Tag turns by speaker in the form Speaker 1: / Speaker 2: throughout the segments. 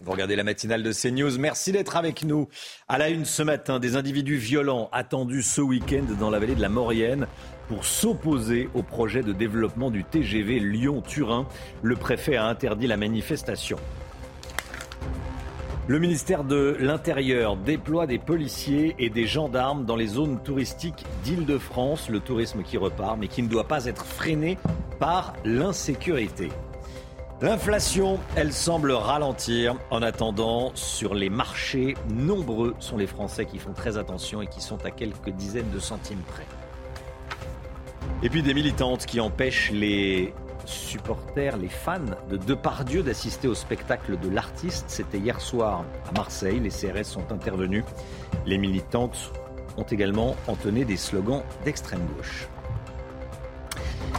Speaker 1: Vous regardez la matinale de CNews. Merci d'être avec nous. À la une ce matin, des individus violents attendus ce week-end dans la vallée de la Maurienne pour s'opposer au projet de développement du TGV Lyon-Turin. Le préfet a interdit la manifestation. Le ministère de l'Intérieur déploie des policiers et des gendarmes dans les zones touristiques d'Île-de-France. Le tourisme qui repart, mais qui ne doit pas être freiné par l'insécurité. L'inflation, elle semble ralentir. En attendant, sur les marchés, nombreux sont les Français qui font très attention et qui sont à quelques dizaines de centimes près. Et puis des militantes qui empêchent les supporters, les fans de Depardieu d'assister au spectacle de l'artiste. C'était hier soir à Marseille. Les CRS sont intervenus. Les militantes ont également entonné des slogans d'extrême gauche.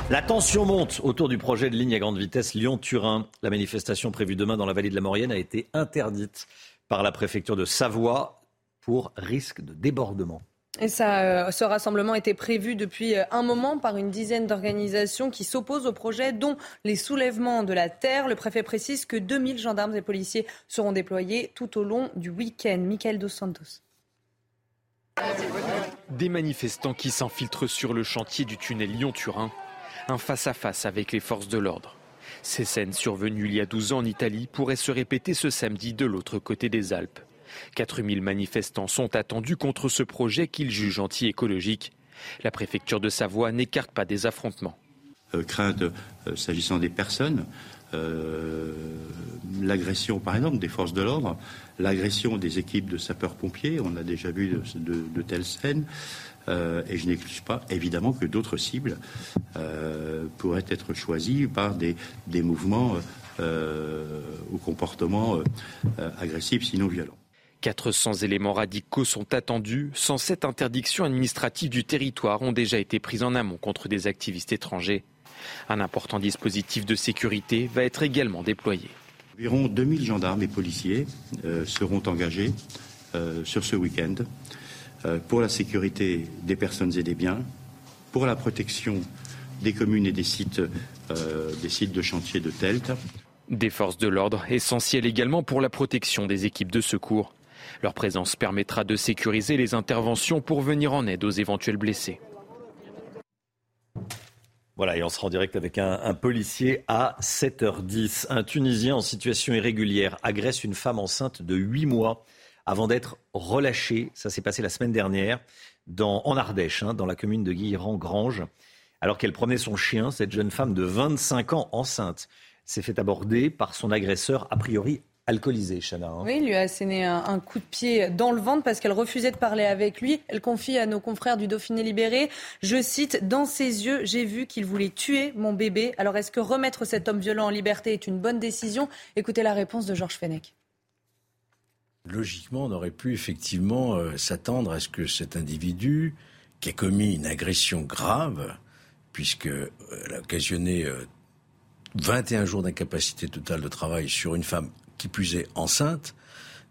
Speaker 1: La tension monte autour du projet de ligne à grande vitesse Lyon-Turin. La manifestation prévue demain dans la vallée de la Maurienne a été interdite par la préfecture de Savoie pour risque de débordement.
Speaker 2: Euh, ce rassemblement était prévu depuis euh, un moment par une dizaine d'organisations qui s'opposent au projet, dont les soulèvements de la terre. Le préfet précise que 2000 gendarmes et policiers seront déployés tout au long du week-end. Michael Dos Santos.
Speaker 3: Des manifestants qui s'infiltrent sur le chantier du tunnel Lyon-Turin un face-à-face avec les forces de l'ordre. Ces scènes survenues il y a 12 ans en Italie pourraient se répéter ce samedi de l'autre côté des Alpes. 4000 manifestants sont attendus contre ce projet qu'ils jugent anti-écologique. La préfecture de Savoie n'écarte pas des affrontements.
Speaker 4: Euh, crainte euh, s'agissant des personnes, euh, l'agression par exemple des forces de l'ordre, l'agression des équipes de sapeurs-pompiers, on a déjà vu de telles scènes, et je n'exclus pas, évidemment, que d'autres cibles pourraient être choisies par des, mouvements euh, ou comportements agressifs, sinon violents.
Speaker 3: 400 éléments radicaux sont attendus. 107 interdictions administratives du territoire ont déjà été prises en amont contre des activistes étrangers. Un important dispositif de sécurité va être également déployé.
Speaker 4: Environ 2000 gendarmes et policiers seront engagés sur ce week-end euh, pour la sécurité des personnes et des biens, pour la protection des communes et des sites, euh, des sites de chantier de TELT.
Speaker 3: Des forces de l'ordre, essentielles également pour la protection des équipes de secours. Leur présence permettra de sécuriser les interventions pour venir en aide aux éventuels blessés.
Speaker 1: Voilà, et on sera en direct avec un, policier à 7h10. Un Tunisien en situation irrégulière agresse une femme enceinte de 8 mois avant d'être relâché. Ça s'est passé la semaine dernière en Ardèche, hein, dans la commune de Guilherand-Grange. Alors qu'elle promenait son chien, cette jeune femme de 25 ans enceinte s'est fait aborder par son agresseur, a priori alcoolisé, Chana. Hein.
Speaker 2: Oui, il lui a asséné un, coup de pied dans le ventre parce qu'elle refusait de parler avec lui. Elle confie à nos confrères du Dauphiné libéré, je cite, Dans ses yeux, j'ai vu qu'il voulait tuer mon bébé. Alors est-ce que remettre cet homme violent en liberté est une bonne décision? Écoutez la réponse de Georges Fenech
Speaker 5: logiquement, on aurait pu effectivement euh, s'attendre à ce que cet individu, qui a commis une agression grave, puisqu'elle euh, a occasionné 21 euh, jours d'incapacité totale de travail sur une femme qui plus est enceinte,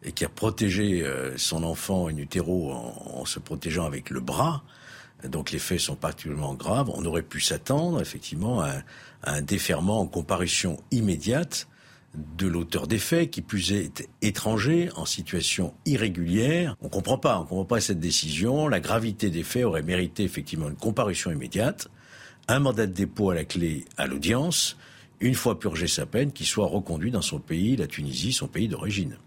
Speaker 5: et qui a protégé son enfant in utero en, se protégeant avec le bras, donc les faits sont particulièrement graves, on aurait pu s'attendre effectivement à, à un déferment en comparution immédiate de l'auteur des faits, qui plus est étranger, en situation irrégulière. On ne comprend pas, on comprend pas cette décision. La gravité des faits aurait mérité effectivement une comparution immédiate, un mandat de dépôt à la clé à l'audience, une fois purgé sa peine, qu'il soit reconduit dans son pays, la Tunisie, son pays d'origine.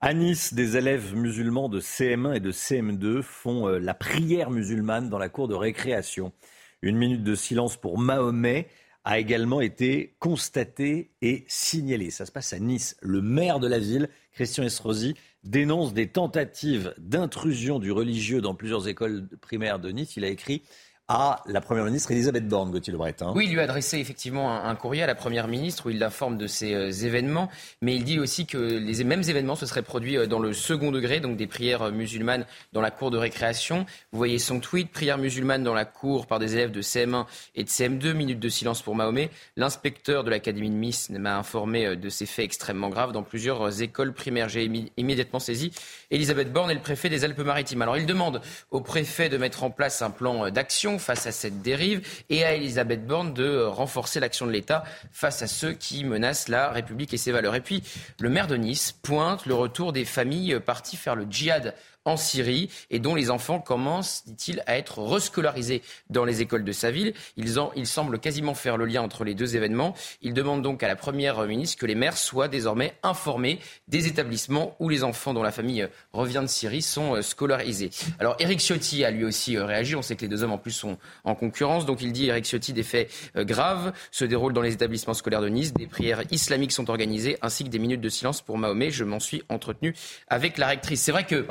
Speaker 1: À Nice, des élèves musulmans de CM1 et de CM2 font euh, la prière musulmane dans la cour de récréation. Une minute de silence pour Mahomet a également été constaté et signalé. Ça se passe à Nice. Le maire de la ville, Christian Estrosi, dénonce des tentatives d'intrusion du religieux dans plusieurs écoles primaires de Nice. Il a écrit à la Première ministre Elisabeth Borne, Gauthier Lebret.
Speaker 6: Hein. Oui, il lui a adressé effectivement un, courrier à la Première ministre où il l'informe de ces euh, événements, mais il dit aussi que les mêmes événements se seraient produits euh, dans le second degré, donc des prières euh, musulmanes dans la cour de récréation. Vous voyez son tweet, prières musulmanes dans la cour par des élèves de CM1 et de CM2, minutes de silence pour Mahomet. L'inspecteur de l'Académie de Miss m'a informé de ces faits extrêmement graves dans plusieurs écoles primaires. J'ai immédiatement saisi Elisabeth Borne et le préfet des Alpes-Maritimes. Alors il demande au préfet de mettre en place un plan d'action face à cette dérive et à Elisabeth Borne de renforcer l'action de l'État face à ceux qui menacent la République et ses valeurs. Et puis, le maire de Nice pointe le retour des familles parties faire le djihad en Syrie et dont les enfants commencent, dit-il, à être rescolarisés dans les écoles de sa ville. Ils, en, ils semblent quasiment faire le lien entre les deux événements. Il demande donc à la Première ministre que les maires soient désormais informés des établissements où les enfants dont la famille revient de Syrie sont euh, scolarisés. Alors Éric Ciotti a lui aussi euh, réagi. On sait que les deux hommes en plus sont en concurrence. Donc il dit, Éric Ciotti, des faits euh, graves se déroulent dans les établissements scolaires de Nice. Des prières islamiques sont organisées ainsi que des minutes de silence pour Mahomet. Je m'en suis entretenu avec la rectrice. C'est vrai que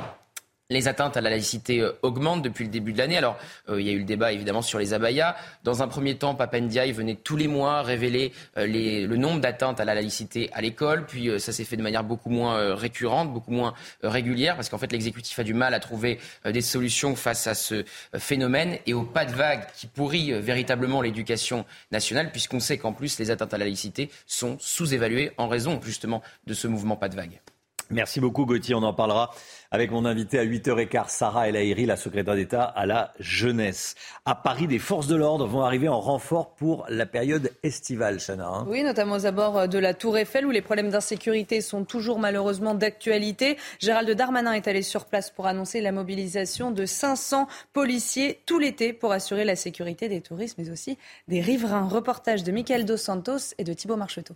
Speaker 6: les atteintes à la laïcité euh, augmentent depuis le début de l'année. Alors, euh, il y a eu le débat évidemment sur les abayas. Dans un premier temps, Papendiaï venait tous les mois révéler euh, le nombre d'atteintes à la laïcité à l'école. Puis ça s'est fait de manière beaucoup moins récurrente, beaucoup moins régulière, parce qu'en fait l'exécutif a du mal à trouver des solutions face à ce phénomène et au pas de vague qui pourrit véritablement l'éducation nationale, puisqu'on sait qu'en plus les atteintes à la laïcité sont sous-évaluées en raison justement de ce mouvement pas de vague.
Speaker 1: Merci beaucoup Gauthier, on en parlera avec mon invité à 8h15, Sarah El Haïry, la secrétaire d'État à la jeunesse. À Paris, des forces de l'ordre vont arriver en renfort pour la période estivale, Chana. Hein.
Speaker 2: oui, notamment aux abords de la Tour Eiffel, où les problèmes d'insécurité sont toujours malheureusement d'actualité. Gérald Darmanin est allé sur place pour annoncer la mobilisation de 500 policiers tout l'été pour assurer la sécurité des touristes, mais aussi des riverains. Reportage de Michael Dos Santos et de Thibault Marcheteau.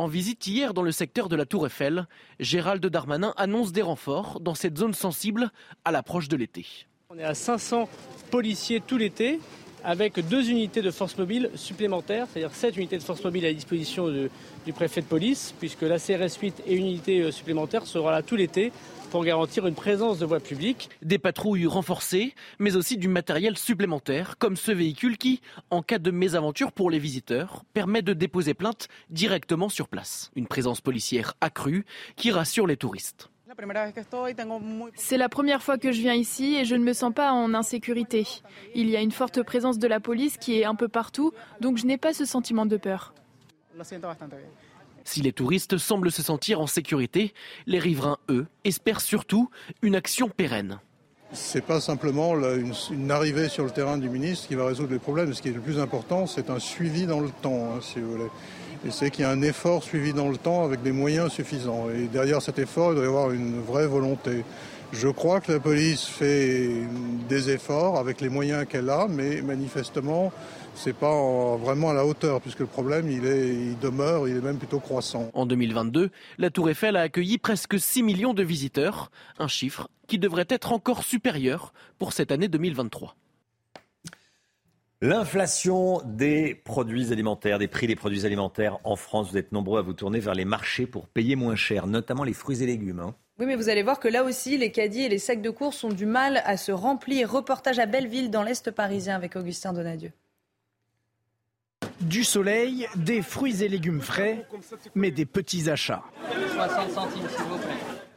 Speaker 7: En visite hier dans le secteur de la Tour Eiffel, Gérald Darmanin annonce des renforts dans cette zone sensible à l'approche de l'été.
Speaker 8: On est à 500 policiers tout l'été avec deux unités de force mobile supplémentaires, c'est-à-dire sept unités de force mobile à disposition du préfet de police, puisque la CRS 8 et une unité euh, supplémentaire sera là tout l'été pour garantir une présence de voie publique.
Speaker 7: Des patrouilles renforcées, mais aussi du matériel supplémentaire, comme ce véhicule qui, en cas de mésaventure pour les visiteurs, permet de déposer plainte directement sur place. Une présence policière accrue qui rassure les touristes.
Speaker 9: C'est la première fois que je viens ici et je ne me sens pas en insécurité. Il y a une forte présence de la police qui est un peu partout, donc je n'ai pas ce sentiment de peur.
Speaker 7: Si les touristes semblent se sentir en sécurité, les riverains, eux, espèrent surtout une action pérenne.
Speaker 10: C'est pas simplement une, arrivée sur le terrain du ministre qui va résoudre les problèmes. Ce qui est le plus important, c'est un suivi dans le temps, hein, si vous voulez. Et c'est qu'il y a un effort suivi dans le temps avec des moyens suffisants. Et derrière cet effort, il doit y avoir une vraie volonté. Je crois que la police fait des efforts avec les moyens qu'elle a, mais manifestement, c'est pas vraiment à la hauteur, puisque le problème, il, est, il demeure, il est même plutôt croissant.
Speaker 7: En 2022, la Tour Eiffel a accueilli presque 6 millions de visiteurs, un chiffre qui devrait être encore supérieur pour cette année 2023.
Speaker 1: L'inflation des produits alimentaires, des prix des produits alimentaires en France, vous êtes nombreux à vous tourner vers les marchés pour payer moins cher, notamment les fruits et légumes. Hein.
Speaker 2: Oui, mais vous allez voir que là aussi, les caddies et les sacs de course ont du mal à se remplir. Reportage à Belleville, dans l'Est parisien, avec Augustin Donadieu.
Speaker 11: Du soleil, des fruits et légumes frais, mais des petits achats.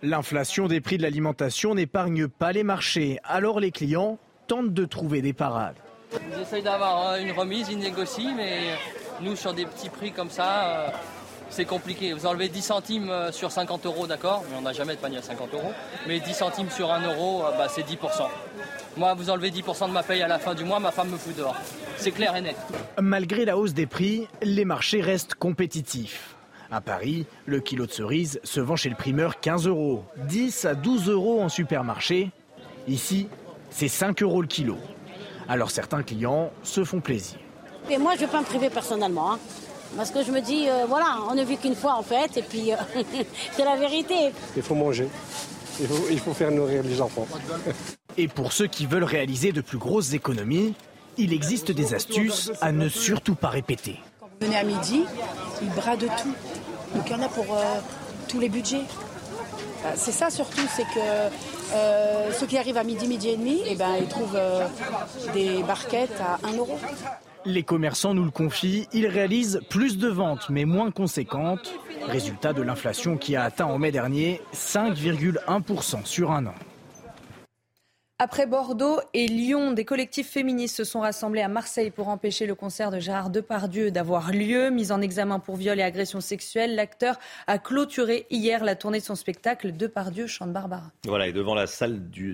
Speaker 11: L'inflation des prix de l'alimentation n'épargne pas les marchés, alors les clients tentent de trouver des parades.
Speaker 12: Ils essayent d'avoir euh, une remise, ils négocient, mais nous, sur des petits prix comme ça, euh, c'est compliqué. Vous enlevez 10 centimes euh, sur 50 euros, d'accord, mais on n'a jamais de panier à 50 euros. Mais 10 centimes sur 1 euro, bah, c'est 10%. Moi, vous enlevez 10% de ma paye à la fin du mois, ma femme me fout dehors. C'est clair et net.
Speaker 11: Malgré la hausse des prix, les marchés restent compétitifs. À Paris, le kilo de cerises se vend chez le primeur 15 euros, 10 à 12 euros en supermarché. Ici, c'est 5 euros le kilo. Alors certains clients se font plaisir.
Speaker 13: Et moi, je ne vais pas me priver personnellement. Hein. parce que je me dis, euh, voilà, on ne vit qu'une fois en fait, et puis euh, c'est la vérité.
Speaker 14: Il faut manger. Il faut faire nourrir les enfants.
Speaker 11: Et pour ceux qui veulent réaliser de plus grosses économies, il existe des astuces à ne surtout pas répéter.
Speaker 15: Quand vous venez à midi, il bras de tout. Donc il y en a pour euh, tous les budgets. Euh, c'est ça surtout, c'est que Euh, ceux qui arrivent à midi, midi et demi, eh ben, ils trouvent euh, des barquettes à 1 euro.
Speaker 11: Les commerçants nous le confient, ils réalisent plus de ventes mais moins conséquentes. Résultat de l'inflation qui a atteint en mai dernier 5,1% sur un an.
Speaker 2: Après Bordeaux et Lyon, des collectifs féministes se sont rassemblés à Marseille pour empêcher le concert de Gérard Depardieu d'avoir lieu. Mis en examen pour viol et agression sexuelle, l'acteur a clôturé hier la tournée de son spectacle Depardieu chante Barbara.
Speaker 1: Voilà, et devant la salle de,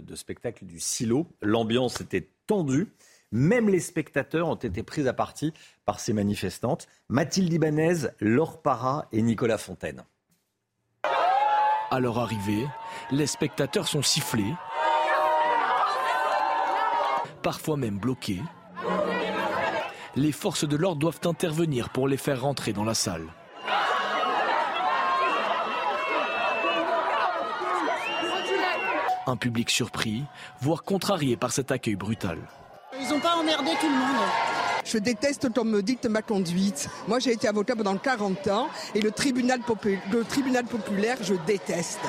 Speaker 1: de spectacle du Silo, l'ambiance était tendue. Même les spectateurs ont été pris à partie par ces manifestantes. Mathilde Ibanez, Laure Parra et Nicolas Fontaine.
Speaker 16: À leur arrivée, les spectateurs sont sifflés, parfois même bloqués. Les forces de l'ordre doivent intervenir pour les faire rentrer dans la salle. Un public surpris, voire contrarié par cet accueil brutal.
Speaker 17: Ils n'ont pas emmerdé tout le monde.
Speaker 18: Je déteste qu'on me dicte ma conduite. Moi, j'ai été avocat pendant 40 ans et le tribunal, le tribunal populaire, je déteste.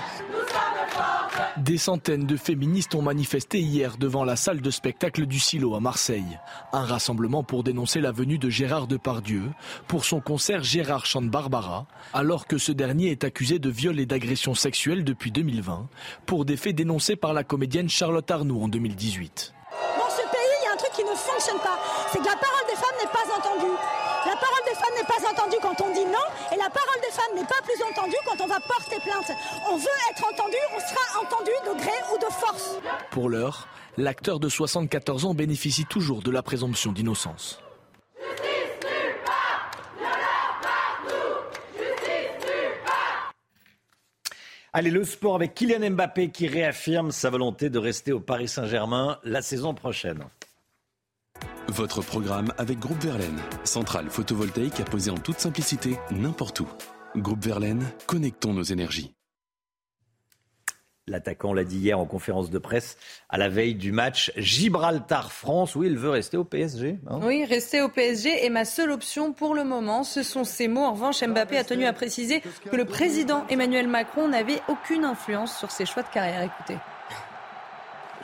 Speaker 16: Des centaines de féministes ont manifesté hier devant la salle de spectacle du Silo à Marseille. Un rassemblement pour dénoncer la venue de Gérard Depardieu pour son concert Gérard chante Barbara, alors que ce dernier est accusé de viol et d'agression sexuelle depuis 2020 pour des faits dénoncés par la comédienne Charlotte Arnoux en 2018
Speaker 19: C'est que la parole des femmes n'est pas entendue. La parole des femmes n'est pas entendue quand on dit non, et la parole des femmes n'est pas plus entendue quand on va porter plainte. On veut être entendu, on sera entendu de gré ou de force.
Speaker 16: Pour l'heure, l'acteur de 74 ans bénéficie toujours de la présomption d'innocence.
Speaker 1: Allez, le sport avec Kylian Mbappé qui réaffirme sa volonté de rester au Paris Saint-Germain la saison prochaine.
Speaker 20: Votre programme avec Groupe Verlaine, centrale photovoltaïque à poser en toute simplicité n'importe où. Groupe Verlaine, connectons nos énergies.
Speaker 1: L'attaquant l'a dit hier en conférence de presse à la veille du match Gibraltar-France. Oui, il veut rester au PSG.
Speaker 2: Hein. oui, rester au PSG est ma seule option pour le moment. Ce sont ses mots. En revanche, Mbappé a tenu à préciser que le président Emmanuel Macron n'avait aucune influence sur ses choix de carrière. Écoutez.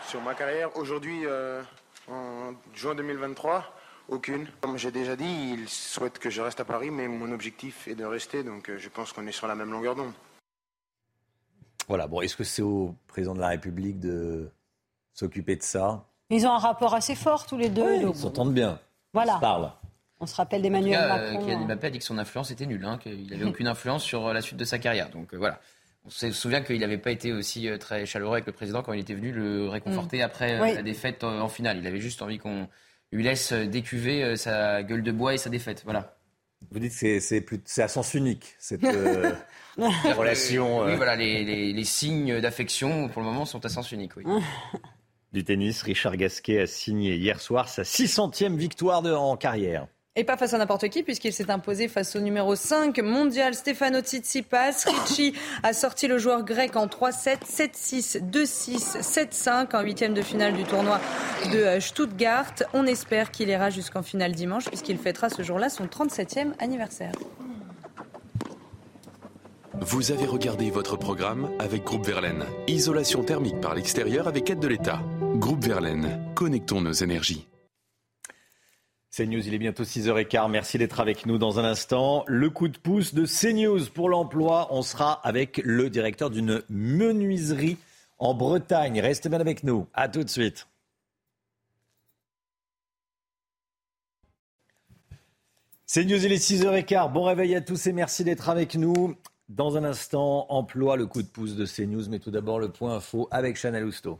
Speaker 21: Sur ma carrière, aujourd'hui, euh, en juin 2023 Aucune. Comme j'ai déjà dit, il souhaite que je reste à Paris, mais mon objectif est de rester, donc euh, je pense qu'on est sur la même longueur d'onde.
Speaker 1: Voilà, bon, est-ce que c'est au président de la République de s'occuper de ça?
Speaker 22: Ils ont un rapport assez fort tous les deux.
Speaker 1: ils s'entendent bien.
Speaker 22: Voilà.
Speaker 1: Ils se parlent.
Speaker 22: On se rappelle d'Emmanuel
Speaker 6: euh,
Speaker 22: Macron.
Speaker 6: Kylian Mbappé a dit que son influence était nulle, hein, qu'il n'avait aucune influence sur euh, la suite de sa carrière. Donc voilà. On se souvient qu'il n'avait pas été aussi euh, très chaleureux avec le président quand il était venu le réconforter mm. après euh, la défaite en finale. Il avait juste envie qu'on lui laisse euh, décuver sa gueule de bois et sa défaite. Voilà.
Speaker 1: Vous dites que c'est à sens unique, cette relation.
Speaker 6: Oui, voilà, les, signes d'affection, pour le moment, sont à sens unique. Oui.
Speaker 1: du tennis, Richard Gasquet a signé hier soir sa 600e victoire de, en carrière.
Speaker 2: Et pas face à n'importe qui, puisqu'il s'est imposé face au numéro 5 mondial Stefano Tsitsipas. Ricci a sorti le joueur grec en 3-7, 7-6, 2-6, 7-5 en huitième de finale du tournoi de euh, Stuttgart. On espère qu'il ira jusqu'en finale dimanche, puisqu'il fêtera ce jour-là son 37e anniversaire.
Speaker 20: Vous avez regardé votre programme avec Groupe Verlaine. Isolation thermique par l'extérieur avec aide de l'État. Groupe Verlaine, connectons nos énergies.
Speaker 1: CNews, il est bientôt 6h15. Merci d'être avec nous dans un instant. Le coup de pouce de CNews pour l'emploi. On sera avec le directeur d'une menuiserie en Bretagne. Restez bien avec nous. À tout de suite. CNews, il est 6h15. Bon réveil à tous et merci d'être avec nous. Dans un instant, emploi, le coup de pouce de CNews. Mais tout d'abord, le point info avec Chanel Housteau.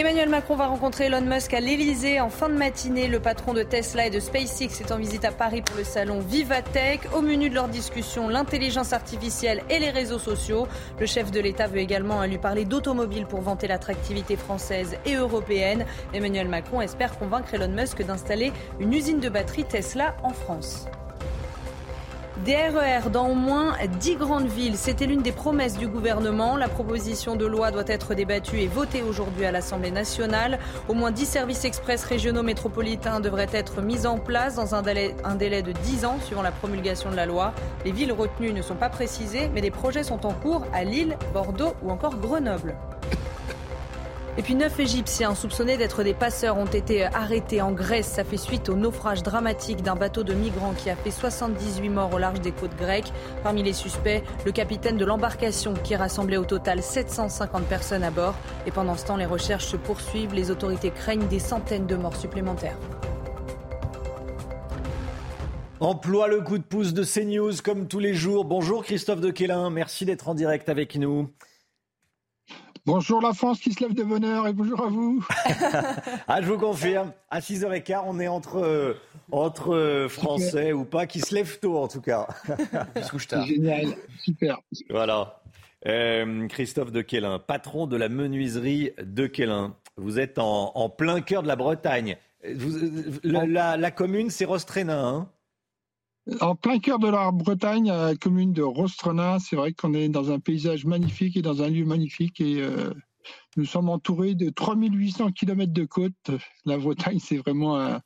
Speaker 2: Emmanuel Macron va rencontrer Elon Musk à l'Elysée en fin de matinée. Le patron de Tesla et de SpaceX est en visite à Paris pour le salon Vivatech. Au menu de leur discussion, l'intelligence artificielle et les réseaux sociaux. Le chef de l'État veut également lui parler d'automobile pour vanter l'attractivité française et européenne. Emmanuel Macron espère convaincre Elon Musk d'installer une usine de batterie Tesla en France. Des RER dans au moins 10 grandes villes, c'était l'une des promesses du gouvernement. La proposition de loi doit être débattue et votée aujourd'hui à l'Assemblée nationale. Au moins 10 services express régionaux métropolitains devraient être mis en place dans un délai, un délai de 10 ans suivant la promulgation de la loi. Les villes retenues ne sont pas précisées, mais des projets sont en cours à Lille, Bordeaux ou encore Grenoble. Et puis neuf Égyptiens soupçonnés d'être des passeurs ont été arrêtés en Grèce. Ça fait suite au naufrage dramatique d'un bateau de migrants qui a fait 78 morts au large des côtes grecques. Parmi les suspects, le capitaine de l'embarcation qui rassemblait au total 750 personnes à bord. Et pendant ce temps, les recherches se poursuivent. Les autorités craignent des centaines de morts supplémentaires.
Speaker 1: Emploie le coup de pouce de CNews comme tous les jours. Bonjour Christophe de Quélin, merci d'être en direct avec nous.
Speaker 23: Bonjour la France qui se lève de bonheur et bonjour à vous.
Speaker 1: ah, je vous confirme, à 6h15, on est entre, entre Français ou pas, qui se lèvent tôt en tout cas.
Speaker 23: C'est génial, super.
Speaker 1: Voilà. Euh, Christophe de Quélin, patron de la menuiserie de Quélin. Vous êtes en, plein cœur de la Bretagne. la, la, commune, c'est Rostrénin, hein?
Speaker 23: En plein cœur de la Bretagne, à la commune de Rostrena, c'est vrai qu'on est dans un paysage magnifique et dans un lieu magnifique. Et euh, nous sommes entourés de 3800 km de côte. La Bretagne, c'est vraiment un,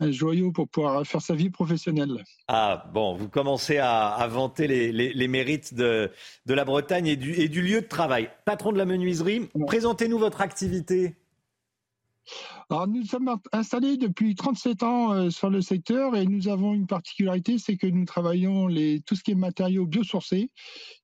Speaker 23: joyau pour pouvoir faire sa vie professionnelle.
Speaker 1: Ah bon, vous commencez à, vanter les, mérites de, la Bretagne et du, et du lieu de travail. Patron de la menuiserie, présentez-nous votre activité.
Speaker 23: Alors, nous sommes installés depuis 37 ans euh, sur le secteur et nous avons une particularité, c'est que nous travaillons tout ce qui est matériaux biosourcés.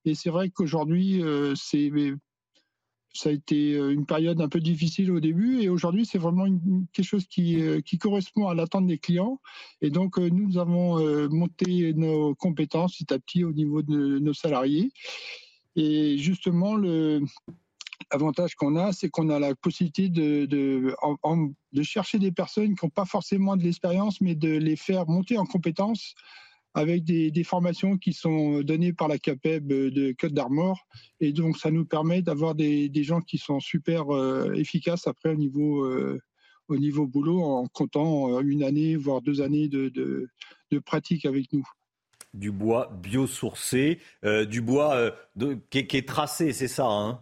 Speaker 23: Et c'est vrai qu'aujourd'hui, euh, ça a été euh, une période un peu difficile au début et aujourd'hui c'est vraiment quelque chose qui, qui correspond à l'attente des clients et donc nous avons monté nos compétences petit à petit au niveau de nos salariés et justement le, L'avantage qu'on a, c'est qu'on a la possibilité de, de, chercher des personnes qui n'ont pas forcément de l'expérience, mais de les faire monter en compétences avec des, formations qui sont données par la CAPEB de Côte d'Armor. Et donc, ça nous permet d'avoir des, gens qui sont super euh, efficaces après au niveau, euh, au niveau boulot en comptant euh, une année, voire deux années de, de, pratique avec nous
Speaker 1: du bois biosourcé, du bois qui, est tracé, c'est ça hein?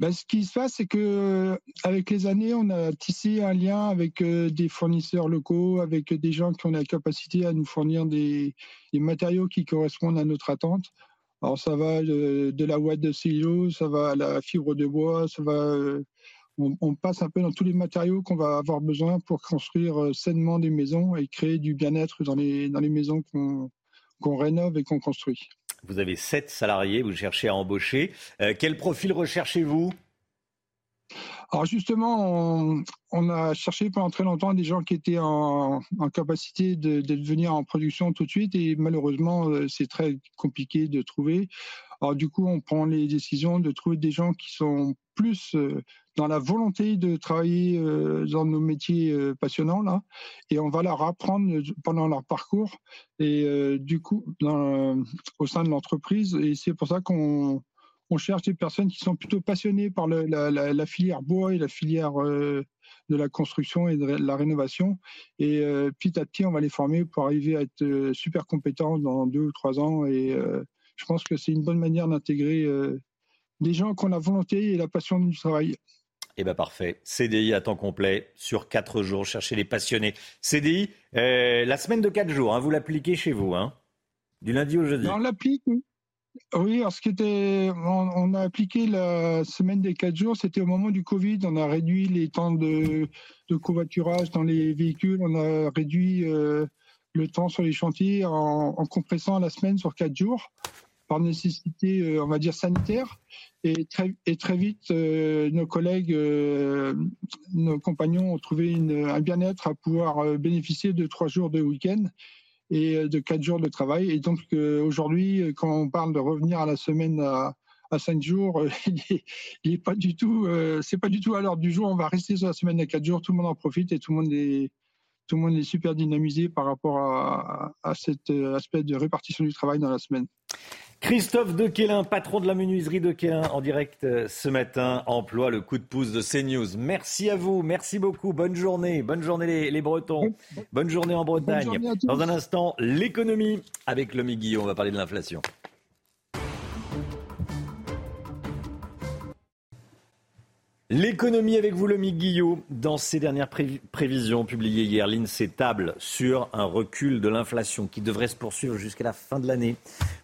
Speaker 23: Ben, ce qui se passe, c'est que avec les années, on a tissé un lien avec euh, des fournisseurs locaux, avec des gens qui ont la capacité à nous fournir des, matériaux qui correspondent à notre attente. Alors ça va de, la ouate de cellulose, ça va à la fibre de bois, ça va. Euh, on, passe un peu dans tous les matériaux qu'on va avoir besoin pour construire euh, sainement des maisons et créer du bien-être dans les, dans les maisons qu'on rénove et qu'on construit.
Speaker 1: Vous avez sept salariés, vous cherchez à embaucher. Euh, quel profil recherchez-vous?
Speaker 23: Alors justement, on, a cherché pendant très longtemps des gens qui étaient en, capacité de, venir en production tout de suite et malheureusement, euh, c'est très compliqué de trouver. Alors du coup, on prend les décisions de trouver des gens qui sont plus euh, dans la volonté de travailler euh, dans nos métiers passionnants là, et on va leur apprendre pendant leur parcours et du coup au sein de l'entreprise. Et c'est pour ça qu'on on cherche des personnes qui sont plutôt passionnées par la, filière bois et la filière de la construction et de la rénovation. Et petit à petit, on va les former pour arriver à être super compétents dans deux ou trois ans. Et je pense que c'est une bonne manière d'intégrer des gens qui ont la volonté et la passion du travail.
Speaker 1: Eh bien parfait. CDI à temps complet sur quatre jours. Cherchez les passionnés. CDI, euh, la semaine de quatre jours, hein, vous l'appliquez chez vous, hein, du lundi au jeudi.
Speaker 23: On l'applique. Oui, alors ce qui était, on, a appliqué la semaine des quatre jours. C'était au moment du Covid. On a réduit les temps de, de covoiturage dans les véhicules. On a réduit euh, le temps sur les chantiers en, compressant la semaine sur quatre jours par nécessité, euh, on va dire, sanitaire. Et très, et très vite, euh, nos collègues, nos compagnons ont trouvé un bien-être à pouvoir bénéficier de trois jours de week-end et de quatre jours de travail. Et donc aujourd'hui, quand on parle de revenir à la semaine à, cinq jours, il est, pas du tout, c'est pas du tout à l'heure du jour. On va rester sur la semaine à quatre jours. Tout le monde en profite et tout le monde est, tout le monde est super dynamisé par rapport à, à cet aspect de répartition du travail dans la semaine.
Speaker 1: Christophe Dequelin, patron de la menuiserie Dequelin, en direct euh, ce matin, emploie le coup de pouce de CNews. Merci à vous, merci beaucoup. Bonne journée, bonne journée les, Bretons. Bonne journée en Bretagne. Dans un instant, l'économie avec le Guillaume. On va parler de l'inflation. L'économie avec vous, le Guillot. Dans ses dernières prévisions publiées hier, l'INSEE table sur un recul de l'inflation qui devrait se poursuivre jusqu'à la fin de l'année.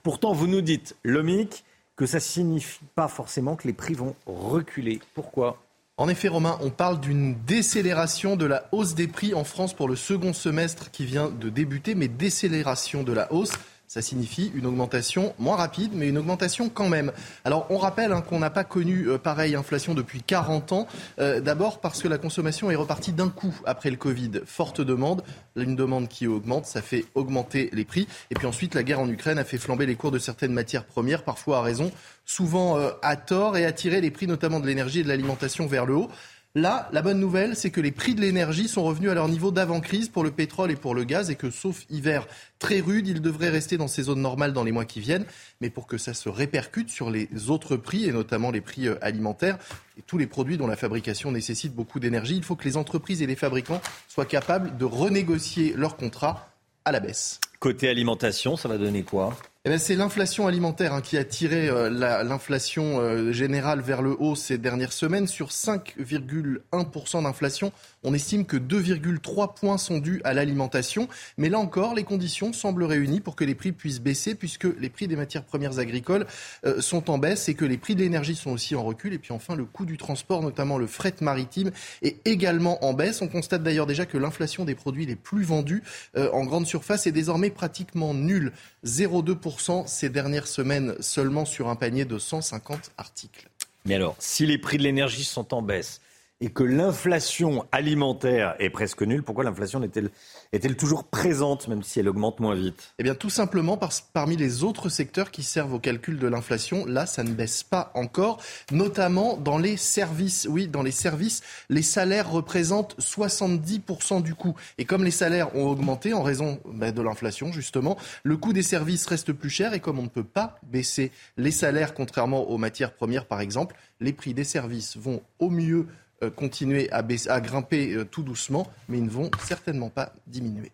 Speaker 1: Pourtant, vous nous dites, Lomic, que ça ne signifie pas forcément que les prix vont reculer. Pourquoi?
Speaker 24: En effet, Romain, on parle d'une décélération de la hausse des prix en France pour le second semestre qui vient de débuter, mais décélération de la hausse. Ça signifie une augmentation moins rapide, mais une augmentation quand même. Alors on rappelle hein, qu'on n'a pas connu euh, pareille inflation depuis 40 ans. Euh, d'abord parce que la consommation est repartie d'un coup après le Covid. Forte demande, une demande qui augmente, ça fait augmenter les prix. Et puis ensuite, la guerre en Ukraine a fait flamber les cours de certaines matières premières, parfois à raison, souvent euh, à tort, et attirer les prix notamment de l'énergie et de l'alimentation vers le haut. Là, la bonne nouvelle, c'est que les prix de l'énergie sont revenus à leur niveau d'avant-crise pour le pétrole et pour le gaz et que, sauf hiver très rude, ils devraient rester dans ces zones normales dans les mois qui viennent. Mais pour que ça se répercute sur les autres prix, et notamment les prix euh, alimentaires, et tous les produits dont la fabrication nécessite beaucoup d'énergie, il faut que les entreprises et les fabricants soient capables de renégocier leurs contrats à la baisse.
Speaker 1: Côté alimentation, ça va donner quoi?
Speaker 24: Eh c'est l'inflation alimentaire hein, qui a tiré euh, l'inflation euh, générale vers le haut ces dernières semaines. Sur 5,1% d'inflation, on estime que 2,3 points sont dus à l'alimentation. Mais là encore, les conditions semblent réunies pour que les prix puissent baisser, puisque les prix des matières premières agricoles euh, sont en baisse et que les prix de l'énergie sont aussi en recul. Et puis enfin, le coût du transport, notamment le fret maritime, est également en baisse. On constate d'ailleurs déjà que l'inflation des produits les plus vendus en grande surface est désormais pratiquement nulle. 0,2% ces dernières semaines seulement sur un panier de 150 articles.
Speaker 1: Mais alors, si les prix de l'énergie sont en baisse, et que l'inflation alimentaire est presque nulle, pourquoi l'inflation est-elle toujours présente, même si elle augmente moins vite?
Speaker 24: Eh bien, tout simplement parce parmi les autres secteurs qui servent au calcul de l'inflation, là, ça ne baisse pas encore, notamment dans les services. Oui, dans les services, les salaires représentent 70% du coût. Et comme les salaires ont augmenté en raison ben, de l'inflation, justement, le coût des services reste plus cher. Et comme on ne peut pas baisser les salaires, contrairement aux matières premières, par exemple, les prix des services vont au mieux continuer à, à grimper euh, tout doucement, mais ils ne vont certainement pas diminuer.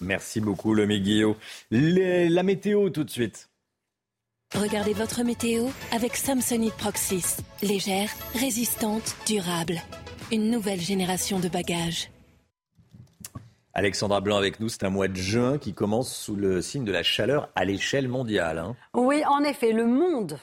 Speaker 1: Merci beaucoup, le Guillaume. La météo tout de suite.
Speaker 25: Regardez votre météo avec Samsonite Proxys. Légère, résistante, durable. Une nouvelle génération de bagages.
Speaker 1: Alexandra Blanc avec nous, c'est un mois de juin qui commence sous le signe de la chaleur à l'échelle mondiale. Hein.
Speaker 22: Oui, en effet, le monde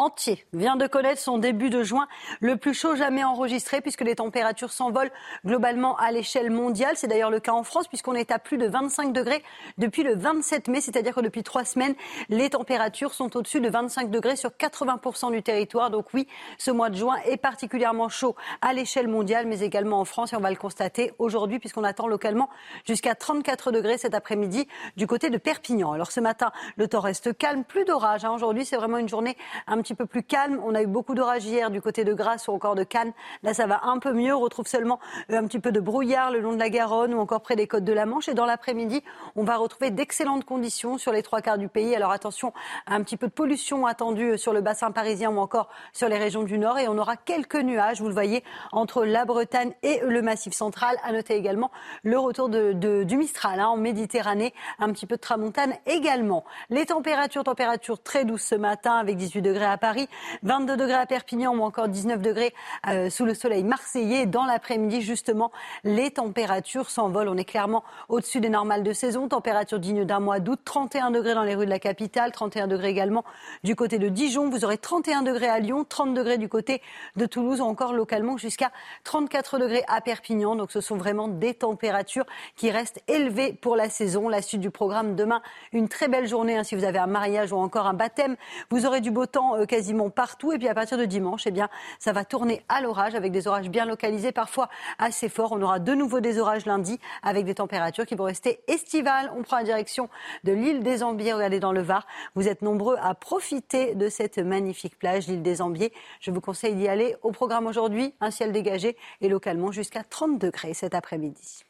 Speaker 22: entier vient de connaître son début de juin le plus chaud jamais enregistré puisque les températures s'envolent globalement à l'échelle mondiale. C'est d'ailleurs le cas en France puisqu'on est à plus de 25 degrés depuis le 27 mai, c'est-à-dire que depuis trois semaines, les températures sont au-dessus de 25 degrés sur 80% du territoire. Donc oui, ce mois de juin est particulièrement chaud à l'échelle mondiale, mais également en France et on va le constater aujourd'hui puisqu'on attend localement jusqu'à 34 degrés cet après-midi du côté de Perpignan. Alors ce matin, le temps reste calme, plus d'orage. Hein. Aujourd'hui, c'est vraiment une journée un petit petit peu plus calme. On a eu beaucoup d'orages hier du côté de Grasse ou encore de Cannes. Là, ça va un peu mieux. On retrouve seulement euh, un petit peu de brouillard le long de la Garonne ou encore près des côtes de la Manche. Et dans l'après-midi, on va retrouver d'excellentes conditions sur les trois quarts du pays. Alors attention, un petit peu de pollution attendue sur le bassin parisien ou encore sur les régions du Nord. Et on aura quelques nuages, vous le voyez, entre la Bretagne et le Massif central. À noter également le retour du Mistral hein, en Méditerranée, un petit peu de tramontane également. Les températures, températures très douces ce matin avec 18 degrés à Paris, 22 degrés à Perpignan ou encore 19 degrés euh, sous le soleil marseillais. Dans l'après-midi, justement, les températures s'envolent. On est clairement au-dessus des normales de saison. Température digne d'un mois d'août. 31 degrés dans les rues de la capitale, 31 degrés également du côté de Dijon. Vous aurez 31 degrés à Lyon, 30 degrés du côté de Toulouse ou encore localement jusqu'à 34 degrés à Perpignan. Donc ce sont vraiment des températures qui restent élevées pour la saison. La suite du programme demain, une très belle journée hein, si vous avez un mariage ou encore un baptême. Vous aurez du beau temps euh, quasiment partout. Et puis à partir de dimanche, eh bien, ça va tourner à l'orage avec des orages bien localisés, parfois assez forts. On aura de nouveau des orages lundi avec des températures qui vont rester estivales. On prend la direction de l'île des Ambiers. Regardez dans le Var. Vous êtes nombreux à profiter de cette magnifique plage, l'île des Ambiers. Je vous conseille d'y aller. Au programme aujourd'hui, un ciel dégagé et localement jusqu'à 30 degrés cet après-midi.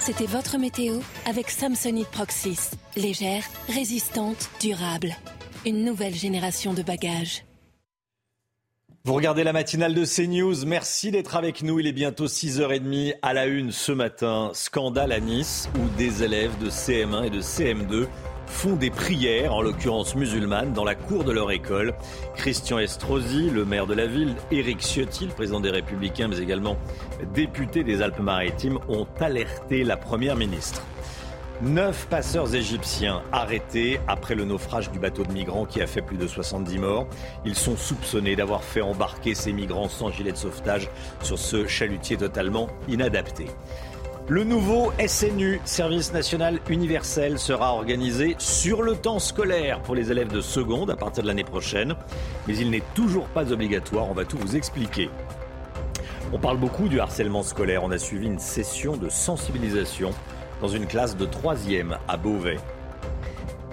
Speaker 25: C'était votre météo avec Samsonite Proxys. Légère, résistante, durable. Une nouvelle génération de bagages.
Speaker 1: Vous regardez la matinale de CNews. Merci d'être avec nous. Il est bientôt 6h30 à la une ce matin. Scandale à Nice où des élèves de CM1 et de CM2 font des prières, en l'occurrence musulmanes, dans la cour de leur école. Christian Estrosi, le maire de la ville, Éric Ciotti, le président des Républicains, mais également député des Alpes-Maritimes, ont alerté la Première ministre. Neuf passeurs égyptiens arrêtés après le naufrage du bateau de migrants qui a fait plus de 70 morts. Ils sont soupçonnés d'avoir fait embarquer ces migrants sans gilet de sauvetage sur ce chalutier totalement inadapté. Le nouveau SNU, Service national universel, sera organisé sur le temps scolaire pour les élèves de seconde à partir de l'année prochaine. Mais il n'est toujours pas obligatoire, on va tout vous expliquer. On parle beaucoup du harcèlement scolaire. On a suivi une session de sensibilisation dans une classe de 3e à Beauvais.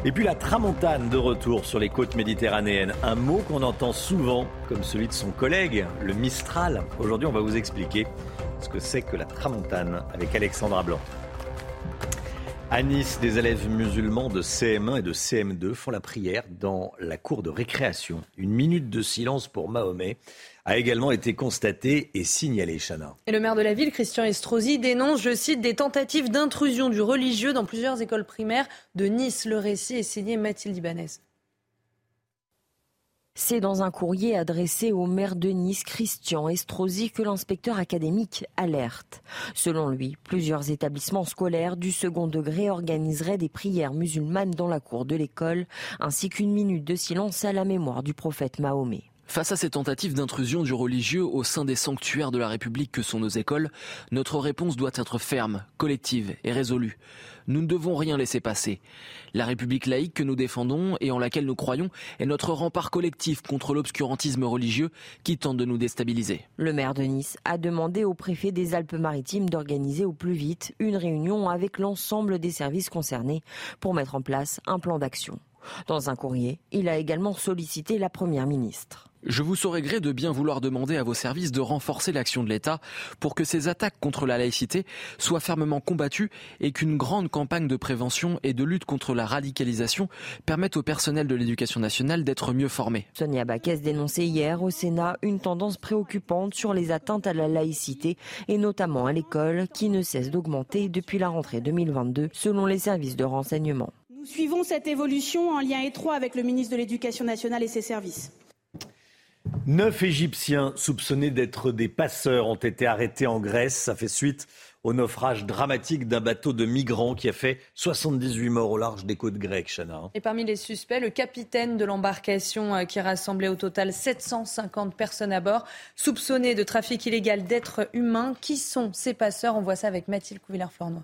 Speaker 1: Et puis la tramontane de retour sur les côtes méditerranéennes, un mot qu'on entend souvent comme celui de son collègue, le Mistral. Aujourd'hui, on va vous expliquer ce que c'est que la tramontane avec Alexandra Blanc. À Nice, des élèves musulmans de CM1 et de CM2 font la prière dans la cour de récréation. Une minute de silence pour Mahomet a également été constaté et signalé, Chana.
Speaker 2: Et le maire de la ville, Christian Estrosi, dénonce, je cite, des tentatives d'intrusion du religieux dans plusieurs écoles primaires de Nice. Le récit est signé Mathilde Ibanez.
Speaker 26: C'est dans un courrier adressé au maire de Nice, Christian Estrosi, que l'inspecteur académique alerte. Selon lui, plusieurs établissements scolaires du second degré organiseraient des prières musulmanes dans la cour de l'école, ainsi qu'une minute de silence à la mémoire du prophète Mahomet.
Speaker 27: Face à ces tentatives d'intrusion du religieux au sein des sanctuaires de la République que sont nos écoles, notre réponse doit être ferme, collective et résolue. Nous ne devons rien laisser passer. La République laïque que nous défendons et en laquelle nous croyons est notre rempart collectif contre l'obscurantisme religieux qui tente de nous déstabiliser.
Speaker 26: Le maire de Nice a demandé au préfet des Alpes-Maritimes d'organiser au plus vite une réunion avec l'ensemble des services concernés pour mettre en place un plan d'action. Dans un courrier, il a également sollicité la Première ministre.
Speaker 27: Je vous saurais gré de bien vouloir demander à vos services de renforcer l'action de l'État pour que ces attaques contre la laïcité soient fermement combattues et qu'une grande campagne de prévention et de lutte contre la radicalisation permette au personnel de l'éducation nationale d'être mieux formé.
Speaker 26: Sonia Baquès dénonçait hier au Sénat une tendance préoccupante sur les atteintes à la laïcité et notamment à l'école qui ne cesse d'augmenter depuis la rentrée 2022 selon les services de renseignement.
Speaker 17: Nous suivons cette évolution en lien étroit avec le ministre de l'Éducation nationale et ses services.
Speaker 1: Neuf Égyptiens soupçonnés d'être des passeurs ont été arrêtés en Grèce. Ça fait suite au naufrage dramatique d'un bateau de migrants qui a fait 78 morts au large des côtes grecques, Chana.
Speaker 2: Et parmi les suspects, le capitaine de l'embarcation euh, qui rassemblait au total 750 personnes à bord, soupçonné de trafic illégal d'êtres humains. Qui sont ces passeurs? On voit ça avec Mathilde Couvillère-Flornois.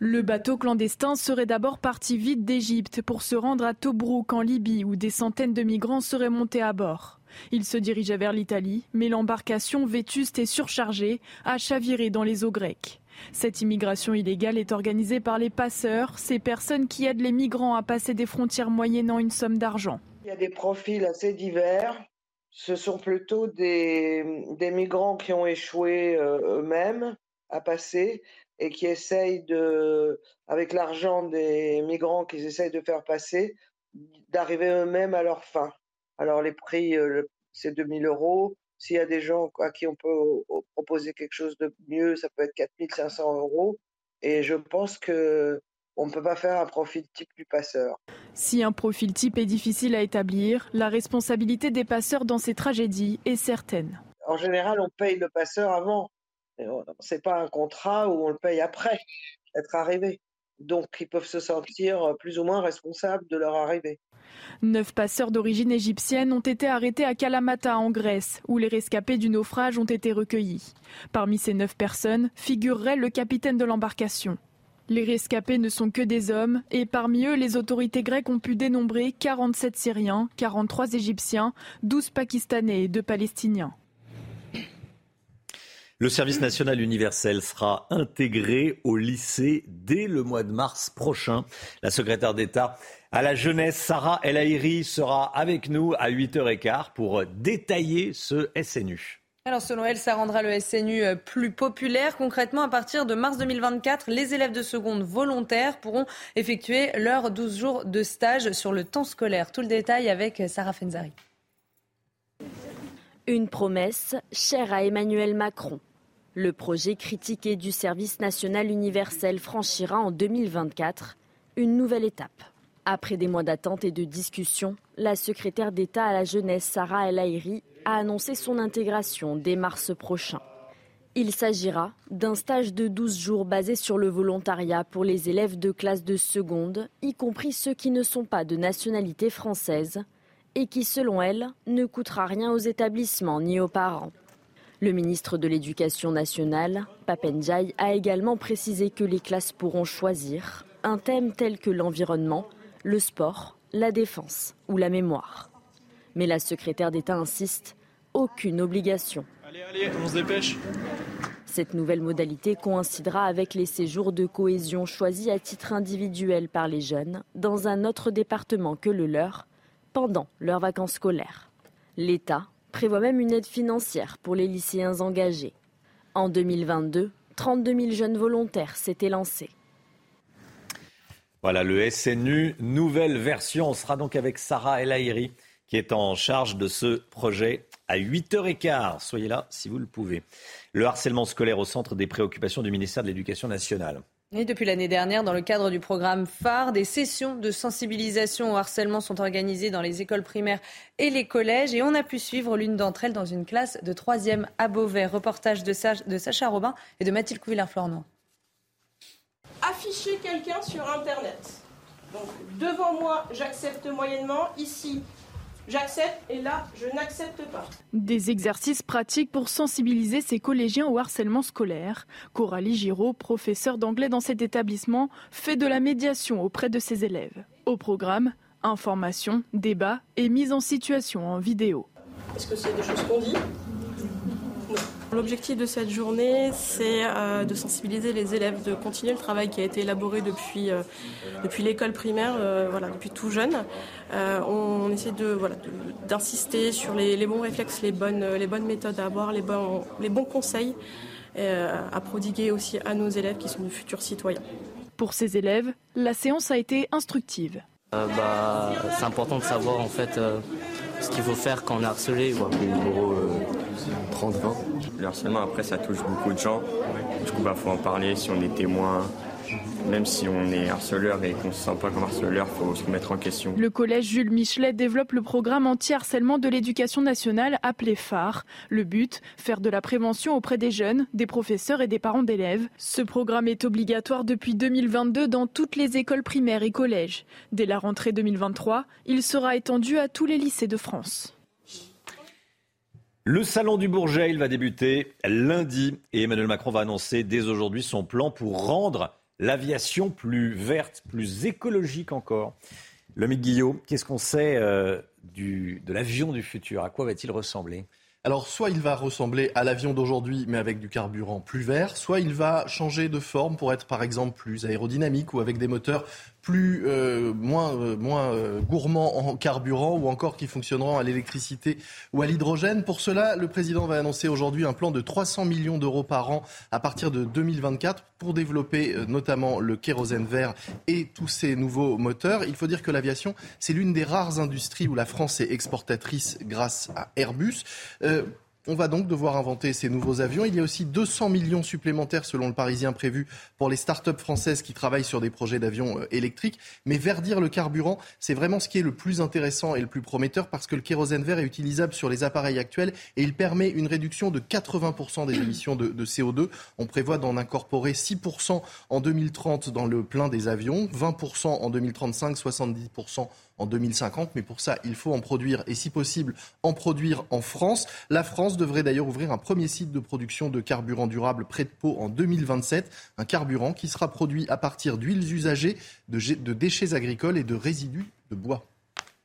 Speaker 9: Le bateau clandestin serait d'abord parti vite d'Égypte pour se rendre à Tobrouk en Libye où des centaines de migrants seraient montés à bord. Il se dirigeait vers l'Italie, mais l'embarcation vétuste et surchargée a chaviré dans les eaux grecques. Cette immigration illégale est organisée par les passeurs, ces personnes qui aident les migrants à passer des frontières moyennant une somme d'argent.
Speaker 28: Il y a des profils assez divers. Ce sont plutôt des, des migrants qui ont échoué euh, eux-mêmes à passer et qui essayent de, avec l'argent des migrants qu'ils essayent de faire passer, d'arriver eux-mêmes à leur fin. Alors les prix, euh, c'est 2000 euros. S'il y a des gens à qui on peut proposer quelque chose de mieux, ça peut être 4500 euros. Et je pense que on ne peut pas faire un profil type du passeur.
Speaker 9: Si un profil type est difficile à établir, la responsabilité des passeurs dans ces tragédies est certaine.
Speaker 28: En général, on paye le passeur avant. C'est pas un contrat où on le paye après être arrivé. Donc, ils peuvent se sentir plus ou moins responsables de leur arrivée.
Speaker 9: Neuf passeurs d'origine égyptienne ont été arrêtés à Kalamata en Grèce, où les rescapés du naufrage ont été recueillis. Parmi ces neuf personnes figurerait le capitaine de l'embarcation. Les rescapés ne sont que des hommes et parmi eux, les autorités grecques ont pu dénombrer 47 Syriens, 43 Égyptiens, 12 Pakistanais et 2 Palestiniens.
Speaker 1: Le service national universel sera intégré au lycée dès le mois de mars prochain. La secrétaire d'État à la jeunesse, Sarah El Haïry, sera avec nous à 8h15 pour détailler ce SNU.
Speaker 2: Alors selon elle, ça rendra le SNU euh, plus populaire. Concrètement, à partir de mars 2024, les élèves de seconde volontaires pourront effectuer leurs 12 jours de stage sur le temps scolaire. Tout le détail avec Sarah Fenzari.
Speaker 26: Une promesse chère à Emmanuel Macron. Le projet critiqué du service national universel franchira en 2024 une nouvelle étape. Après des mois d'attente et de discussion, la secrétaire d'État à la jeunesse Sarah El Haïry a annoncé son intégration dès mars prochain. Il s'agira d'un stage de 12 jours basé sur le volontariat pour les élèves de classe de seconde, y compris ceux qui ne sont pas de nationalité française, et qui, selon elle, ne coûtera rien aux établissements ni aux parents. Le ministre de l'Éducation nationale, Papenjai, a également précisé que les classes pourront choisir un thème tel que l'environnement, le sport, la défense ou la mémoire. Mais la secrétaire d'État insiste, aucune obligation.
Speaker 29: Allez, allez, on se dépêche.
Speaker 26: Cette nouvelle modalité coïncidera avec les séjours de cohésion choisis à titre individuel par les jeunes dans un autre département que le leur pendant leurs vacances scolaires. L'État prévoit même une aide financière pour les lycéens engagés. En 2022, 32 000 jeunes volontaires s'étaient lancés.
Speaker 1: Voilà le SNU, nouvelle version. On sera donc avec Sarah El qui est en charge de ce projet à 8h15. Soyez là si vous le pouvez. Le harcèlement scolaire au centre des préoccupations du ministère de l'Éducation nationale.
Speaker 2: Depuis l'année dernière, dans le cadre du programme phare, des sessions de sensibilisation au harcèlement sont organisées dans les écoles primaires et les collèges. Et on a pu suivre l'une d'entre elles dans une classe de 3e à Beauvais. Reportage de, Sacha Robin et de Mathilde Couvillard-Flornois.
Speaker 30: Afficher quelqu'un sur Internet. Donc, devant moi, j'accepte moyennement. Ici, J'accepte et là, je n'accepte pas.
Speaker 9: Des exercices pratiques pour sensibiliser ces collégiens au harcèlement scolaire. Coralie Giraud, professeure d'anglais dans cet établissement, fait de la médiation auprès de ses élèves. Au programme, information, débat et mise en situation en vidéo.
Speaker 30: Est-ce que c'est des choses qu'on dit? L'objectif de cette journée, c'est euh, de sensibiliser les élèves, de continuer le travail qui a été élaboré depuis, euh, depuis l'école primaire, euh, voilà, depuis tout jeune. on essaie de, voilà, d'insister sur les, bons réflexes, les bonnes, les bonnes méthodes à avoir, les bons, les bons conseils à prodiguer aussi à nos élèves qui sont de futurs citoyens.
Speaker 9: Pour ces élèves, la séance a été instructive.
Speaker 31: bah, c'est important de savoir en fait ce qu'il faut faire quand on est harcelé.
Speaker 32: 30-20. Le harcèlement, après, ça touche beaucoup de gens. Du coup, il bah, faut en parler si on est témoin. Même si on est harceleur et qu'on ne se sent pas comme harceleur, il faut se remettre en question.
Speaker 9: Le collège Jules Michelet développe le programme anti-harcèlement de l'éducation nationale appelé phare. Le but, faire de la prévention auprès des jeunes, des professeurs et des parents d'élèves. Ce programme est obligatoire depuis 2022 dans toutes les écoles primaires et collèges. Dès la rentrée 2023, il sera étendu à tous les lycées de France.
Speaker 1: Le salon du Bourget, il va débuter lundi et Emmanuel Macron va annoncer dès aujourd'hui son plan pour rendre l'aviation plus verte, plus écologique encore. Lomique Guillot, qu'est-ce qu'on sait euh, du, de l'avion du futur? À quoi va-t-il ressembler?
Speaker 24: Alors, soit il va ressembler à l'avion d'aujourd'hui, mais avec du carburant plus vert, soit il va changer de forme pour être, par exemple, plus aérodynamique ou avec des moteurs plus euh, moins euh, moins euh, gourmands en carburant ou encore qui fonctionneront à l'électricité ou à l'hydrogène. Pour cela, le président va annoncer aujourd'hui un plan de 300 millions d'euros par an à partir de 2024 pour développer notamment le kérosène vert et tous ces nouveaux moteurs. Il faut dire que l'aviation, c'est l'une des rares industries où la France est exportatrice grâce à Airbus. On va donc devoir inventer ces nouveaux avions. Il y a aussi 200 millions supplémentaires, selon le Parisien, prévus pour les start-up françaises qui travaillent sur des projets d'avions euh, électriques. Mais verdir le carburant, c'est vraiment ce qui est le plus intéressant et le plus prometteur parce que le kérosène vert est utilisable sur les appareils actuels et il permet une réduction de 80% des émissions de, de CO2. On prévoit d'en incorporer 6% en 2030 dans le plein des avions, 20% en 2035, 70% en 2050. Mais pour ça, il faut en produire et si possible en produire en France. La France devrait d'ailleurs ouvrir un premier site de production de carburant durable près de Pau en 2027. Un carburant qui sera produit à partir d'huiles usagées, de, de déchets agricoles et de résidus de bois.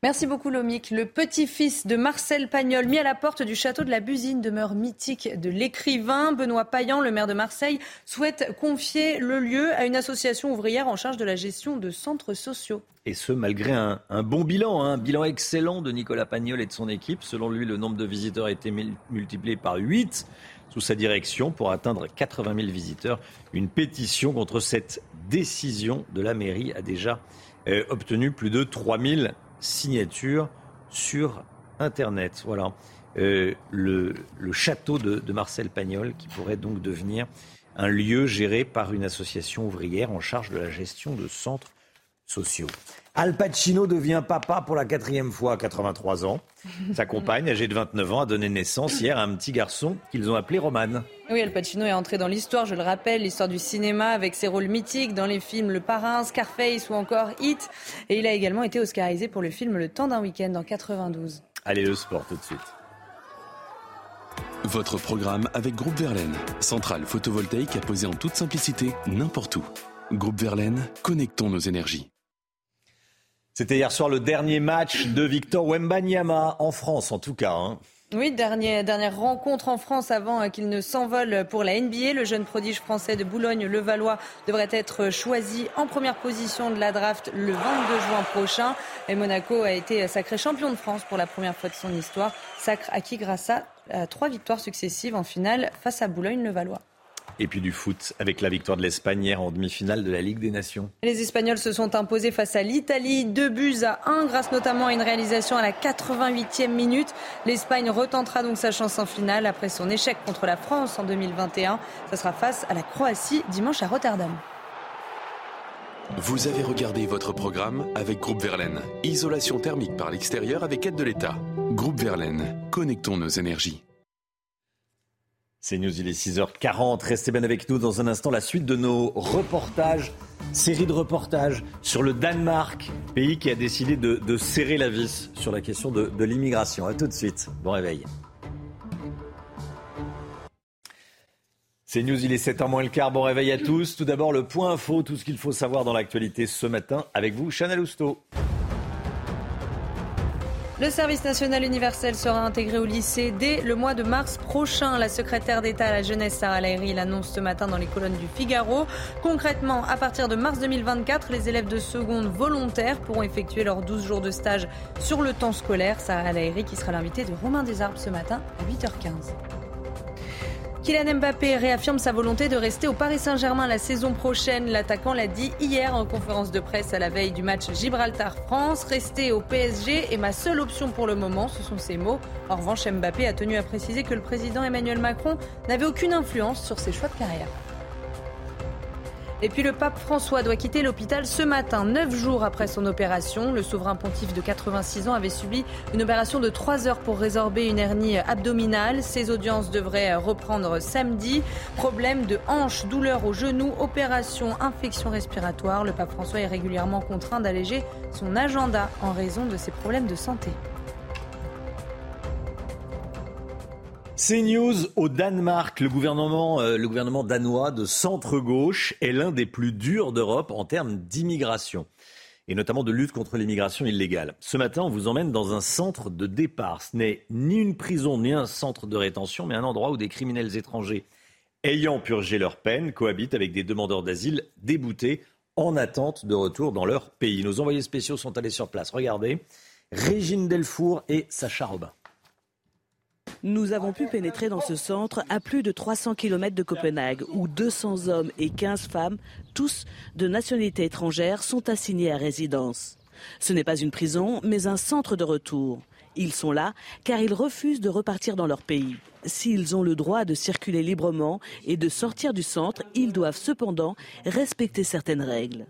Speaker 2: Merci beaucoup Lomic. Le petit-fils de Marcel Pagnol, mis à la porte du château de la Busine, demeure mythique de l'écrivain. Benoît Payan, le maire de Marseille, souhaite confier le lieu à une association ouvrière en charge de la gestion de centres sociaux.
Speaker 1: Et ce, malgré un, bon bilan, hein. un bilan excellent de Nicolas Pagnol et de son équipe. Selon lui, le nombre de visiteurs a été multiplié par 8 sous sa direction pour atteindre 80 000 visiteurs. Une pétition contre cette décision de la mairie a déjà euh, obtenu plus de 3 000 signature sur Internet. Voilà. Euh, le, château de, Marcel Pagnol qui pourrait donc devenir un lieu géré par une association ouvrière en charge de la gestion de centres sociaux. Al Pacino devient papa pour la quatrième fois à 83 ans. Sa compagne, âgée de 29 ans, a donné naissance hier à un petit garçon qu'ils ont appelé Roman.
Speaker 2: Oui, Al Pacino est entré dans l'histoire, je le rappelle, l'histoire du cinéma avec ses rôles mythiques dans les films Le Parrain, Scarface ou encore Hit. Et il a également été oscarisé pour le film Le Temps d'un week-end en 92.
Speaker 1: Allez, le sport tout de suite.
Speaker 20: Votre programme avec Groupe Verlaine, centrale photovoltaïque à poser en toute simplicité n'importe où. Groupe Verlaine, connectons nos énergies.
Speaker 1: C'était hier soir le dernier match de Victor Wembanyama, en France en tout cas. Hein.
Speaker 2: Oui, dernière, dernière rencontre en France avant qu'il ne s'envole pour la NBA. Le jeune prodige français de Boulogne-le-Valois devrait être choisi en première position de la draft le 22 juin prochain. Et Monaco a été sacré champion de France pour la première fois de son histoire. Sacre acquis grâce à trois victoires successives en finale face à Boulogne-le-Valois.
Speaker 1: Et puis du foot avec la victoire de l'Espagne hier en demi-finale de la Ligue des Nations.
Speaker 2: Les Espagnols se sont imposés face à l'Italie, deux buts à un grâce notamment à une réalisation à la 88e minute. L'Espagne retentera donc sa chance en finale après son échec contre la France en 2021. Ce sera face à la Croatie dimanche à Rotterdam.
Speaker 20: Vous avez regardé votre programme avec Groupe Verlaine. Isolation thermique par l'extérieur avec aide de l'État. Groupe Verlaine, connectons nos énergies.
Speaker 1: C'est News, il est 6h40. Restez bien avec nous dans un instant. La suite de nos reportages, série de reportages sur le Danemark, pays qui a décidé de, serrer la vis sur la question de, de l'immigration. A tout de suite. Bon réveil. C'est News, il est 7h moins le quart. Bon réveil à tous. Tout d'abord, le point info, tout ce qu'il faut savoir dans l'actualité ce matin avec vous, Chanel Housteau.
Speaker 2: Le service national universel sera intégré au lycée dès le mois de mars prochain. La secrétaire d'État à la jeunesse, Sarah Lahiri, l'annonce ce matin dans les colonnes du Figaro. Concrètement, à partir de mars 2024, les élèves de seconde volontaires pourront effectuer leurs 12 jours de stage sur le temps scolaire. Sarah Lahiri qui sera l'invité de Romain Desarbes ce matin à 8h15. Kylian Mbappé réaffirme sa volonté de rester au Paris Saint-Germain la saison prochaine. L'attaquant l'a dit hier en conférence de presse à la veille du match Gibraltar-France. Rester au PSG est ma seule option pour le moment, ce sont ses mots. En revanche, Mbappé a tenu à préciser que le président Emmanuel Macron n'avait aucune influence sur ses choix de carrière. Et puis le pape François doit quitter l'hôpital ce matin, neuf jours après son opération. Le souverain pontife de 86 ans avait subi une opération de trois heures pour résorber une hernie abdominale. Ses audiences devraient reprendre samedi. Problème de hanche, douleur au genou, opération, infection respiratoire. Le pape François est régulièrement contraint d'alléger son agenda en raison de ses problèmes de santé.
Speaker 1: News au Danemark. Le gouvernement, euh, le gouvernement danois de centre-gauche est l'un des plus durs d'Europe en termes d'immigration et notamment de lutte contre l'immigration illégale. Ce matin, on vous emmène dans un centre de départ. Ce n'est ni une prison ni un centre de rétention, mais un endroit où des criminels étrangers ayant purgé leur peine cohabitent avec des demandeurs d'asile déboutés en attente de retour dans leur pays. Nos envoyés spéciaux sont allés sur place. Regardez, Régine Delfour et Sacha Robin.
Speaker 29: Nous avons pu pénétrer dans ce centre à plus de 300 km de Copenhague, où 200 hommes et 15 femmes, tous de nationalité étrangère, sont assignés à résidence. Ce n'est pas une prison, mais un centre de retour. Ils sont là car ils refusent de repartir dans leur pays. S'ils ont le droit de circuler librement et de sortir du centre, ils doivent cependant respecter certaines règles.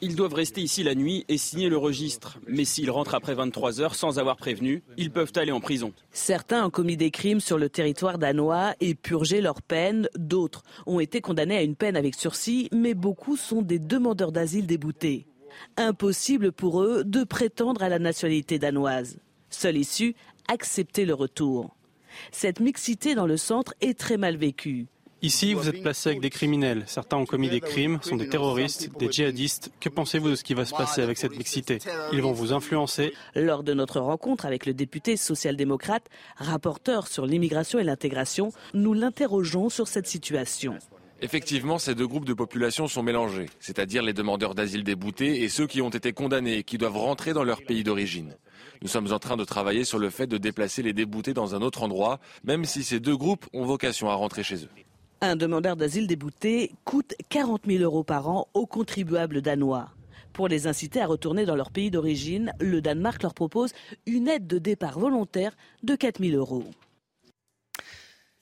Speaker 33: Ils doivent rester ici la nuit et signer le registre. Mais s'ils rentrent après 23 heures sans avoir prévenu, ils peuvent aller en prison.
Speaker 29: Certains ont commis des crimes sur le territoire danois et purgé leur peine. D'autres ont été condamnés à une peine avec sursis, mais beaucoup sont des demandeurs d'asile déboutés. Impossible pour eux de prétendre à la nationalité danoise. Seule issue, accepter le retour. Cette mixité dans le centre est très mal vécue.
Speaker 34: Ici, vous êtes placé avec des criminels. Certains ont commis des crimes, sont des terroristes, des djihadistes. Que pensez-vous de ce qui va se passer avec cette mixité? Ils vont vous influencer.
Speaker 29: Lors de notre rencontre avec le député social-démocrate, rapporteur sur l'immigration et l'intégration, nous l'interrogeons sur cette situation.
Speaker 35: Effectivement, ces deux groupes de population sont mélangés, c'est-à-dire les demandeurs d'asile déboutés et ceux qui ont été condamnés et qui doivent rentrer dans leur pays d'origine. Nous sommes en train de travailler sur le fait de déplacer les déboutés dans un autre endroit, même si ces deux groupes ont vocation à rentrer chez eux.
Speaker 29: Un demandeur d'asile débouté coûte 40 000 euros par an aux contribuables danois. Pour les inciter à retourner dans leur pays d'origine, le Danemark leur propose une aide de départ volontaire de 4 000 euros.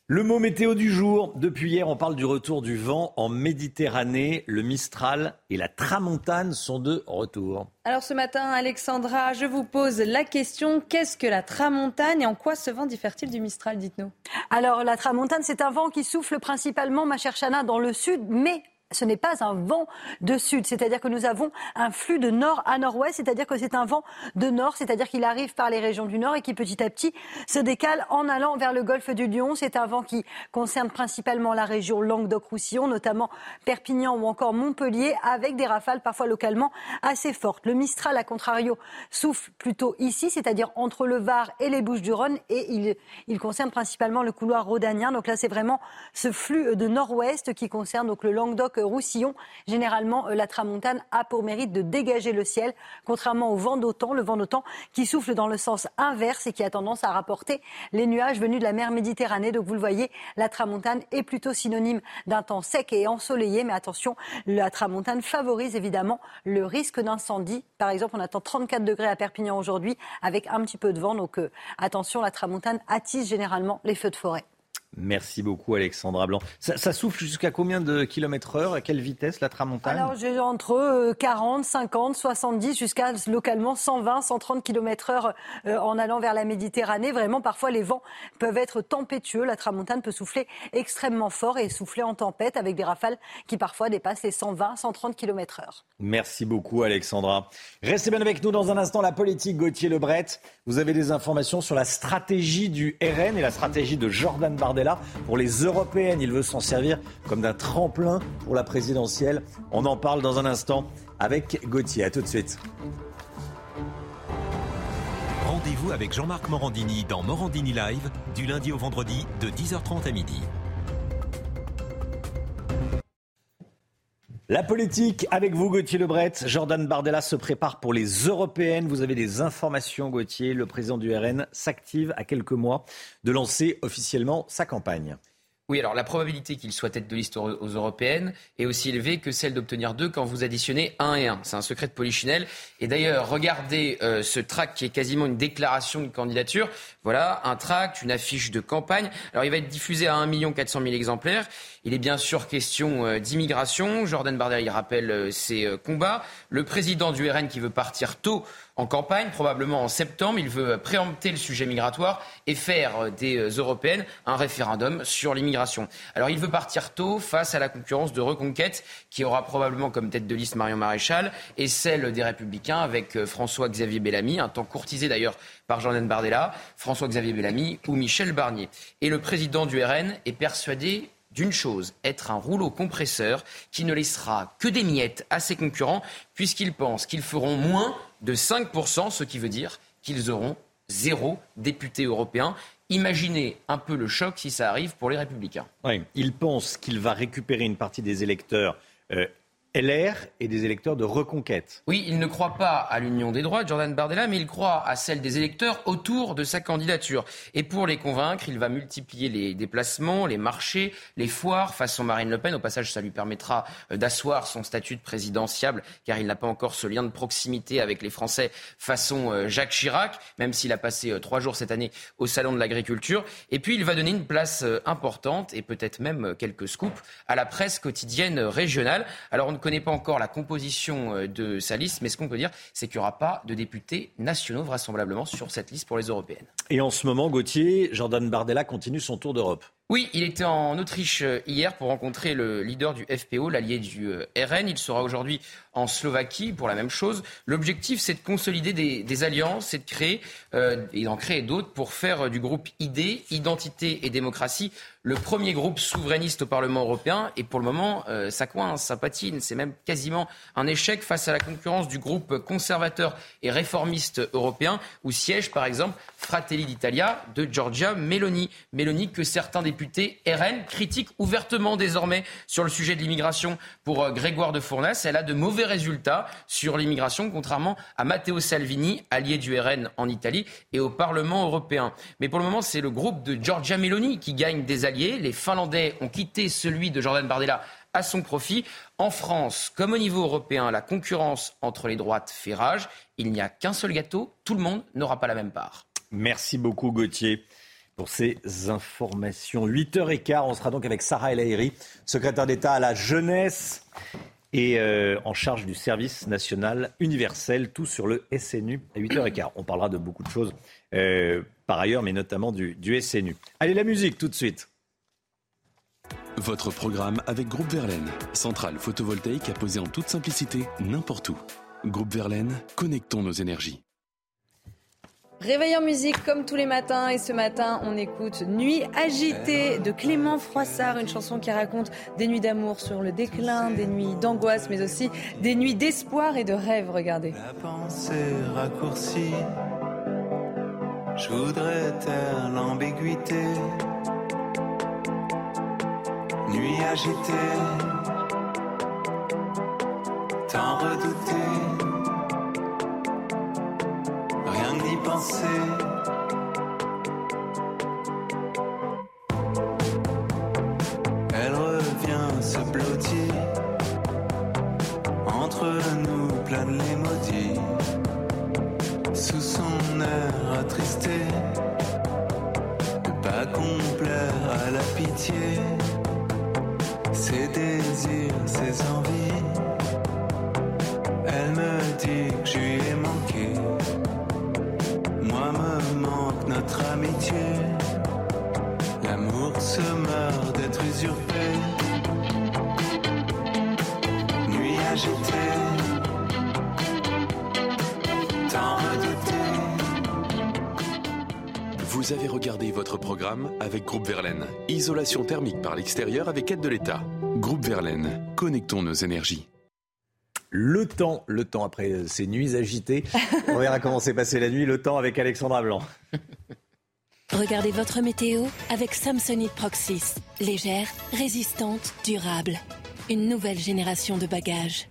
Speaker 1: Le mot météo du jour. Depuis hier, on parle du retour du vent en Méditerranée. Le Mistral et la Tramontane sont de retour.
Speaker 2: Alors ce matin, Alexandra, je vous pose la question qu'est-ce que la Tramontane et en quoi ce vent diffère-t-il du Mistral? Dites-nous.
Speaker 22: Alors la Tramontane, c'est un vent qui souffle principalement, ma chère Chana, dans le sud, mais ce n'est pas un vent de sud, c'est-à-dire que nous avons un flux de nord à nord-ouest, c'est-à-dire que c'est un vent de nord, c'est-à-dire qu'il arrive par les régions du nord et qui petit à petit se décale en allant vers le golfe du Lion. C'est un vent qui concerne principalement la région Languedoc-Roussillon, notamment Perpignan ou encore Montpellier, avec des rafales parfois localement assez fortes. Le Mistral, à contrario, souffle plutôt ici, c'est-à-dire entre le Var et les Bouches-du-Rhône, et il, concerne principalement le couloir rhodanien. Donc là, c'est vraiment ce flux de nord-ouest qui concerne donc le Languedoc Roussillon. Généralement, euh, la tramontane a pour mérite de dégager le ciel, contrairement au vent d'autant, le vent d'autant qui souffle dans le sens inverse et qui a tendance à rapporter les nuages venus de la mer Méditerranée. Donc vous le voyez, la tramontane est plutôt synonyme d'un temps sec et ensoleillé. Mais attention, la tramontane favorise évidemment le risque d'incendie. Par exemple, on attend 34 degrés à Perpignan aujourd'hui avec un petit peu de vent. Donc euh, attention, la tramontane attise généralement les feux de forêt.
Speaker 1: Merci beaucoup Alexandra Blanc. Ça, souffle jusqu'à combien de kilomètres heure? À quelle vitesse la tramontane?
Speaker 22: Alors j'ai entre 40, 50, 70 jusqu'à localement 120, 130 kilomètres heure euh, en allant vers la Méditerranée. Vraiment parfois les vents peuvent être tempétueux. La tramontane peut souffler extrêmement fort et souffler en tempête avec des rafales qui parfois dépassent les 120, 130 kilomètres heure.
Speaker 1: Merci beaucoup Alexandra. Restez bien avec nous dans un instant la politique Gauthier Lebret. Vous avez des informations sur la stratégie du RN et la stratégie de Jordan Bardella pour les européennes. Il veut s'en servir comme d'un tremplin pour la présidentielle. On en parle dans un instant avec Gauthier. A tout de suite.
Speaker 36: Rendez-vous avec Jean-Marc Morandini dans Morandini Live du lundi au vendredi de 10h30 à midi.
Speaker 1: La politique avec vous, Gauthier Lebret. Jordan Bardella se prépare pour les européennes. Vous avez des informations, Gauthier. Le président du RN s'active à quelques mois de lancer officiellement sa campagne.
Speaker 6: Oui, alors la probabilité qu'il soit tête de liste aux européennes est aussi élevée que celle d'obtenir deux quand vous additionnez un et un. C'est un secret de polichinelle. Et d'ailleurs, regardez euh, ce tract qui est quasiment une déclaration de candidature. Voilà, un tract, une affiche de campagne. Alors il va être diffusé à 1 400 000 exemplaires. Il est bien sûr question euh, d'immigration. Jordan Bardella rappelle euh, ses combats. Le président du RN qui veut partir tôt en campagne, probablement en septembre. Il veut préempter le sujet migratoire et faire des européennes un référendum sur l'immigration. Alors il veut partir tôt face à la concurrence de Reconquête, qui aura probablement comme tête de liste Marion Maréchal, et celle des Républicains avec euh, François-Xavier Bellamy, un temps courtisé d'ailleurs par Jordan Bardella, François-Xavier Bellamy ou Michel Barnier. Et le président du RN est persuadé d'une chose, être un rouleau compresseur qui ne laissera que des miettes à ses concurrents, puisqu'il pense qu'ils feront moins de 5%, ce qui veut dire qu'ils auront zéro député européen. Imaginez un peu le choc si ça arrive pour les républicains.
Speaker 1: Oui, il pense qu'il va récupérer une partie des électeurs euh, LR et des électeurs de reconquête.
Speaker 6: Oui, il ne croit pas à l'union des droits, Jordan Bardella, mais il croit à celle des électeurs autour de sa candidature. Et pour les convaincre, il va multiplier les déplacements, les marchés, les foires façon Marine Le Pen. Au passage, ça lui permettra euh, d'asseoir son statut de présidentiable, car il n'a pas encore ce lien de proximité avec les Français façon euh, Jacques Chirac, même s'il a passé euh, trois jours cette année au Salon de l'Agriculture. Et puis, il va donner une place importante, et peut-être même quelques scoops, à la presse quotidienne régionale. Alors, connaît pas encore la composition euh, de sa liste, mais ce qu'on peut dire, c'est qu'il n'y aura pas de députés nationaux vraisemblablement sur cette liste pour les européennes.
Speaker 1: Et en ce moment, Gauthier, Jordan Bardella continue son tour d'Europe.
Speaker 6: Oui, il était en Autriche euh, hier pour rencontrer le leader du FPO, l'allié du euh, RN. Il sera aujourd'hui en Slovaquie pour la même chose. L'objectif, c'est de consolider des, alliances et de créer et d'en créer d'autres pour faire du groupe ID, Identité et Démocratie, le premier groupe souverainiste au Parlement européen. Et pour le moment, euh, ça coince, ça patine. C'est même quasiment un échec face à la concurrence du groupe conservateur et réformiste européen, où siège par exemple Fratelli d'Italia de Giorgia Meloni. Meloni que certains députés RN critiquent ouvertement désormais sur le sujet de l'immigration. Pour euh, Grégoire de Fournas, elle a de résultats sur l'immigration, contrairement à Matteo Salvini, allié du RN en Italie et au Parlement européen. Mais pour le moment, c'est le groupe de Giorgia Meloni qui gagne des alliés. Les Finlandais ont quitté celui de Jordan Bardella à son profit. En France, comme au niveau européen, la concurrence entre les droites fait rage. Il n'y a qu'un seul gâteau, tout le monde n'aura pas la même part.
Speaker 1: Merci beaucoup Gauthier pour ces informations. 8h15, on sera donc avec Sarah El secrétaire d'État à la jeunesse et euh, en charge du service national universel, tout sur le SNU à 8h15. On parlera de beaucoup de choses euh, par ailleurs, mais notamment du, du SNU. Allez, la musique tout de suite.
Speaker 20: Votre programme avec Groupe Verlaine, centrale photovoltaïque à poser en toute simplicité n'importe où. Groupe Verlaine, connectons nos énergies.
Speaker 2: Réveil en musique comme tous les matins et ce matin on écoute Nuit agitée de Clément Froissart, une chanson qui raconte des nuits d'amour sur le déclin, des nuits d'angoisse mais aussi des nuits d'espoir et de rêve, regardez.
Speaker 37: La pensée raccourcie, je voudrais taire l'ambiguïté. Nuit agitée, tant redouté. Rien
Speaker 20: Regardé votre programme avec Groupe Verlaine. Isolation thermique par l'extérieur avec aide de l'État. Groupe Verlaine, connectons nos énergies.
Speaker 1: Le temps, le temps après ces nuits agitées. On verra comment s'est passée la nuit. Le temps avec Alexandra Blanc.
Speaker 25: Regardez votre météo avec Samsonite Proxys. Légère, résistante, durable. Une nouvelle génération de bagages.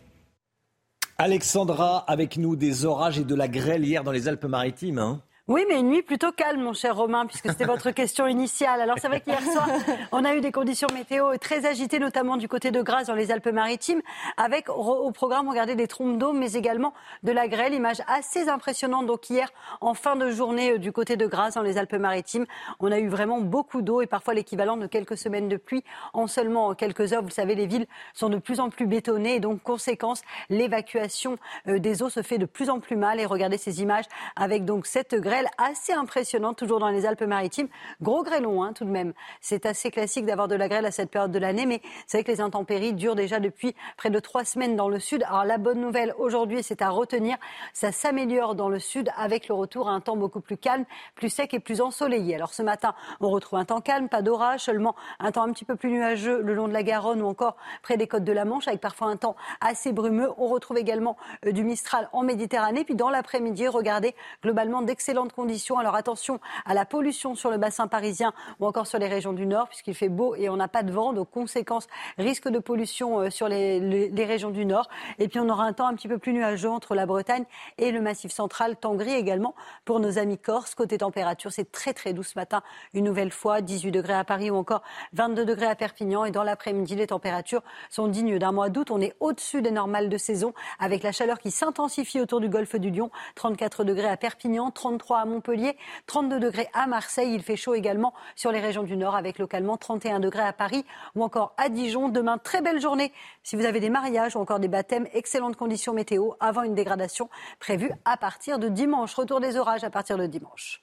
Speaker 1: Alexandra, avec nous des orages et de la grêle hier dans les Alpes-Maritimes. hein.
Speaker 22: Oui, mais une nuit plutôt calme, mon cher Romain, puisque c'était votre question initiale. Alors c'est vrai qu'hier soir, on a eu des conditions météo très agitées, notamment du côté de Grasse dans les Alpes-Maritimes, avec au programme, regardez, des trompes d'eau, mais également de la grêle. Image assez impressionnante. Donc hier, en fin de journée, euh, du côté de Grasse dans les Alpes-Maritimes, on a eu vraiment beaucoup d'eau et parfois l'équivalent de quelques semaines de pluie en seulement quelques heures. Vous savez, les villes sont de plus en plus bétonnées et donc, conséquence, l'évacuation euh, des eaux se fait de plus en plus mal. Et regardez ces images avec donc cette grêle assez impressionnante, toujours dans les Alpes-Maritimes. Gros grêlon, hein, tout de même. C'est assez classique d'avoir de la grêle à cette période de l'année, mais c'est vrai que les intempéries durent déjà depuis près de trois semaines dans le sud. Alors la bonne nouvelle aujourd'hui, c'est à retenir, ça s'améliore dans le sud avec le retour à un temps beaucoup plus calme, plus sec et plus ensoleillé. Alors ce matin, on retrouve un temps calme, pas d'orage, seulement un temps un petit peu plus nuageux le long de la Garonne ou encore près des côtes de la Manche, avec parfois un temps assez brumeux. On retrouve également euh, du Mistral en Méditerranée. Puis dans l'après-midi, regardez globalement d'excellentes conditions. Alors attention à la pollution sur le bassin parisien ou encore sur les régions du Nord, puisqu'il fait beau et on n'a pas de vent. Donc conséquence, risque de pollution euh, sur les régions du Nord. Et puis on aura un temps un petit peu plus nuageux entre la Bretagne et le Massif central, temps gris également pour nos amis corses. Côté température, c'est très très doux ce matin. Une nouvelle fois, 18 degrés à Paris ou encore 22 degrés à Perpignan. Et dans l'après-midi, les températures sont dignes d'un mois d'août. On est au-dessus des normales de saison avec la chaleur qui s'intensifie autour du golfe du Lion. 34 degrés à Perpignan, 33 à Montpellier, 32 degrés à Marseille. Il fait chaud également sur les régions du Nord avec localement 31 degrés à Paris ou encore à Dijon. Demain, très belle journée. Si vous avez des mariages ou encore des baptêmes, excellentes conditions météo avant une dégradation prévue à partir de dimanche. Retour des orages à partir de dimanche.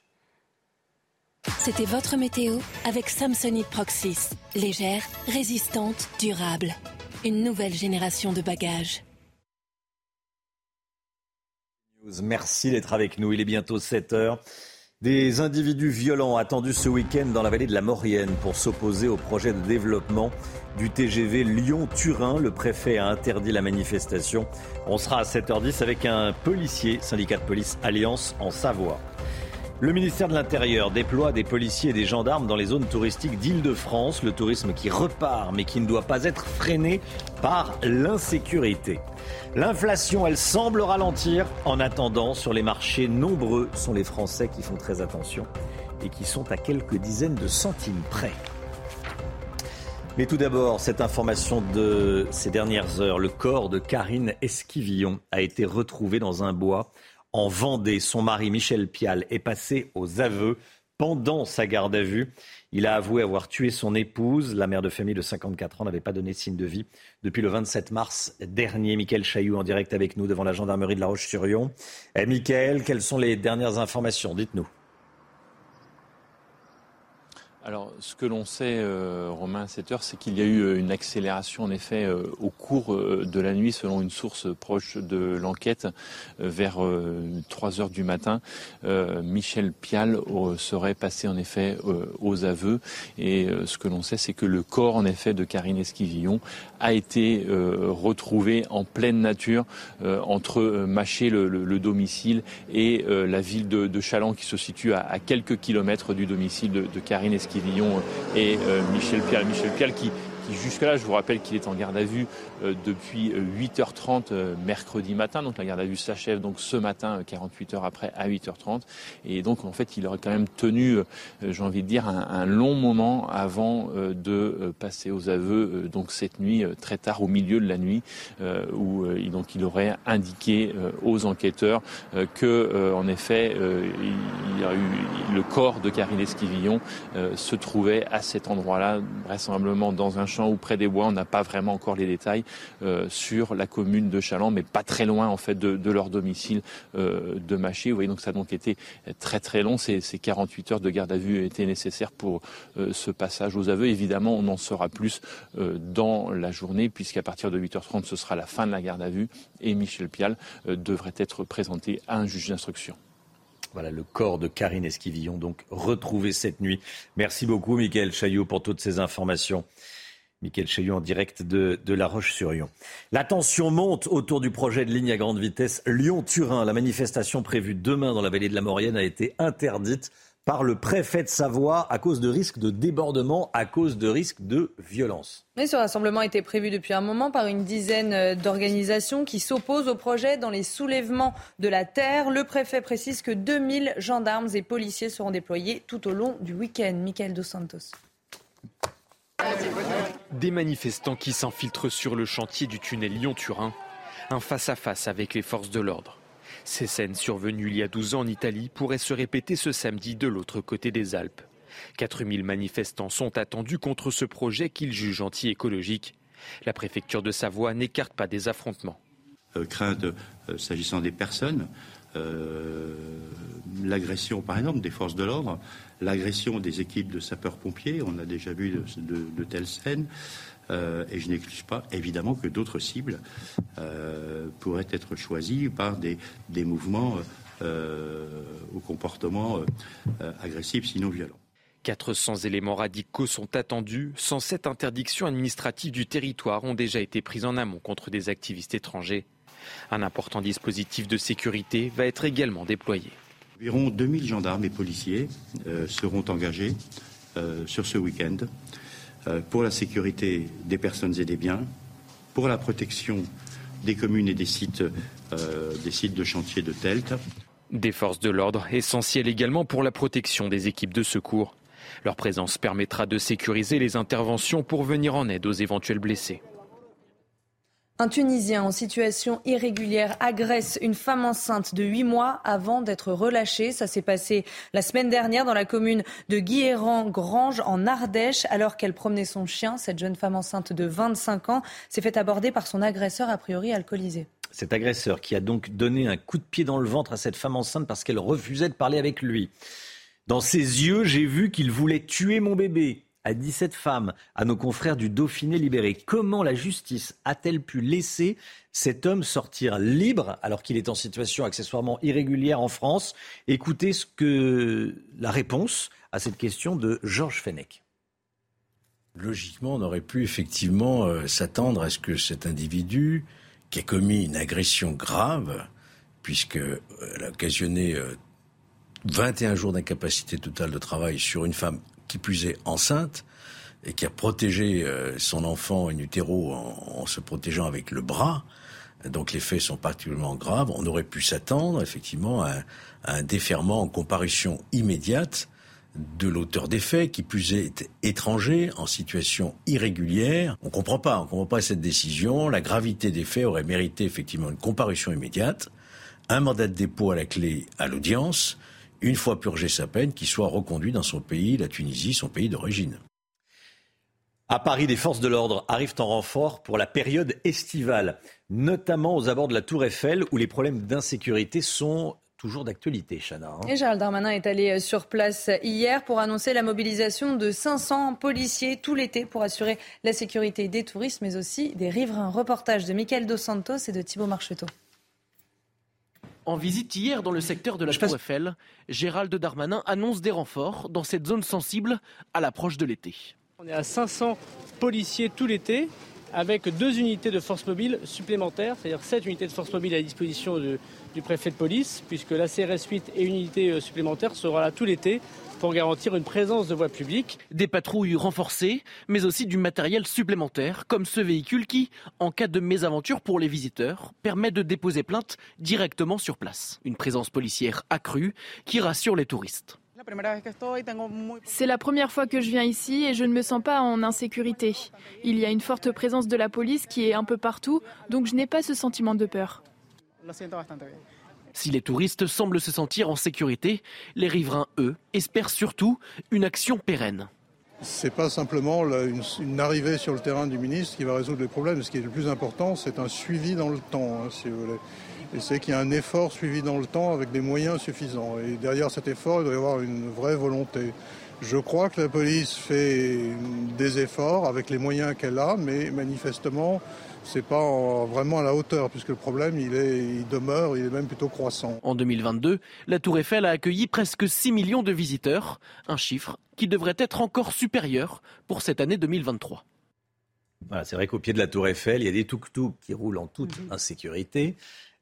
Speaker 25: C'était votre météo avec Samsonite Proxys. Légère, résistante, durable. Une nouvelle génération de bagages.
Speaker 1: Merci d'être avec nous. Il est bientôt 7 heures. Des individus violents attendus ce week-end dans la vallée de la Maurienne pour s'opposer au projet de développement du TGV Lyon-Turin. Le préfet a interdit la manifestation. On sera à 7h10 avec un policier, syndicat de police Alliance en Savoie. Le ministère de l'Intérieur déploie des policiers et des gendarmes dans les zones touristiques d'Île-de-France. Le tourisme qui repart mais qui ne doit pas être freiné par l'insécurité. L'inflation, elle semble ralentir. En attendant, sur les marchés, nombreux sont les Français qui font très attention et qui sont à quelques dizaines de centimes près. Mais tout d'abord, cette information de ces dernières heures, le corps de Karine Esquivillon a été retrouvé dans un bois en Vendée. Son mari Michel Pial est passé aux aveux pendant sa garde à vue. Il a avoué avoir tué son épouse. La mère de famille de 54 ans n'avait pas donné signe de vie depuis le 27 mars dernier. Michael Chailloux en direct avec nous devant la gendarmerie de La Roche-sur-Yon. Eh, Michael, quelles sont les dernières informations? Dites-nous.
Speaker 38: Alors, ce que l'on sait, euh, Romain, à cette heure, c'est qu'il y a eu euh, une accélération, en effet, euh, au cours de la nuit, selon une source proche de l'enquête, vers 3 heures du matin. Michel Pial serait passé, en effet, aux aveux. Et ce que l'on sait, c'est que le corps, en effet, de Karine Esquivillon a été retrouvé en pleine nature entre Maché, le, domicile, et la ville de, de Chaland, qui se situe à, quelques kilomètres du domicile de, de Karine Esquivillon. Villon et euh, Michel Pial. Michel Pial qui jusque-là, je vous rappelle qu'il est en garde à vue depuis 8h30 euh, mercredi matin. Donc la garde à vue s'achève donc ce matin, 48 heures après, à 8h30. Et donc en fait, il aurait quand même tenu, j'ai envie de dire, un, long moment avant de passer aux aveux. Donc cette nuit, très tard, au milieu de la nuit, où donc il aurait indiqué aux enquêteurs que, en effet, il y a eu le corps de Karine Esquivillon se trouvait à cet endroit-là, vraisemblablement dans un champ ou près des bois. On n'a pas vraiment encore les détails euh, sur la commune de Chaland, mais pas très loin en fait de, leur domicile euh, de Maché. Vous voyez donc ça a donc été très très long. Ces, ces 48 heures de garde à vue étaient nécessaires pour euh, ce passage aux aveux. Évidemment, on en saura plus dans la journée, puisqu'à partir de 8h30, ce sera la fin de la garde à vue et Michel Pial devrait être présenté à un juge d'instruction.
Speaker 1: Voilà le corps de Karine Esquivillon, donc retrouvé cette nuit. Merci beaucoup, Michael Chaillot, pour toutes ces informations. Michael Chaillot en direct de, La Roche-sur-Yon. La tension monte autour du projet de ligne à grande vitesse Lyon-Turin. La manifestation prévue demain dans la vallée de la Maurienne a été interdite par le préfet de Savoie à cause de risques de débordement, à cause de risques de violence.
Speaker 2: ce rassemblement était prévu depuis un moment par une dizaine d'organisations qui s'opposent au projet dans les soulèvements de la terre. Le préfet précise que 2000 gendarmes et policiers seront déployés tout au long du week-end. Michael Dos Santos.
Speaker 3: Des manifestants qui s'infiltrent sur le chantier du tunnel Lyon-Turin, un face-à-face avec les forces de l'ordre. Ces scènes survenues il y a 12 ans en Italie pourraient se répéter ce samedi de l'autre côté des Alpes. 4000 manifestants sont attendus contre ce projet qu'ils jugent anti-écologique. La préfecture de Savoie n'écarte pas des affrontements.
Speaker 4: Euh, crainte euh, s'agissant des personnes, l'agression par exemple des forces de l'ordre, l'agression des équipes de sapeurs-pompiers, on a déjà vu de, telles scènes, euh, et je n'exclus pas évidemment que d'autres cibles euh, pourraient être choisies par des, mouvements au comportement agressif, sinon violent.
Speaker 3: 400 éléments radicaux sont attendus. 107 interdictions administratives du territoire ont déjà été prises en amont contre des activistes étrangers. Un important dispositif de sécurité va être également déployé.
Speaker 4: Environ 2000 gendarmes et policiers euh, seront engagés euh, sur ce week-end euh, pour la sécurité des personnes et des biens, pour la protection des communes et des sites, des sites de chantier de TELT.
Speaker 3: Des forces de l'ordre essentielles également pour la protection des équipes de secours. Leur présence permettra de sécuriser les interventions pour venir en aide aux éventuels blessés.
Speaker 2: Un Tunisien en situation irrégulière agresse une femme enceinte de 8 mois avant d'être relâché. Ça s'est passé la semaine dernière dans la commune de Guéhéran-Grange en Ardèche alors qu'elle promenait son chien. Cette jeune femme enceinte de 25 ans s'est fait aborder par son agresseur a priori alcoolisé.
Speaker 1: Cet agresseur qui a donc donné un coup de pied dans le ventre à cette femme enceinte parce qu'elle refusait de parler avec lui. Dans ses yeux, j'ai vu qu'il voulait tuer mon bébé à 17 femmes, à nos confrères du Dauphiné libéré. Comment la justice a-t-elle pu laisser cet homme sortir libre alors qu'il est en situation accessoirement irrégulière en France? Écoutez ce que la réponse à cette question de Georges Fenech.
Speaker 39: Logiquement, on aurait pu effectivement euh, s'attendre à ce que cet individu, qui a commis une agression grave, puisqu'elle a occasionné 21 euh, jours d'incapacité totale de travail sur une femme qui plus est enceinte, et qui a protégé euh, son enfant in utero en, se protégeant avec le bras, donc les faits sont particulièrement graves, on aurait pu s'attendre effectivement à, un déferment en comparution immédiate de l'auteur des faits, qui plus est étranger, en situation irrégulière. On ne comprend pas, on comprend pas cette décision. La gravité des faits aurait mérité effectivement une comparution immédiate, un mandat de dépôt à la clé à l'audience, une fois purgé sa peine, qu'il soit reconduit dans son pays, la Tunisie, son pays d'origine.
Speaker 1: À Paris, des forces de l'ordre arrivent en renfort pour la période estivale, notamment aux abords de la Tour Eiffel, où les problèmes d'insécurité sont toujours d'actualité, Chana. Hein.
Speaker 2: Et Gérald Darmanin est allé euh, sur place hier pour annoncer la mobilisation de 500 policiers tout l'été pour assurer la sécurité des touristes, mais aussi des riverains. Reportage de Michael Dos Santos et de Thibault Marcheteau.
Speaker 7: En visite hier dans le secteur de la Tour Eiffel, Gérald Darmanin annonce des renforts dans cette zone sensible à l'approche de l'été.
Speaker 8: On est à 500 policiers tout l'été avec deux unités de force mobile supplémentaires, c'est-à-dire sept unités de force mobile à disposition de, du préfet de police, puisque la CRS 8 et une unité euh, supplémentaire sera là tout l'été pour garantir une présence de voie publique.
Speaker 7: Des patrouilles renforcées, mais aussi du matériel supplémentaire, comme ce véhicule qui, en cas de mésaventure pour les visiteurs, permet de déposer plainte directement sur place. Une présence policière accrue qui rassure les touristes.
Speaker 9: C'est la première fois que je viens ici et je ne me sens pas en insécurité. Il y a une forte présence de la police qui est un peu partout, donc je n'ai pas ce sentiment de peur.
Speaker 7: Si les touristes semblent se sentir en sécurité, les riverains, eux, espèrent surtout une action pérenne.
Speaker 10: C'est pas simplement une, arrivée sur le terrain du ministre qui va résoudre les problèmes. Ce qui est le plus important, c'est un suivi dans le temps, hein. Et c'est qu'il y a un effort suivi dans le temps avec des moyens suffisants. Et derrière cet effort, il doit y avoir une vraie volonté. Je crois que la police fait des efforts avec les moyens qu'elle a, mais manifestement, c'est pas vraiment à la hauteur, puisque le problème, il, est, il demeure, il est même plutôt croissant.
Speaker 7: En 2022, la Tour Eiffel a accueilli presque 6 millions de visiteurs, un chiffre qui devrait être encore supérieur pour cette année 2023.
Speaker 1: Voilà, c'est vrai qu'au pied de la Tour Eiffel, il y a des tuk-tuk qui roulent en toute mhm. insécurité.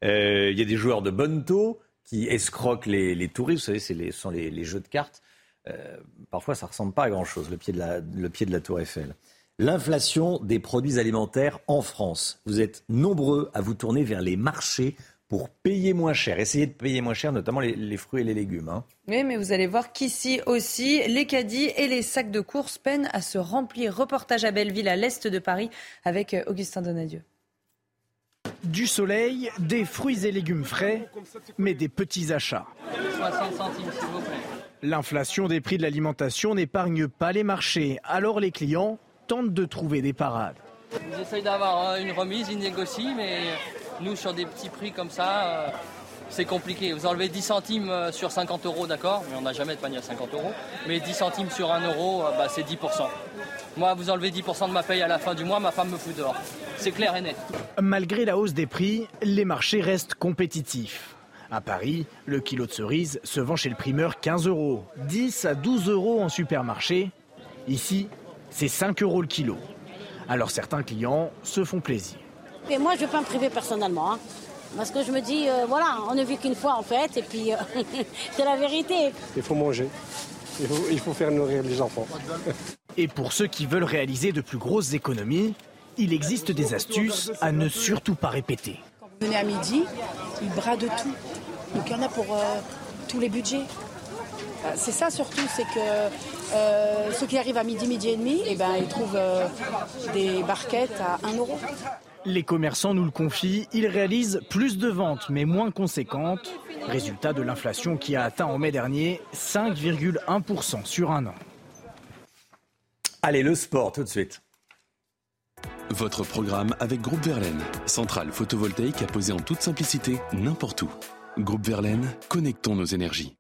Speaker 1: Euh, il y a des joueurs de bonne taux qui escroquent les, touristes. Vous savez, ce sont les, jeux de cartes. Euh, parfois, ça ressemble pas à grand-chose, le, pied de la, le pied de la Tour Eiffel. L'inflation des produits alimentaires en France. Vous êtes nombreux à vous tourner vers les marchés pour payer moins cher. Essayez de payer moins cher, notamment les, fruits et les légumes. Hein.
Speaker 2: Oui, mais vous allez voir qu'ici aussi, les caddies et les sacs de course peinent à se remplir. Reportage à Belleville, à l'est de Paris, avec euh, Augustin Donadieu.
Speaker 11: Du soleil, des fruits et légumes frais, mais des petits achats. L'inflation des prix de l'alimentation n'épargne pas les marchés, alors les clients tentent de trouver des parades.
Speaker 12: Ils essayent d'avoir euh, une remise, ils négocient, mais nous, sur des petits prix comme ça, euh, c'est compliqué. Vous enlevez 10 centimes euh, sur 50 euros, d'accord, mais on n'a jamais de panier à 50 euros. Mais 10 centimes sur 1 euro, bah, c'est 10%. Moi, vous enlevez 10% de ma paye à la fin du mois, ma femme me fout dehors. C'est clair et net.
Speaker 11: Malgré la hausse des prix, les marchés restent compétitifs. À Paris, le kilo de cerises se vend chez le primeur 15 euros, 10 à 12 euros en supermarché. Ici, c'est 5 euros le kilo. Alors certains clients se font plaisir.
Speaker 40: Et moi, je ne vais pas me priver personnellement. Hein. parce que je me dis, euh, voilà, on ne vit qu'une fois en fait, et puis euh, c'est la vérité.
Speaker 41: Il faut manger. Il faut, faire nourrir les enfants.
Speaker 11: Et pour ceux qui veulent réaliser de plus grosses économies, il existe des astuces à ne surtout pas répéter.
Speaker 42: Venez à midi, il bradent tout. Donc il y en a pour euh, tous les budgets. C'est ça surtout, c'est que euh, ceux qui arrivent à midi, midi et demi, eh ben, ils trouvent euh, des barquettes à 1 euro.
Speaker 11: Les commerçants nous le confient, ils réalisent plus de ventes mais moins conséquentes. Résultat de l'inflation qui a atteint en mai dernier 5,1% sur un an.
Speaker 1: Allez, le sport tout de suite.
Speaker 20: Votre programme avec Groupe Verlaine, centrale photovoltaïque à poser en toute simplicité n'importe où. Groupe Verlaine, connectons nos énergies.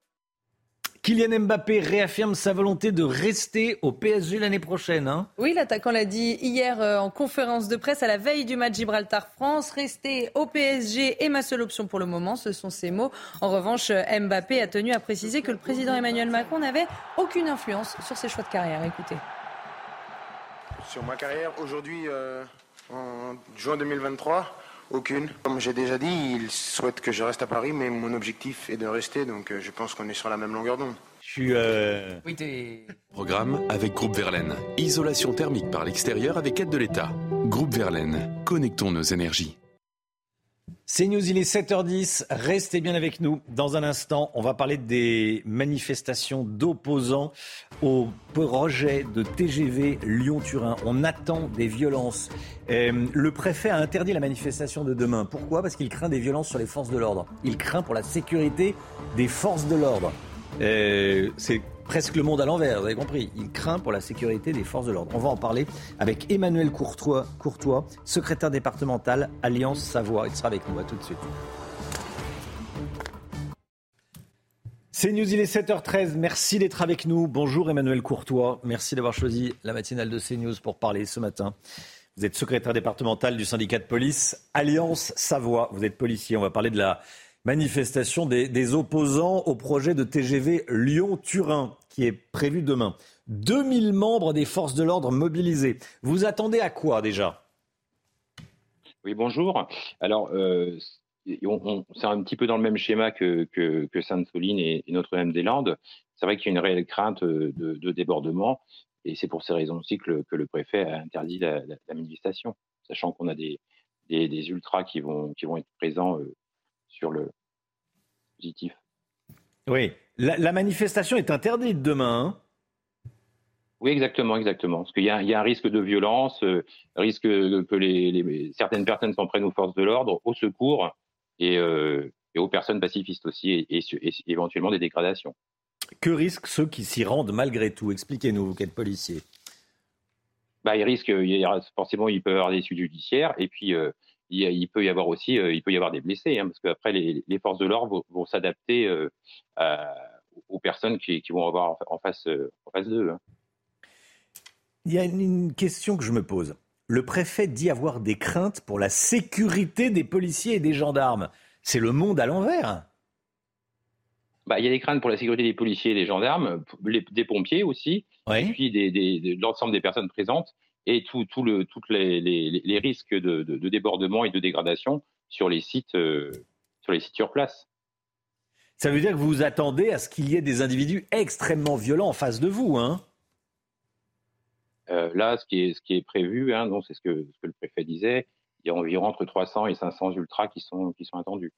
Speaker 1: Kylian Mbappé réaffirme sa volonté de rester au PSG l'année prochaine. Hein.
Speaker 2: oui, l'attaquant l'a dit hier euh, en conférence de presse à la veille du match Gibraltar-France. Rester au PSG est ma seule option pour le moment, ce sont ses mots. En revanche, Mbappé a tenu à préciser que le président Emmanuel Macron n'avait aucune influence sur ses choix de carrière. Écoutez.
Speaker 43: Sur ma carrière, aujourd'hui, euh, en juin 2023, aucune. Comme j'ai déjà dit, il souhaite que je reste à Paris, mais mon objectif est de rester, donc euh, je pense qu'on est sur la même longueur d'onde.
Speaker 1: Je suis. Euh...
Speaker 20: Programme avec Groupe Verlaine. Isolation thermique par l'extérieur avec aide de l'État. Groupe Verlaine. Connectons nos énergies.
Speaker 1: C'est News, il est 7h10. Restez bien avec nous. Dans un instant, on va parler des manifestations d'opposants au projet de TGV Lyon-Turin. On attend des violences. Euh, le préfet a interdit la manifestation de demain. Pourquoi? Parce qu'il craint des violences sur les forces de l'ordre. Il craint pour la sécurité des forces de l'ordre. Euh, c'est presque le monde à l'envers, vous avez compris. Il craint pour la sécurité des forces de l'ordre. On va en parler avec Emmanuel Courtois, Courtois, secrétaire départemental Alliance Savoie. Il sera avec nous. À tout de suite. C'est News, il est 7h13. Merci d'être avec nous. Bonjour Emmanuel Courtois. Merci d'avoir choisi la matinale de CNews pour parler ce matin. Vous êtes secrétaire départemental du syndicat de police Alliance Savoie. Vous êtes policier. On va parler de la manifestation des, opposants au projet de TGV Lyon-Turin qui est prévu demain. 2000 membres des forces de l'ordre mobilisés. Vous attendez à quoi déjà?
Speaker 44: Oui, bonjour. Alors, euh, c'est un petit peu dans le même schéma que, Sainte-Soline et, Notre-Dame-des-Landes. C'est vrai qu'il y a une réelle crainte de, débordement. Et c'est pour ces raisons aussi que le, préfet a interdit la, manifestation, sachant qu'on a des, ultras qui vont, qui vont être présents euh, sur le positif.
Speaker 1: Oui, la, manifestation est interdite demain. Hein?
Speaker 44: Oui, exactement, exactement. Parce qu'il y, a un risque de violence, euh, risque que les, certaines personnes s'en prennent aux forces de l'ordre, au secours et, euh, aux personnes pacifistes aussi, et, éventuellement des dégradations.
Speaker 1: Que risquent ceux qui s'y rendent malgré tout? Expliquez-nous, vous qui êtes policier.
Speaker 44: Bah, ils risquent, forcément, ils peuvent avoir des suites judiciaires, et puis euh, il, peut y avoir aussi, euh, il peut y avoir des blessés, hein, parce qu'après les, forces de l'ordre vont, s'adapter euh, aux personnes qui, vont avoir en face, euh, en face d'eux. Hein.
Speaker 1: Il y a une question que je me pose. Le préfet dit avoir des craintes pour la sécurité des policiers et des gendarmes. C'est le monde à l'envers.
Speaker 44: Bah, il y a des craintes pour la sécurité des policiers et des gendarmes, des pompiers aussi, et puis de l'ensemble des personnes présentes et tous le, les, les, risques de, débordement et de dégradation sur les sites, euh, sur les sites sur place.
Speaker 1: Ça veut dire que vous vous attendez à ce qu'il y ait des individus extrêmement violents en face de vous, hein?
Speaker 44: Euh, Là, ce qui est, ce qui est prévu, hein, c'est ce que, ce que le préfet disait, il y a environ entre 300 et 500 ultras qui sont, qui sont attendus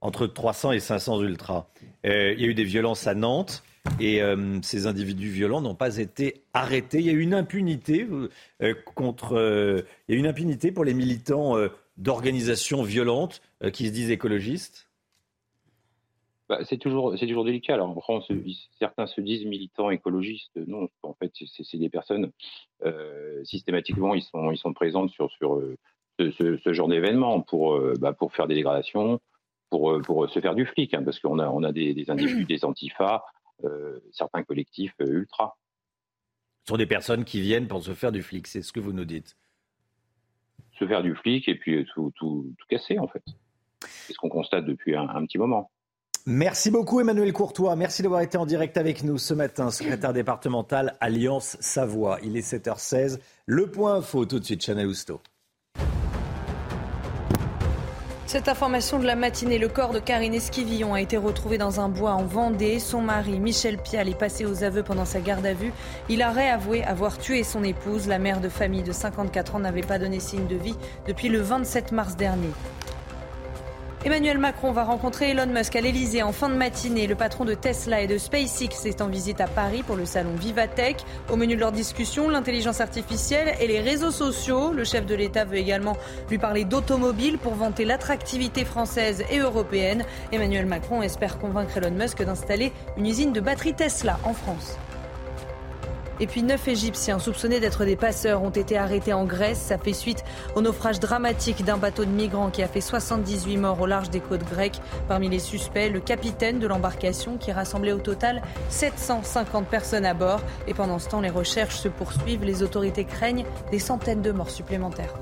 Speaker 1: entre 300 et 500 ultras. Euh, il y a eu des violences à Nantes et euh, ces individus violents n'ont pas été arrêtés. Il y a eu une impunité euh, contre. il y a une impunité pour les militants d'organisations violentes qui se disent écologistes.
Speaker 44: Bah, c'est toujours, c'est toujours délicat. Alors, certains se disent militants écologistes. Non, en fait, c'est, des personnes systématiquement, ils sont, ils sont présentes sur, sur ce, genre d'événements pour, bah, pour faire des dégradations, pour, euh, pour se faire du flic, hein, parce qu'on a, on a des, des individus, des antifas, euh, certains collectifs euh, ultra.
Speaker 1: Ce sont des personnes qui viennent pour se faire du flic, c'est ce que vous nous dites.
Speaker 44: Se faire du flic et puis tout, tout, tout casser, en fait. C'est ce qu'on constate depuis un, un petit moment.
Speaker 1: Merci beaucoup Emmanuel Courtois. Merci d'avoir été en direct avec nous ce matin, secrétaire départemental Alliance Savoie. Il est 7h16. Le point info tout de suite, Chanel Housteau.
Speaker 2: Cette information de la matinée, le corps de Karine Esquivillon a été retrouvé dans un bois en Vendée. Son mari, Michel Pial, est passé aux aveux pendant sa garde à vue. Il a réavoué avoir tué son épouse. La mère de famille de 54 ans n'avait pas donné signe de vie depuis le 27 mars dernier. Emmanuel Macron va rencontrer Elon Musk à l'Elysée en fin de matinée. Le patron de Tesla et de SpaceX est en visite à Paris pour le salon Vivatech. Au menu de leur discussion, l'intelligence artificielle et les réseaux sociaux. Le chef de l'État veut également lui parler d'automobile pour vanter l'attractivité française et européenne. Emmanuel Macron espère convaincre Elon Musk d'installer une usine de batterie Tesla en France. Et puis neuf Égyptiens soupçonnés d'être des passeurs ont été arrêtés en Grèce. Ça fait suite au naufrage dramatique d'un bateau de migrants qui a fait 78 morts au large des côtes grecques. Parmi les suspects, le capitaine de l'embarcation qui rassemblait au total 750 personnes à bord. Et pendant ce temps, les recherches se poursuivent. Les autorités craignent des centaines de morts supplémentaires.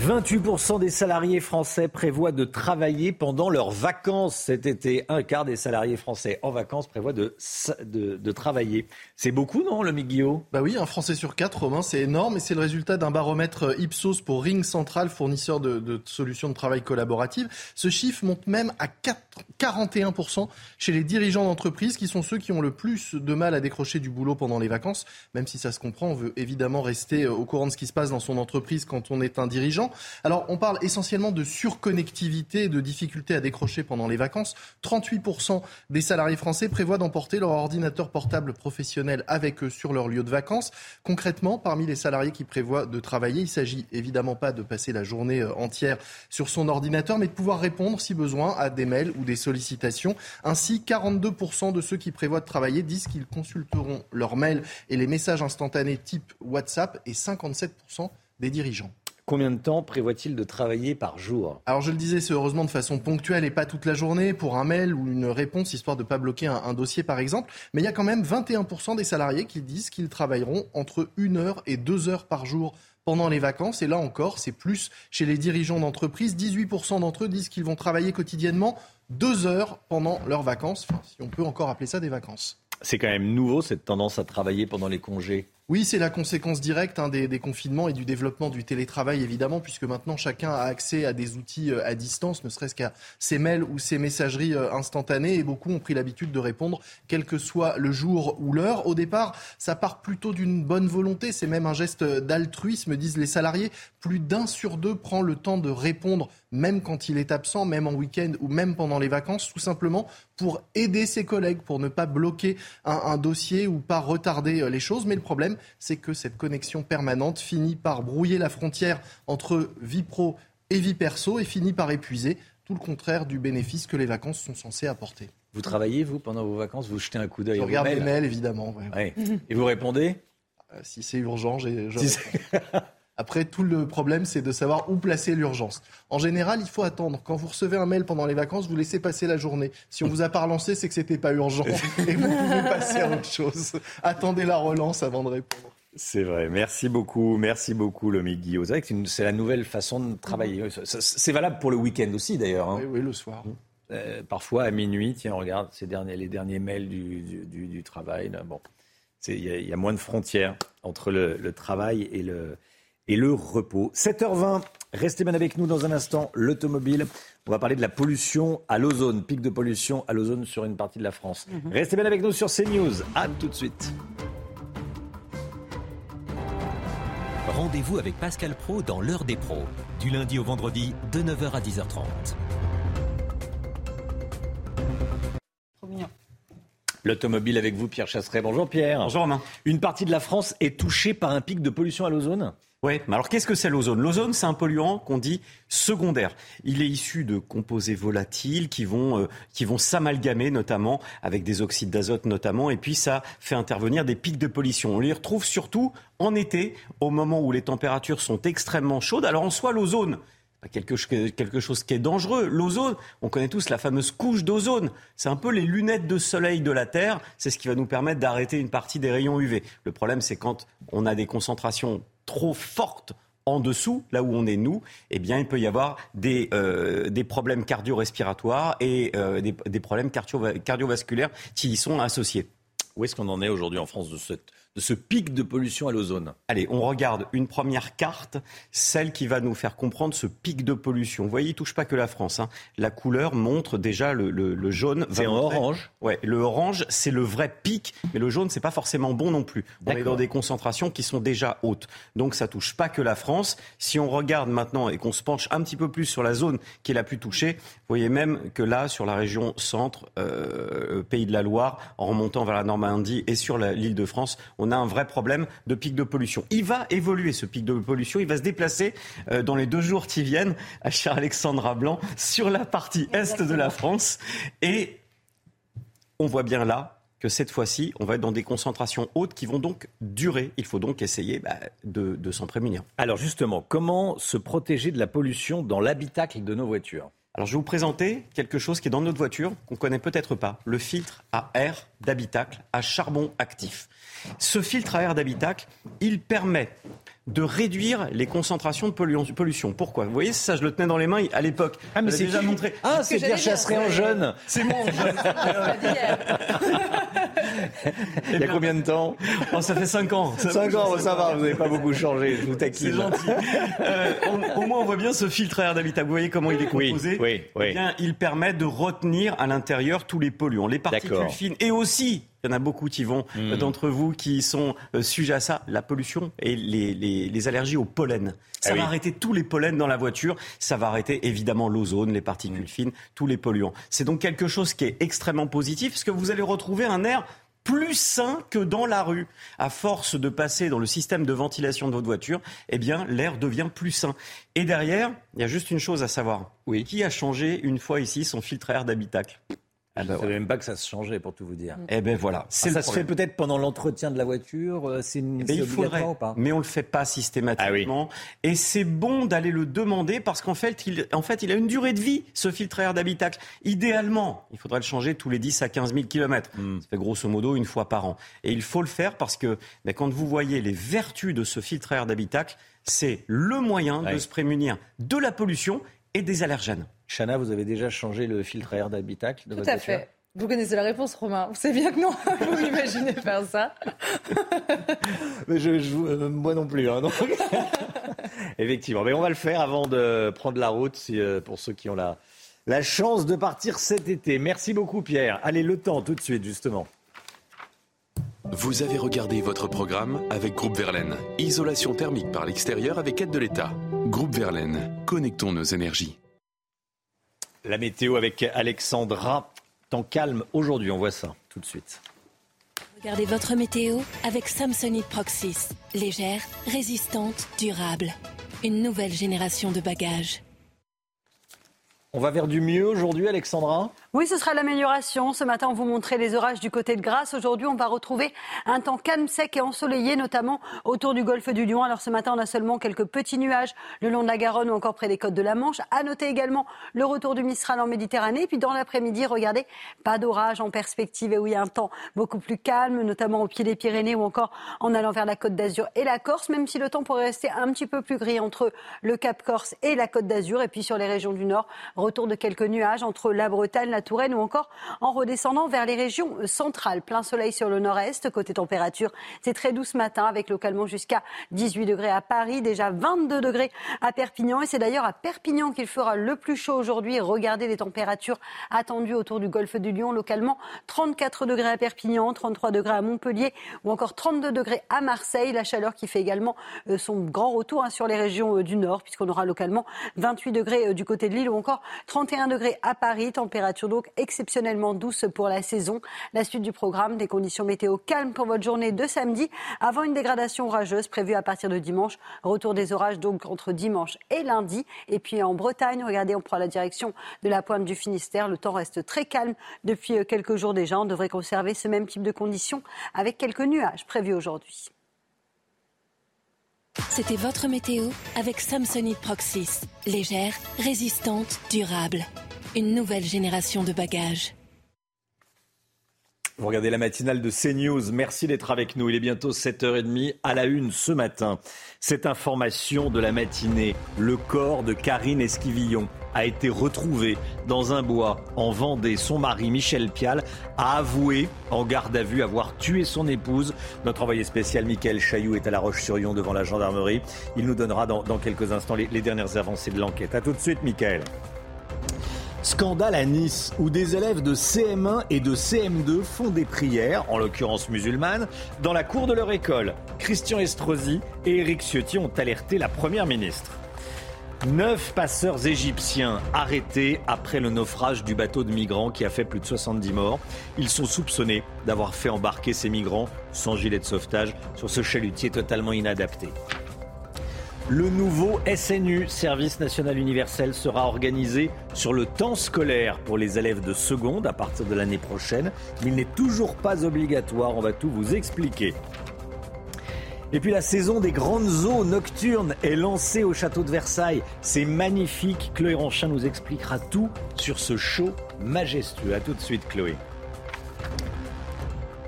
Speaker 1: 28% des salariés français prévoient de travailler pendant leurs vacances cet été. Un quart des salariés français en vacances prévoient de, de, de travailler. C'est beaucoup, non, le Guillaume?
Speaker 24: Bah oui, un Français sur quatre, Romain, c'est énorme et c'est le résultat d'un baromètre Ipsos pour Ring Central, fournisseur de, de, solutions de travail collaboratives. Ce chiffre monte même à 4, 41% chez les dirigeants d'entreprise qui sont ceux qui ont le plus de mal à décrocher du boulot pendant les vacances. Même si ça se comprend, on veut évidemment rester au courant de ce qui se passe dans son entreprise quand on est un dirigeant. Alors, on parle essentiellement de surconnectivité et de difficultés à décrocher pendant les vacances. 38% des salariés français prévoient d'emporter leur ordinateur portable professionnel avec eux sur leur lieu de vacances. Concrètement, parmi les salariés qui prévoient de travailler, il s'agit évidemment pas de passer la journée euh, entière sur son ordinateur, mais de pouvoir répondre, si besoin, à des mails ou des sollicitations. Ainsi, 42% de ceux qui prévoient de travailler disent qu'ils consulteront leurs mails et les messages instantanés type WhatsApp et 57% des dirigeants.
Speaker 1: Combien de temps prévoit-il de travailler par jour?
Speaker 24: Alors je le disais, c'est heureusement de façon ponctuelle et pas toute la journée pour un mail ou une réponse, histoire de ne pas bloquer un, un, dossier par exemple. Mais il y a quand même 21% des salariés qui disent qu'ils travailleront entre 1 heure et 2 heures par jour pendant les vacances. Et là encore, c'est plus chez les dirigeants d'entreprise. 18% d'entre eux disent qu'ils vont travailler quotidiennement 2 heures pendant leurs vacances, enfin, si on peut encore appeler ça des vacances.
Speaker 1: C'est quand même nouveau cette tendance à travailler pendant les congés?
Speaker 24: Oui, c'est la conséquence directe hein, des, confinements et du développement du télétravail, évidemment, puisque maintenant chacun a accès à des outils euh, à distance, ne serait-ce qu'à ses mails ou ses messageries euh, instantanées, et beaucoup ont pris l'habitude de répondre, quel que soit le jour ou l'heure. Au départ, ça part plutôt d'une bonne volonté, c'est même un geste d'altruisme, disent les salariés. Plus d'un sur deux prend le temps de répondre, même quand il est absent, même en week-end ou même pendant les vacances, tout simplement pour aider ses collègues, pour ne pas bloquer un, un dossier ou pas retarder euh, les choses. Mais le problème, c'est que cette connexion permanente finit par brouiller la frontière entre vie pro et vie perso et finit par épuiser tout le contraire du bénéfice que les vacances sont censées apporter.
Speaker 1: Vous travaillez, vous, pendant vos vacances? Vous jetez un coup d'œil
Speaker 24: Je regarde les mails, évidemment. Ouais.
Speaker 1: Ouais. Et vous répondez?
Speaker 24: Euh, Si c'est urgent, j'ai... Si Après, tout le problème, c'est de savoir où placer l'urgence. En général, il faut attendre. Quand vous recevez un mail pendant les vacances, vous laissez passer la journée. Si on vous a pas relancé, c'est que c'était pas urgent et vous pouvez passer à autre chose. Attendez la relance avant de répondre.
Speaker 1: C'est vrai. Merci beaucoup. Merci beaucoup, le Guillaume. C'est vrai que c'est la nouvelle façon de travailler. C'est valable pour le week-end aussi, d'ailleurs. Hein.
Speaker 24: Oui, oui, le soir.
Speaker 1: Euh, parfois, à minuit, tiens, regarde ces derniers, les derniers mails du, du, du travail. Là. Bon, il y, y, a moins de frontières entre le, le travail et le, et le repos. 7h20, restez bien avec nous dans un instant. L'automobile, on va parler de la pollution à l'ozone, pic de pollution à l'ozone sur une partie de la France. -hmm. Restez bien avec nous sur CNews. À tout de suite.
Speaker 37: Rendez-vous avec Pascal Pro dans l'heure des pros, du lundi au vendredi de 9h à 10h30.
Speaker 1: L'automobile avec vous, Pierre Chasseret. Bonjour Pierre.
Speaker 45: Bonjour Romain.
Speaker 1: Une partie de la France est touchée par un pic de pollution à l'ozone?
Speaker 45: Oui, mais alors qu'est-ce que c'est l'ozone? L'ozone, c'est un polluant qu'on dit secondaire. Il est issu de composés volatiles qui vont, euh, qui vont s'amalgamer notamment avec des oxydes d'azote notamment, et puis ça fait intervenir des pics de pollution. On les retrouve surtout en été, au moment où les températures sont extrêmement chaudes. Alors en soi, l'ozone, Quelque, quelque chose qui est dangereux. L'ozone, on connaît tous la fameuse couche d'ozone. C'est un peu les lunettes de soleil de la Terre. C'est ce qui va nous permettre d'arrêter une partie des rayons UV. Le problème, c'est quand on a des concentrations trop fortes en dessous, là où on est nous, eh bien, il peut y avoir des, euh, des problèmes cardio-respiratoires et euh, des, des, problèmes cardio cardiovasculaires qui y sont associés.
Speaker 1: Où est-ce qu'on en est aujourd'hui en France de cette de ce pic de pollution à l'ozone
Speaker 45: Allez, on regarde une première carte, celle qui va nous faire comprendre ce pic de pollution. Vous voyez, il ne touche pas que la France. Hein. La couleur montre déjà le, le, le jaune.
Speaker 1: C'est en orange
Speaker 45: Ouais, le orange, c'est le vrai pic, mais le jaune, c'est pas forcément bon non plus. On est dans des concentrations qui sont déjà hautes. Donc ça touche pas que la France. Si on regarde maintenant et qu'on se penche un petit peu plus sur la zone qui est la plus touchée, vous voyez même que là, sur la région centre, euh, Pays de la Loire, en remontant vers la Normandie et sur l'île de France, on a un vrai problème de pic de pollution. Il va évoluer ce pic de pollution, il va se déplacer euh, dans les deux jours qui viennent à cher Alexandra Blanc sur la partie est de la France et on voit bien là que cette fois-ci, on va être dans des concentrations hautes qui vont donc durer. Il faut donc essayer bah, de, de s'en prémunir.
Speaker 1: Alors justement, comment se protéger de la pollution dans l'habitacle de nos voitures?
Speaker 45: Alors je vais vous présenter quelque chose qui est dans notre voiture, qu'on connaît peut-être pas, le filtre à air d'habitacle à charbon actif. Ce filtre à air d'habitacle, il permet de réduire les concentrations de pollution. Pourquoi? Vous voyez, ça, je le tenais dans les mains à l'époque.
Speaker 1: Ah, mais c'est déjà montré. Ah, c'est Pierre Chasseret en jeune.
Speaker 45: C'est moi en jeune.
Speaker 1: Il y a combien de temps?
Speaker 45: Oh, Ça fait 5 ans.
Speaker 1: 5 ans, ça va, vous n'avez pas beaucoup changé, je vous taquine.
Speaker 45: C'est gentil. Euh, au, moins, on voit bien ce filtre à air d'habitat. Vous voyez comment il est composé
Speaker 1: Oui, oui,
Speaker 45: eh bien, il permet de retenir à l'intérieur tous les polluants, les particules fines et aussi il y en a beaucoup qui vont hmm. d'entre vous qui sont euh, sujets à ça, la pollution et les, les, allergies au pollen. Ça ah va arrêter tous les pollens dans la voiture, ça va arrêter évidemment l'ozone, les particules hmm. fines, tous les polluants. C'est donc quelque chose qui est extrêmement positif parce que vous allez retrouver un air plus sain que dans la rue. À force de passer dans le système de ventilation de votre voiture, eh bien, l'air devient plus sain. Et derrière, il y a juste une chose à savoir. Oui. Qui a changé une fois ici son filtre à air d'habitacle?
Speaker 1: Ah ben je ne savais même pas que ça se changeait, pour tout vous dire.
Speaker 45: Eh ben voilà.
Speaker 1: Ah, ça se fait peut-être pendant l'entretien de la voiture. Euh, c'est une.
Speaker 45: Eh ben, pas Mais on le fait pas systématiquement. Ah Et c'est bon d'aller le demander parce qu'en fait, il, en fait, il a une durée de vie ce filtre à air d'habitacle. Idéalement, il faudrait le changer tous les 10 à 15 000 km. Ça fait grosso modo une fois par an. Et il faut le faire parce que ben, quand vous voyez les vertus de ce filtre à air d'habitacle, c'est le moyen de se prémunir de la pollution et des allergènes.
Speaker 1: Chana, vous avez déjà changé le filtre à air d'habitacle de
Speaker 2: Tout
Speaker 1: à
Speaker 2: fait. Vous connaissez la réponse, Romain. Vous savez bien que non. vous imaginez faire ça.
Speaker 1: Mais je, euh, moi non plus. Hein, Effectivement. Mais on va le faire avant de prendre la route euh, pour ceux qui ont la, la chance de partir cet été. Merci beaucoup, Pierre. Allez, le temps, tout de suite, justement.
Speaker 20: Vous avez regardé votre programme avec Groupe Verlaine. Isolation thermique par l'extérieur avec aide de l'État. Groupe Verlaine, connectons nos énergies.
Speaker 1: La météo avec Alexandra. Temps calme aujourd'hui, on voit ça tout de suite.
Speaker 25: Regardez votre météo avec Samsonite Proxys. Légère, résistante, durable. Une nouvelle génération de bagages.
Speaker 1: On va vers du mieux aujourd'hui, Alexandra?
Speaker 22: Oui, ce sera l'amélioration. Ce matin, on vous montrait les orages du côté de Grasse. Aujourd'hui, on va retrouver un temps calme, sec et ensoleillé, notamment autour du golfe du Lion. Alors ce matin, on a seulement quelques petits nuages le long de la Garonne ou encore près des côtes de la Manche. À noter également le retour du Mistral en Méditerranée. Puis dans l'après-midi, regardez, pas d'orage en perspective et oui, un temps beaucoup plus calme, notamment au pied des Pyrénées ou encore en allant vers la côte d'Azur et la Corse, même si le temps pourrait rester un petit peu plus gris entre le Cap Corse et la côte d'Azur. Et puis sur les régions du Nord, retour de quelques nuages entre la Bretagne, la Touraine ou encore en redescendant vers les régions centrales. Plein soleil sur le nord-est. Côté température, c'est très doux ce matin avec localement jusqu'à 18 degrés à Paris, déjà 22 degrés à Perpignan. Et c'est d'ailleurs à Perpignan qu'il fera le plus chaud aujourd'hui. Regardez les températures attendues autour du golfe du Lion. Localement, 34 degrés à Perpignan, 33 degrés à Montpellier ou encore 32 degrés à Marseille. La chaleur qui fait également euh, son grand retour hein, sur les régions euh, du nord puisqu'on aura localement 28 degrés euh, du côté de l'île ou encore 31 degrés à Paris. Température donc exceptionnellement douce pour la saison. La suite du programme, des conditions météo calmes pour votre journée de samedi, avant une dégradation orageuse prévue à partir de dimanche. Retour des orages donc entre dimanche et lundi. Et puis en Bretagne, regardez, on prend la direction de la pointe du Finistère. Le temps reste très calme depuis euh, quelques jours déjà. On devrait conserver ce même type de conditions avec quelques nuages prévus aujourd'hui.
Speaker 25: C'était votre météo avec Samsonite Proxys. Légère, résistante, durable. Une nouvelle génération de bagages.
Speaker 1: Vous regardez la matinale de CNews. Merci d'être avec nous. Il est bientôt 7h30 à la une ce matin. Cette information de la matinée, le corps de Karine Esquivillon a été retrouvé dans un bois en Vendée. Son mari, Michel Pial, a avoué en garde à vue avoir tué son épouse. Notre envoyé spécial, Michael Chailloux, est à La Roche-sur-Yon devant la gendarmerie. Il nous donnera dans, quelques instants les, les dernières avancées de l'enquête. A tout de suite, Michael. Scandale à Nice, où des élèves de CM1 et de CM2 font des prières, en l'occurrence musulmanes, dans la cour de leur école. Christian Estrosi et Éric Ciotti ont alerté la Première ministre. Neuf passeurs égyptiens arrêtés après le naufrage du bateau de migrants qui a fait plus de 70 morts. Ils sont soupçonnés d'avoir fait embarquer ces migrants sans gilet de sauvetage sur ce chalutier totalement inadapté. Le nouveau SNU, Service National Universel, sera organisé sur le temps scolaire pour les élèves de seconde à partir de l'année prochaine. Il n'est toujours pas obligatoire, on va tout vous expliquer. Et puis la saison des grandes eaux nocturnes est lancée au château de Versailles. C'est magnifique. Chloé Ranchin nous expliquera tout sur ce show majestueux. A tout de suite, Chloé.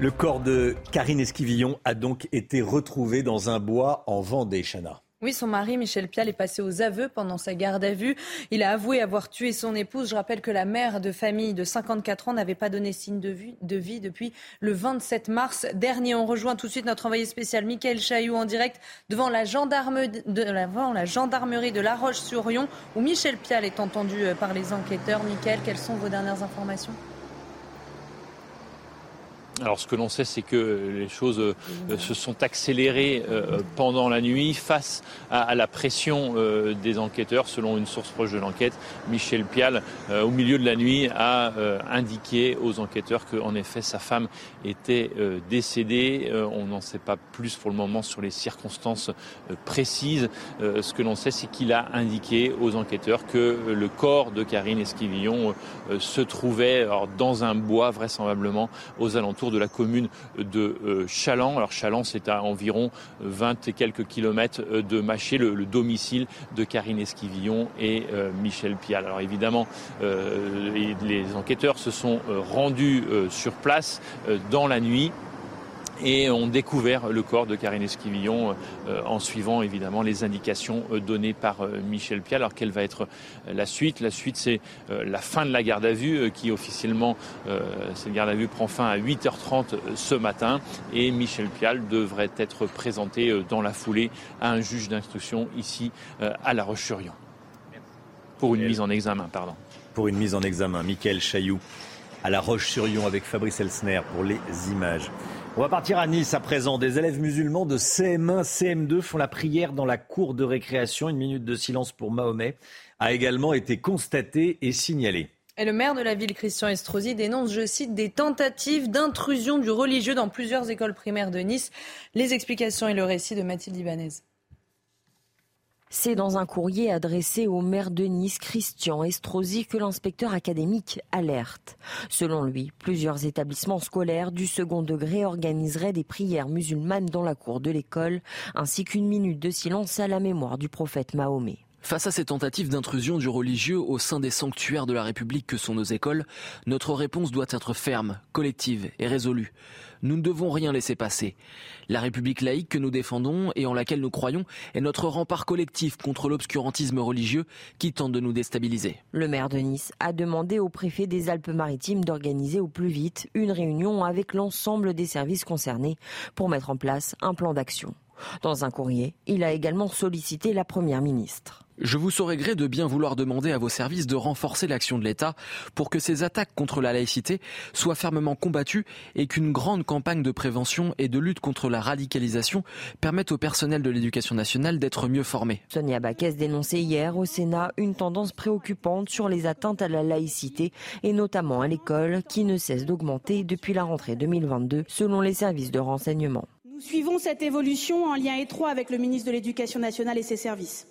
Speaker 1: Le corps de Karine Esquivillon a donc été retrouvé dans un bois en Vendée, Chana.
Speaker 2: Oui, son mari, Michel Pial, est passé aux aveux pendant sa garde à vue. Il a avoué avoir tué son épouse. Je rappelle que la mère de famille de 54 ans n'avait pas donné signe de vie, de vie depuis le 27 mars dernier. On rejoint tout de suite notre envoyé spécial, Michael Chailloux, en direct devant la, gendarmerie de, la gendarmerie de La Roche-sur-Yon, où Michel Pial est entendu euh, par les enquêteurs. Michael, quelles sont vos dernières informations?
Speaker 38: Alors ce que l'on sait, c'est que les choses euh, se sont accélérées euh, pendant la nuit face à, la pression euh, des enquêteurs. Selon une source proche de l'enquête, Michel Pial, au milieu de la nuit, a indiqué aux enquêteurs qu'en effet sa femme était décédée. on n'en sait pas plus pour le moment sur les circonstances précises. ce que l'on sait, c'est qu'il a indiqué aux enquêteurs que le corps de Karine Esquivillon se trouvait dans un bois vraisemblablement aux alentours de la commune de euh, Chaland. Alors Chaland, c'est à environ 20 et quelques kilomètres euh, de Maché, le, domicile de Karine Esquivillon et euh, Michel Pial. Alors évidemment, les enquêteurs se sont rendus sur place dans la nuit et ont découvert le corps de Karine Esquivillon euh, en suivant évidemment les indications euh, données par euh, Michel Pial. Alors quelle va être la suite? La suite, c'est la fin de la garde à vue qui officiellement, cette garde à vue prend fin à 8h30 ce matin et Michel Pial devrait être présenté dans la foulée à un juge d'instruction ici à La Roche-sur-Yon. Pour une mise en examen, pardon.
Speaker 1: Pour une mise en examen, Michael Chailloux à La Roche-sur-Yon avec Fabrice Elsner pour les images. On va partir à Nice à présent. Des élèves musulmans de CM1, CM2 font la prière dans la cour de récréation. Une minute de silence pour Mahomet a également été constatée et signalée.
Speaker 2: Et le maire de la ville, Christian Estrosi, dénonce, je cite, des tentatives d'intrusion du religieux dans plusieurs écoles primaires de Nice. Les explications et le récit de Mathilde Ibanez.
Speaker 26: C'est dans un courrier adressé au maire de Nice, Christian Estrosi, que l'inspecteur académique alerte. Selon lui, plusieurs établissements scolaires du second degré organiseraient des prières musulmanes dans la cour de l'école, ainsi qu'une minute de silence à la mémoire du prophète Mahomet.
Speaker 27: Face à ces tentatives d'intrusion du religieux au sein des sanctuaires de la République que sont nos écoles, notre réponse doit être ferme, collective et résolue. Nous ne devons rien laisser passer. La République laïque que nous défendons et en laquelle nous croyons est notre rempart collectif contre l'obscurantisme religieux qui tente de nous déstabiliser.
Speaker 26: Le maire de Nice a demandé au préfet des Alpes-Maritimes d'organiser au plus vite une réunion avec l'ensemble des services concernés pour mettre en place un plan d'action. Dans un courrier, il a également sollicité la Première ministre.
Speaker 27: Je vous saurais gré de bien vouloir demander à vos services de renforcer l'action de l'État pour que ces attaques contre la laïcité soient fermement combattues et qu'une grande campagne de prévention et de lutte contre la radicalisation permette au personnel de l'éducation nationale d'être mieux formé.
Speaker 26: Sonia Baquès dénonçait hier au Sénat une tendance préoccupante sur les atteintes à la laïcité et notamment à l'école qui ne cesse d'augmenter depuis la rentrée 2022 selon les services de renseignement.
Speaker 46: Nous suivons cette évolution en lien étroit avec le ministre de l'Éducation nationale et ses services.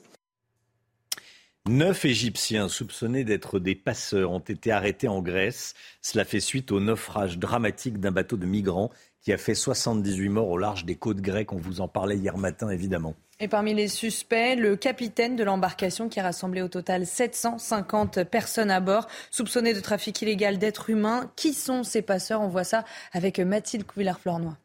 Speaker 1: Neuf Égyptiens soupçonnés d'être des passeurs ont été arrêtés en Grèce. Cela fait suite au naufrage dramatique d'un bateau de migrants qui a fait 78 morts au large des côtes grecques. On vous en parlait hier matin, évidemment.
Speaker 2: Et parmi les suspects, le capitaine de l'embarcation qui a rassemblé au total 750 personnes à bord, soupçonnés de trafic illégal d'êtres humains. Qui sont ces passeurs? On voit ça avec Mathilde Couvillard-Flornois.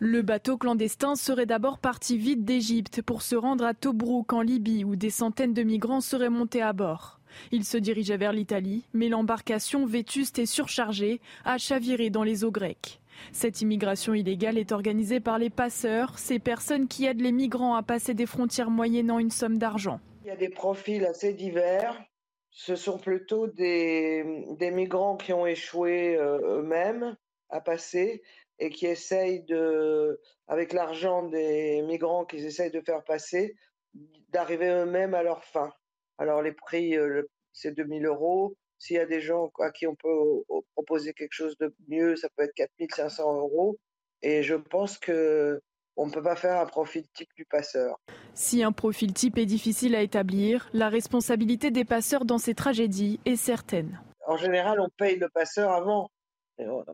Speaker 9: Le bateau clandestin serait d'abord parti vite d'Égypte pour se rendre à Tobrouk en Libye où des centaines de migrants seraient montés à bord. Il se dirigeait vers l'Italie, mais l'embarcation vétuste et surchargée a chaviré dans les eaux grecques. Cette immigration illégale est organisée par les passeurs, ces personnes qui aident les migrants à passer des frontières moyennant une somme d'argent.
Speaker 47: Il y a des profils assez divers. Ce sont plutôt des, des migrants qui ont échoué euh, eux-mêmes à passer et qui essayent de, avec l'argent des migrants qu'ils essayent de faire passer, d'arriver eux-mêmes à leur fin. Alors les prix, euh, c'est 2000 euros. S'il y a des gens à qui on peut proposer quelque chose de mieux, ça peut être 4500 euros. Et je pense que on ne peut pas faire un profil type du passeur.
Speaker 9: Si un profil type est difficile à établir, la responsabilité des passeurs dans ces tragédies est certaine.
Speaker 47: En général, on paye le passeur avant.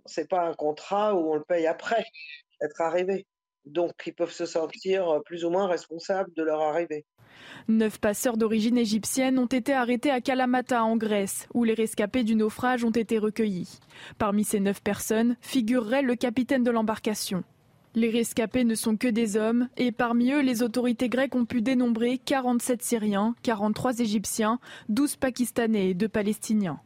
Speaker 47: C'est pas un contrat où on le paye après être arrivé. Donc, ils peuvent se sentir plus ou moins responsables de leur arrivée.
Speaker 9: Neuf passeurs d'origine égyptienne ont été arrêtés à Kalamata, en Grèce, où les rescapés du naufrage ont été recueillis. Parmi ces neuf personnes figurerait le capitaine de l'embarcation. Les rescapés ne sont que des hommes, et parmi eux, les autorités grecques ont pu dénombrer 47 Syriens, 43 Égyptiens, 12 Pakistanais et 2 Palestiniens.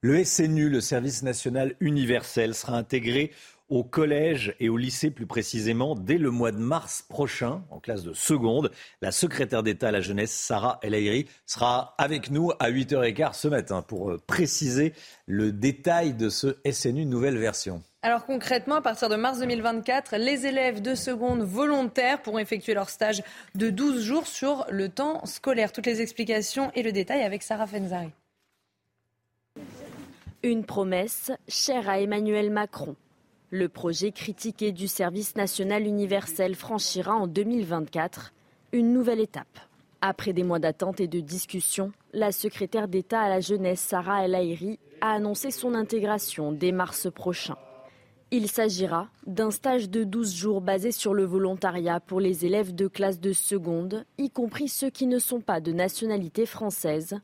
Speaker 1: Le SNU, le service national universel, sera intégré au collège et au lycée plus précisément dès le mois de mars prochain, en classe de seconde. La secrétaire d'État à la jeunesse, Sarah El Haïry, sera avec nous à 8h15 ce matin pour euh, préciser le détail de ce SNU nouvelle version.
Speaker 2: Alors concrètement, à partir de mars 2024, les élèves de seconde volontaires pourront effectuer leur stage de 12 jours sur le temps scolaire. Toutes les explications et le détail avec Sarah Fenzari.
Speaker 26: Une promesse chère à Emmanuel Macron. Le projet critiqué du service national universel franchira en 2024 une nouvelle étape. Après des mois d'attente et de discussion, la secrétaire d'État à la jeunesse Sarah El Haïry a annoncé son intégration dès mars prochain. Il s'agira d'un stage de 12 jours basé sur le volontariat pour les élèves de classe de seconde, y compris ceux qui ne sont pas de nationalité française,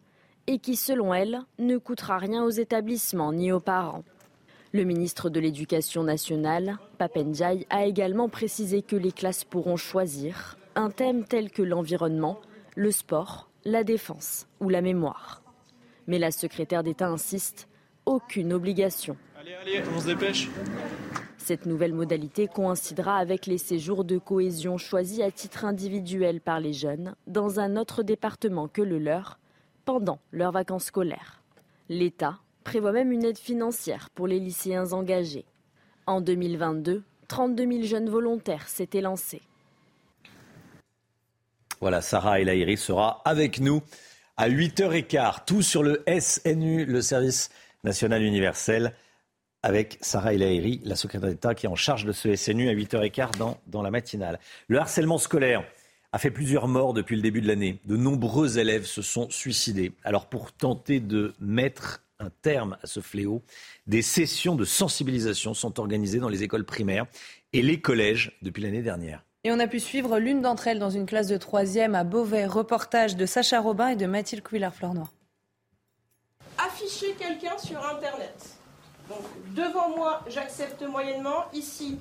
Speaker 26: et qui, selon elle, ne coûtera rien aux établissements ni aux parents. Le ministre de l'Éducation nationale, Papenjai, a également précisé que les classes pourront choisir un thème tel que l'environnement, le sport, la défense ou la mémoire. Mais la secrétaire d'État insiste, aucune obligation.
Speaker 48: Allez, allez, on se dépêche.
Speaker 26: Cette nouvelle modalité coïncidera avec les séjours de cohésion choisis à titre individuel par les jeunes dans un autre département que le leur pendant leurs vacances scolaires. L'État prévoit même une aide financière pour les lycéens engagés. En 2022, 32 000 jeunes volontaires s'étaient lancés.
Speaker 1: Voilà, Sarah El sera avec nous à 8h15. Tout sur le SNU, le service national universel, avec Sarah El la secrétaire d'État qui est en charge de ce SNU à 8h15 dans, dans la matinale. Le harcèlement scolaire a fait plusieurs morts depuis le début de l'année. De nombreux élèves se sont suicidés. Alors pour tenter de mettre un terme à ce fléau. Des sessions de sensibilisation sont organisées dans les écoles primaires et les collèges depuis l'année dernière.
Speaker 2: Et on a pu suivre l'une d'entre elles dans une classe de troisième à Beauvais. Reportage de Sacha Robin et de Mathilde Couillard-Fleurnois.
Speaker 46: Afficher quelqu'un sur Internet. Donc, devant moi, j'accepte moyennement. Ici,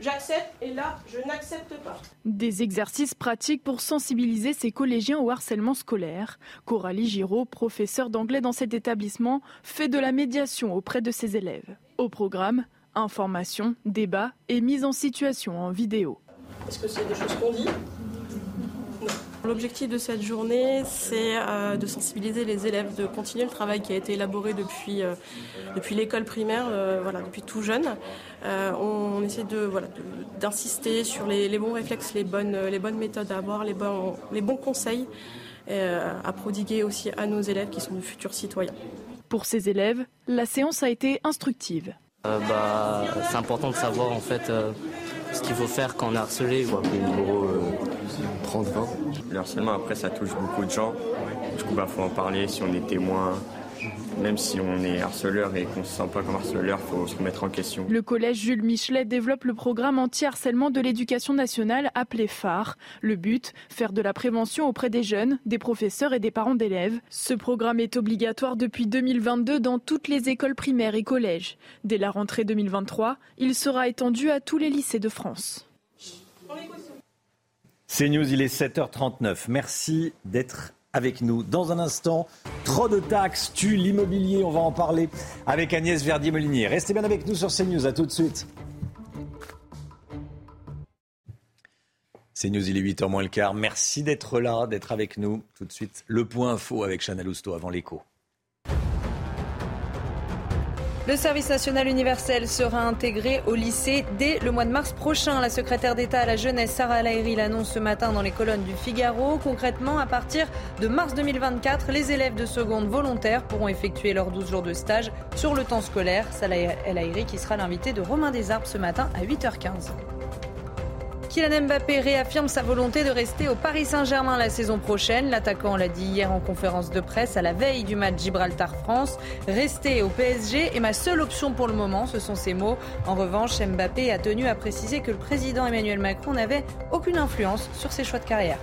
Speaker 46: J'accepte et là, je n'accepte pas.
Speaker 9: Des exercices pratiques pour sensibiliser ces collégiens au harcèlement scolaire. Coralie Giraud, professeure d'anglais dans cet établissement, fait de la médiation auprès de ses élèves. Au programme, information, débat et mise en situation en vidéo.
Speaker 46: Est-ce que c'est des choses qu'on dit? L'objectif de cette journée, c'est euh, de sensibiliser les élèves, de continuer le travail qui a été élaboré depuis, euh, depuis l'école primaire, euh, voilà, depuis tout jeune. on essaie de, voilà, d'insister sur les, bons réflexes, les bonnes, les bonnes méthodes à avoir, les bons, les bons conseils à prodiguer aussi à nos élèves qui sont de futurs citoyens.
Speaker 9: Pour ces élèves, la séance a été instructive.
Speaker 49: bah, c'est important de savoir en fait ce qu'il faut faire quand on est harcelé.
Speaker 50: numéro 30-20. Le harcèlement, après, ça touche beaucoup de gens. Du coup, bah, faut en parler si on est témoin. Même si on est harceleur et qu'on ne se sent pas comme harceleur, il faut se remettre en question.
Speaker 9: Le collège Jules Michelet développe le programme anti-harcèlement de l'éducation nationale appelé phare. Le but, faire de la prévention auprès des jeunes, des professeurs et des parents d'élèves. Ce programme est obligatoire depuis 2022 dans toutes les écoles primaires et collèges. Dès la rentrée 2023, il sera étendu à tous les lycées de France.
Speaker 1: C'est News, il est 7h39. Merci d'être avec nous. Dans un instant, trop de taxes tuent l'immobilier. On va en parler avec Agnès Verdier-Molinier. Restez bien avec nous sur CNews. À tout de suite. CNews, il est 8h moins le quart. Merci d'être là, d'être avec nous. Tout de suite, le point info avec Chanel Housteau avant l'écho.
Speaker 2: Le service national universel sera intégré au lycée dès le mois de mars prochain. La secrétaire d'État à la jeunesse, Sarah Lahiri, l'annonce ce matin dans les colonnes du Figaro. Concrètement, à partir de mars 2024, les élèves de seconde volontaires pourront effectuer leurs 12 jours de stage sur le temps scolaire. Sarah El qui sera l'invité de Romain Desarbes ce matin à 8h15. Kylian Mbappé réaffirme sa volonté de rester au Paris Saint-Germain la saison prochaine. L'attaquant l'a dit hier en conférence de presse à la veille du match Gibraltar-France. Rester au PSG est ma seule option pour le moment, ce sont ses mots. En revanche, Mbappé a tenu à préciser que le président Emmanuel Macron n'avait aucune influence sur ses choix de carrière.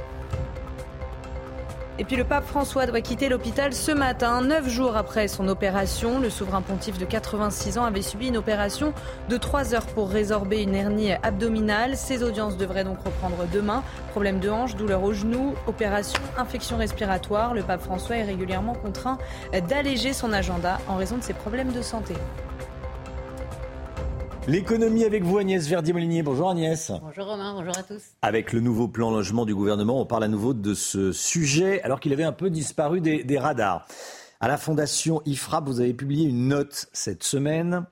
Speaker 2: Et puis le pape François doit quitter l'hôpital ce matin, neuf jours après son opération. Le souverain pontife de 86 ans avait subi une opération de trois heures pour résorber une hernie abdominale. Ses audiences devraient donc reprendre demain. Problème de hanche, douleur au genou, opération, infection respiratoire. Le pape François est régulièrement contraint d'alléger son agenda en raison de ses problèmes de santé.
Speaker 1: L'économie avec vous, Agnès Verdier-Molinier. Bonjour Agnès.
Speaker 51: Bonjour Romain, bonjour à tous.
Speaker 1: Avec le nouveau plan logement du gouvernement, on parle à nouveau de ce sujet alors qu'il avait un peu disparu des, des radars. À la fondation IFRAP, vous avez publié une note cette semaine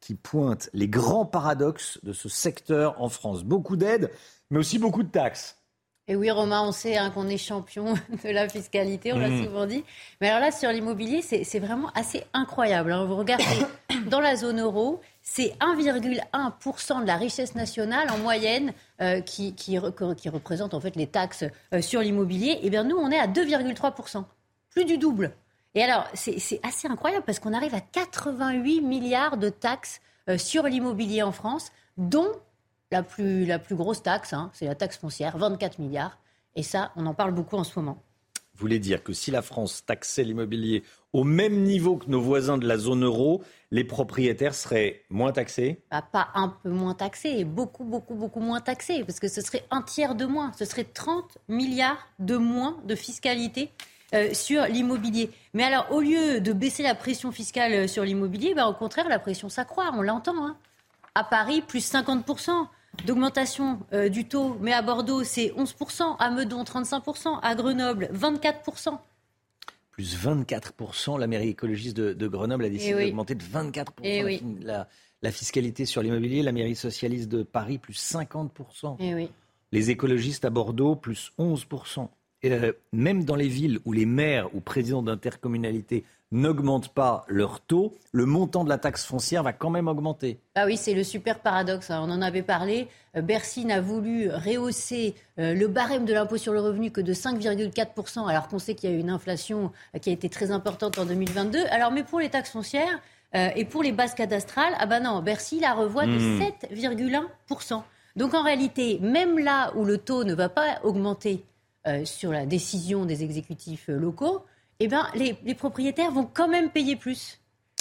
Speaker 1: qui pointe les grands paradoxes de ce secteur en France. Beaucoup d'aides, mais aussi beaucoup de taxes.
Speaker 51: Et oui, Romain, on sait hein, qu'on est champion de la fiscalité, on l'a
Speaker 1: Mmh.
Speaker 51: souvent dit. Mais alors là, sur l'immobilier, c'est vraiment assez incroyable. hein. Vous regardez, dans la zone euro, c'est 1,1% de la richesse nationale en moyenne euh, qui, qui, re- qui représente en fait les taxes euh, sur l'immobilier. Et bien nous, on est à 2,3%, plus du double. Et alors, c'est c'est assez incroyable parce qu'on arrive à 88 milliards de taxes euh, sur l'immobilier en France, dont la plus, la plus grosse taxe, hein, c'est la taxe foncière, 24 milliards. Et ça, on en parle beaucoup en ce moment.
Speaker 1: voulait dire que si la France taxait l'immobilier au même niveau que nos voisins de la zone euro, les propriétaires seraient moins taxés?
Speaker 51: Bah, pas un peu moins taxé, et beaucoup, beaucoup, beaucoup moins taxé, parce que ce serait un tiers de moins. Ce serait 30 milliards de moins de fiscalité euh, sur l'immobilier. Mais alors, au lieu de baisser la pression fiscale euh, sur l'immobilier, bah, au contraire, la pression s'accroît, on l'entend. hein. À Paris, plus 50% d'augmentation euh, du taux, mais à Bordeaux, c'est 11%, à Meudon, 35%, à Grenoble, 24%.
Speaker 1: Plus 24%, la mairie écologiste de, de Grenoble a décidé
Speaker 51: Eh oui.
Speaker 1: d'augmenter de 24%
Speaker 51: Eh
Speaker 1: la
Speaker 51: oui.
Speaker 1: fin- la, la fiscalité sur l'immobilier. La mairie socialiste de Paris, plus 50%.
Speaker 51: Eh oui.
Speaker 1: Les écologistes à Bordeaux, plus 11%. Et euh, même dans les villes où les maires ou présidents d'intercommunalité n'augmentent pas leur taux, le montant de la taxe foncière va quand même augmenter.
Speaker 51: Ah oui, c'est le super paradoxe. hein. On en avait parlé. Euh, Bercy n'a voulu rehausser euh, le barème de l'impôt sur le revenu que de 5,4%, alors qu'on sait qu'il y a eu une inflation euh, qui a été très importante en 2022. Alors, mais pour les taxes foncières euh, et pour les bases cadastrales, ah ben non, Bercy la revoit de
Speaker 52: Hmm.
Speaker 51: 7,1%. Donc en réalité, même là où le taux ne va pas augmenter euh, sur la décision des exécutifs euh, locaux, eh ben, les, les propriétaires vont quand même payer plus.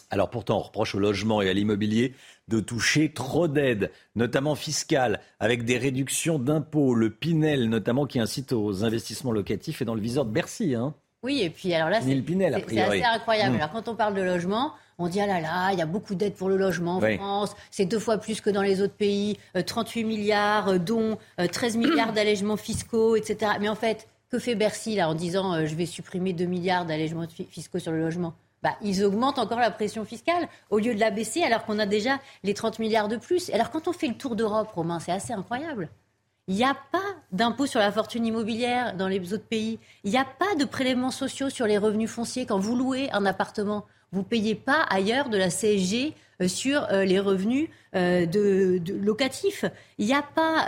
Speaker 1: Alors pourtant, on reproche au logement et à l'immobilier de toucher trop d'aides, notamment fiscales, avec des réductions d'impôts. Le Pinel, notamment, qui incite aux investissements locatifs, est dans le viseur de Bercy. Hein.
Speaker 51: Oui, et puis alors là, c'est assez incroyable.
Speaker 1: Mm.
Speaker 51: Alors quand on parle de logement, on dit ah là là, il y a beaucoup d'aides pour le logement en
Speaker 1: Oui.
Speaker 51: France, c'est deux fois plus que dans les autres pays, euh, 38 milliards, euh, dont euh, 13 milliards d'allègements fiscaux, etc. Mais en fait, que fait Bercy là en disant euh, je vais supprimer 2 milliards d'allègements fi- fiscaux sur le logement? Bah, ils augmentent encore la pression fiscale au lieu de la baisser alors qu'on a déjà les 30 milliards de plus. Alors quand on fait le tour d'Europe, Romain, c'est assez incroyable. Il n'y a pas d'impôt sur la fortune immobilière dans les autres pays. Il n'y a pas de prélèvements sociaux sur les revenus fonciers. Quand vous louez un appartement, vous payez pas ailleurs de la CSG euh, sur euh, les revenus euh, locatifs. Il n'y a pas,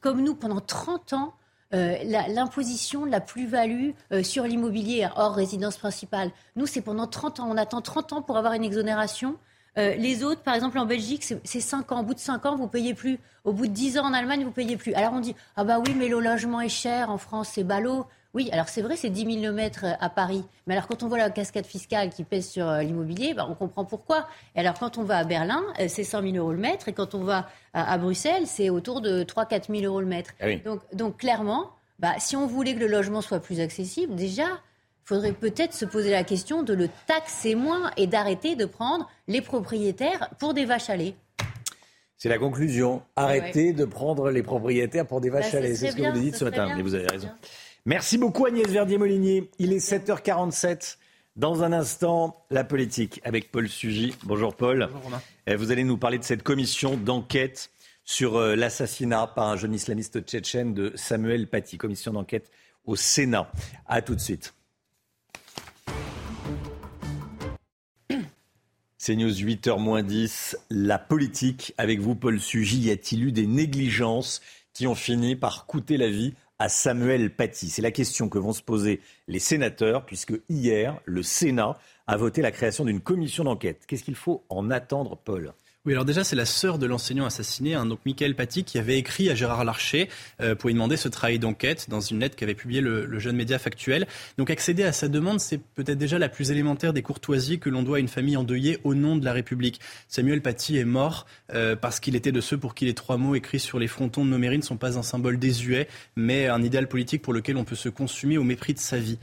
Speaker 51: comme nous, pendant 30 ans, l'imposition de la plus-value sur l'immobilier hors résidence principale. Nous, c'est pendant 30 ans. On attend 30 ans pour avoir une exonération. Les autres, par exemple en Belgique, c'est- c'est 5 ans. Au bout de 5 ans, vous payez plus. Au bout de 10 ans en Allemagne, vous payez plus. Alors on dit ah bah oui, mais le logement est cher en France, c'est ballot. Oui, alors c'est vrai, c'est 10 000 le mètre euh, à Paris. Mais alors quand on voit la cascade fiscale qui pèse sur euh, l'immobilier, bah, on comprend pourquoi. Et alors quand on va à Berlin, euh, c'est 100 000 euros le mètre. Et quand on va à, à Bruxelles, c'est autour de 3-4 000 euros le mètre.
Speaker 1: Ah oui.
Speaker 51: Donc, donc clairement, bah, si on voulait que le logement soit plus accessible, déjà, il faudrait peut-être se poser la question de le taxer moins et d'arrêter de prendre les propriétaires pour des vaches à lait.
Speaker 1: C'est la conclusion. Arrêtez de prendre les propriétaires pour des vaches
Speaker 51: Bah,
Speaker 1: à
Speaker 51: ce
Speaker 1: lait. C'est ce que vous dites
Speaker 51: ce
Speaker 1: matin.
Speaker 51: bien,
Speaker 1: Mais vous avez raison.
Speaker 51: bien.
Speaker 1: Merci beaucoup Agnès Verdier-Molinier. Il est 7h47. Dans un instant, la politique avec Paul Sugy. Bonjour Paul. Euh, Vous allez nous parler de cette commission d'enquête sur euh, l'assassinat par un jeune islamiste tchétchène de Samuel Paty. Commission d'enquête au Sénat. À tout de suite. C'est News 8h moins 10. La politique avec vous, Paul Sugy. Y a-t-il eu des négligences qui ont fini par coûter la vie à Samuel Paty C'est la question que vont se poser les sénateurs, puisque hier, le Sénat a voté la création d'une commission d'enquête. Qu'est-ce qu'il faut en attendre, Paul?
Speaker 53: Oui, alors déjà, c'est la sœur de l'enseignant assassiné, hein, donc Michael Paty, qui avait écrit à Gérard Larcher euh, pour lui demander ce travail d'enquête dans une lettre qu'avait publiée le, jeune média factuel. Donc accéder à sa demande, c'est peut-être déjà la plus élémentaire des courtoisies que l'on doit à une famille endeuillée au nom de la République. Samuel Paty est mort euh, parce qu'il était de ceux pour qui les trois mots écrits sur les frontons de nos ne sont pas un symbole désuet, mais un idéal politique pour lequel on peut se consumer au mépris de sa vie.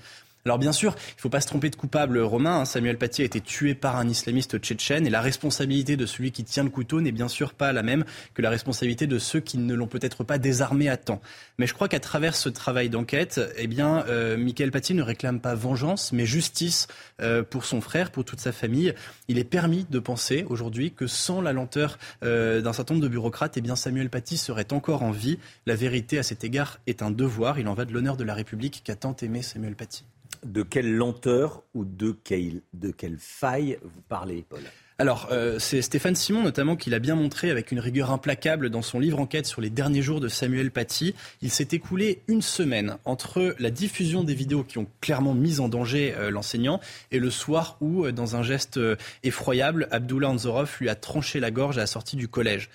Speaker 53: Alors bien sûr, il ne faut pas se tromper de coupable romain. Hein. Samuel Paty a été tué par un islamiste tchétchène et la responsabilité de celui qui tient le couteau n'est bien sûr pas la même que la responsabilité de ceux qui ne l'ont peut-être pas désarmé à temps. Mais je crois qu'à travers ce travail d'enquête, eh bien, euh, Michael Paty ne réclame pas vengeance, mais justice euh, pour son frère, pour toute sa famille. Il est permis de penser aujourd'hui que sans la lenteur euh, d'un certain nombre de bureaucrates, eh bien, Samuel Paty serait encore en vie. La vérité à cet égard est un devoir. Il en va de l'honneur de la République qu'a tant aimé Samuel Paty
Speaker 1: de quelle lenteur ou de quelle, de quelle faille vous parlez, Paul?
Speaker 53: Alors, euh, c'est Stéphane Simon notamment qui l'a bien montré avec une rigueur implacable dans son livre enquête sur les derniers jours de Samuel Paty. Il s'est écoulé une semaine entre la diffusion des vidéos qui ont clairement mis en danger euh, l'enseignant et le soir où, euh, dans un geste effroyable, Abdullah Anzorov lui a tranché la gorge à la sortie du collège.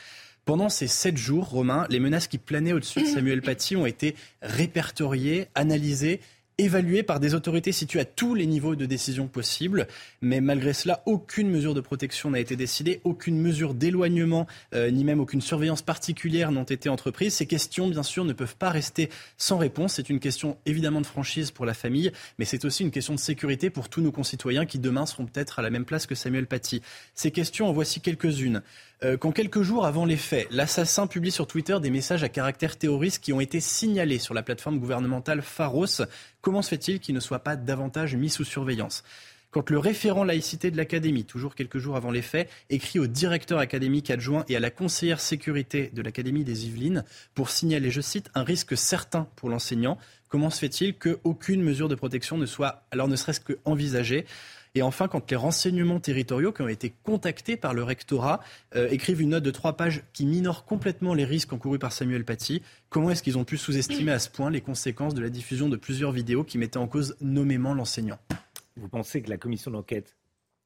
Speaker 53: Pendant ces sept jours, Romain, les menaces qui planaient au-dessus de Samuel Paty ont été répertoriées, analysées évalué par des autorités situées à tous les niveaux de décision possibles. Mais malgré cela, aucune mesure de protection n'a été décidée, aucune mesure d'éloignement, euh, ni même aucune surveillance particulière n'ont été entreprises. Ces questions, bien sûr, ne peuvent pas rester sans réponse. C'est une question évidemment de franchise pour la famille, mais c'est aussi une question de sécurité pour tous nos concitoyens qui demain seront peut-être à la même place que Samuel Paty. Ces questions, en voici quelques-unes. Euh, quand quelques jours avant les faits, l'assassin publie sur Twitter des messages à caractère terroriste qui ont été signalés sur la plateforme gouvernementale Pharos, comment se fait-il qu'il ne soit pas davantage mis sous surveillance? Quand le référent laïcité de l'Académie, toujours quelques jours avant les faits, écrit au directeur académique adjoint et à la conseillère sécurité de l'Académie des Yvelines pour signaler, je cite, un risque certain pour l'enseignant, comment se fait-il qu'aucune mesure de protection ne soit alors ne serait-ce qu'envisagée et enfin, quand les renseignements territoriaux qui ont été contactés par le rectorat euh, écrivent une note de trois pages qui minore complètement les risques encourus par Samuel Paty, comment est-ce qu'ils ont pu sous-estimer à ce point les conséquences de la diffusion de plusieurs vidéos qui mettaient en cause nommément l'enseignant?
Speaker 1: Vous pensez que la commission d'enquête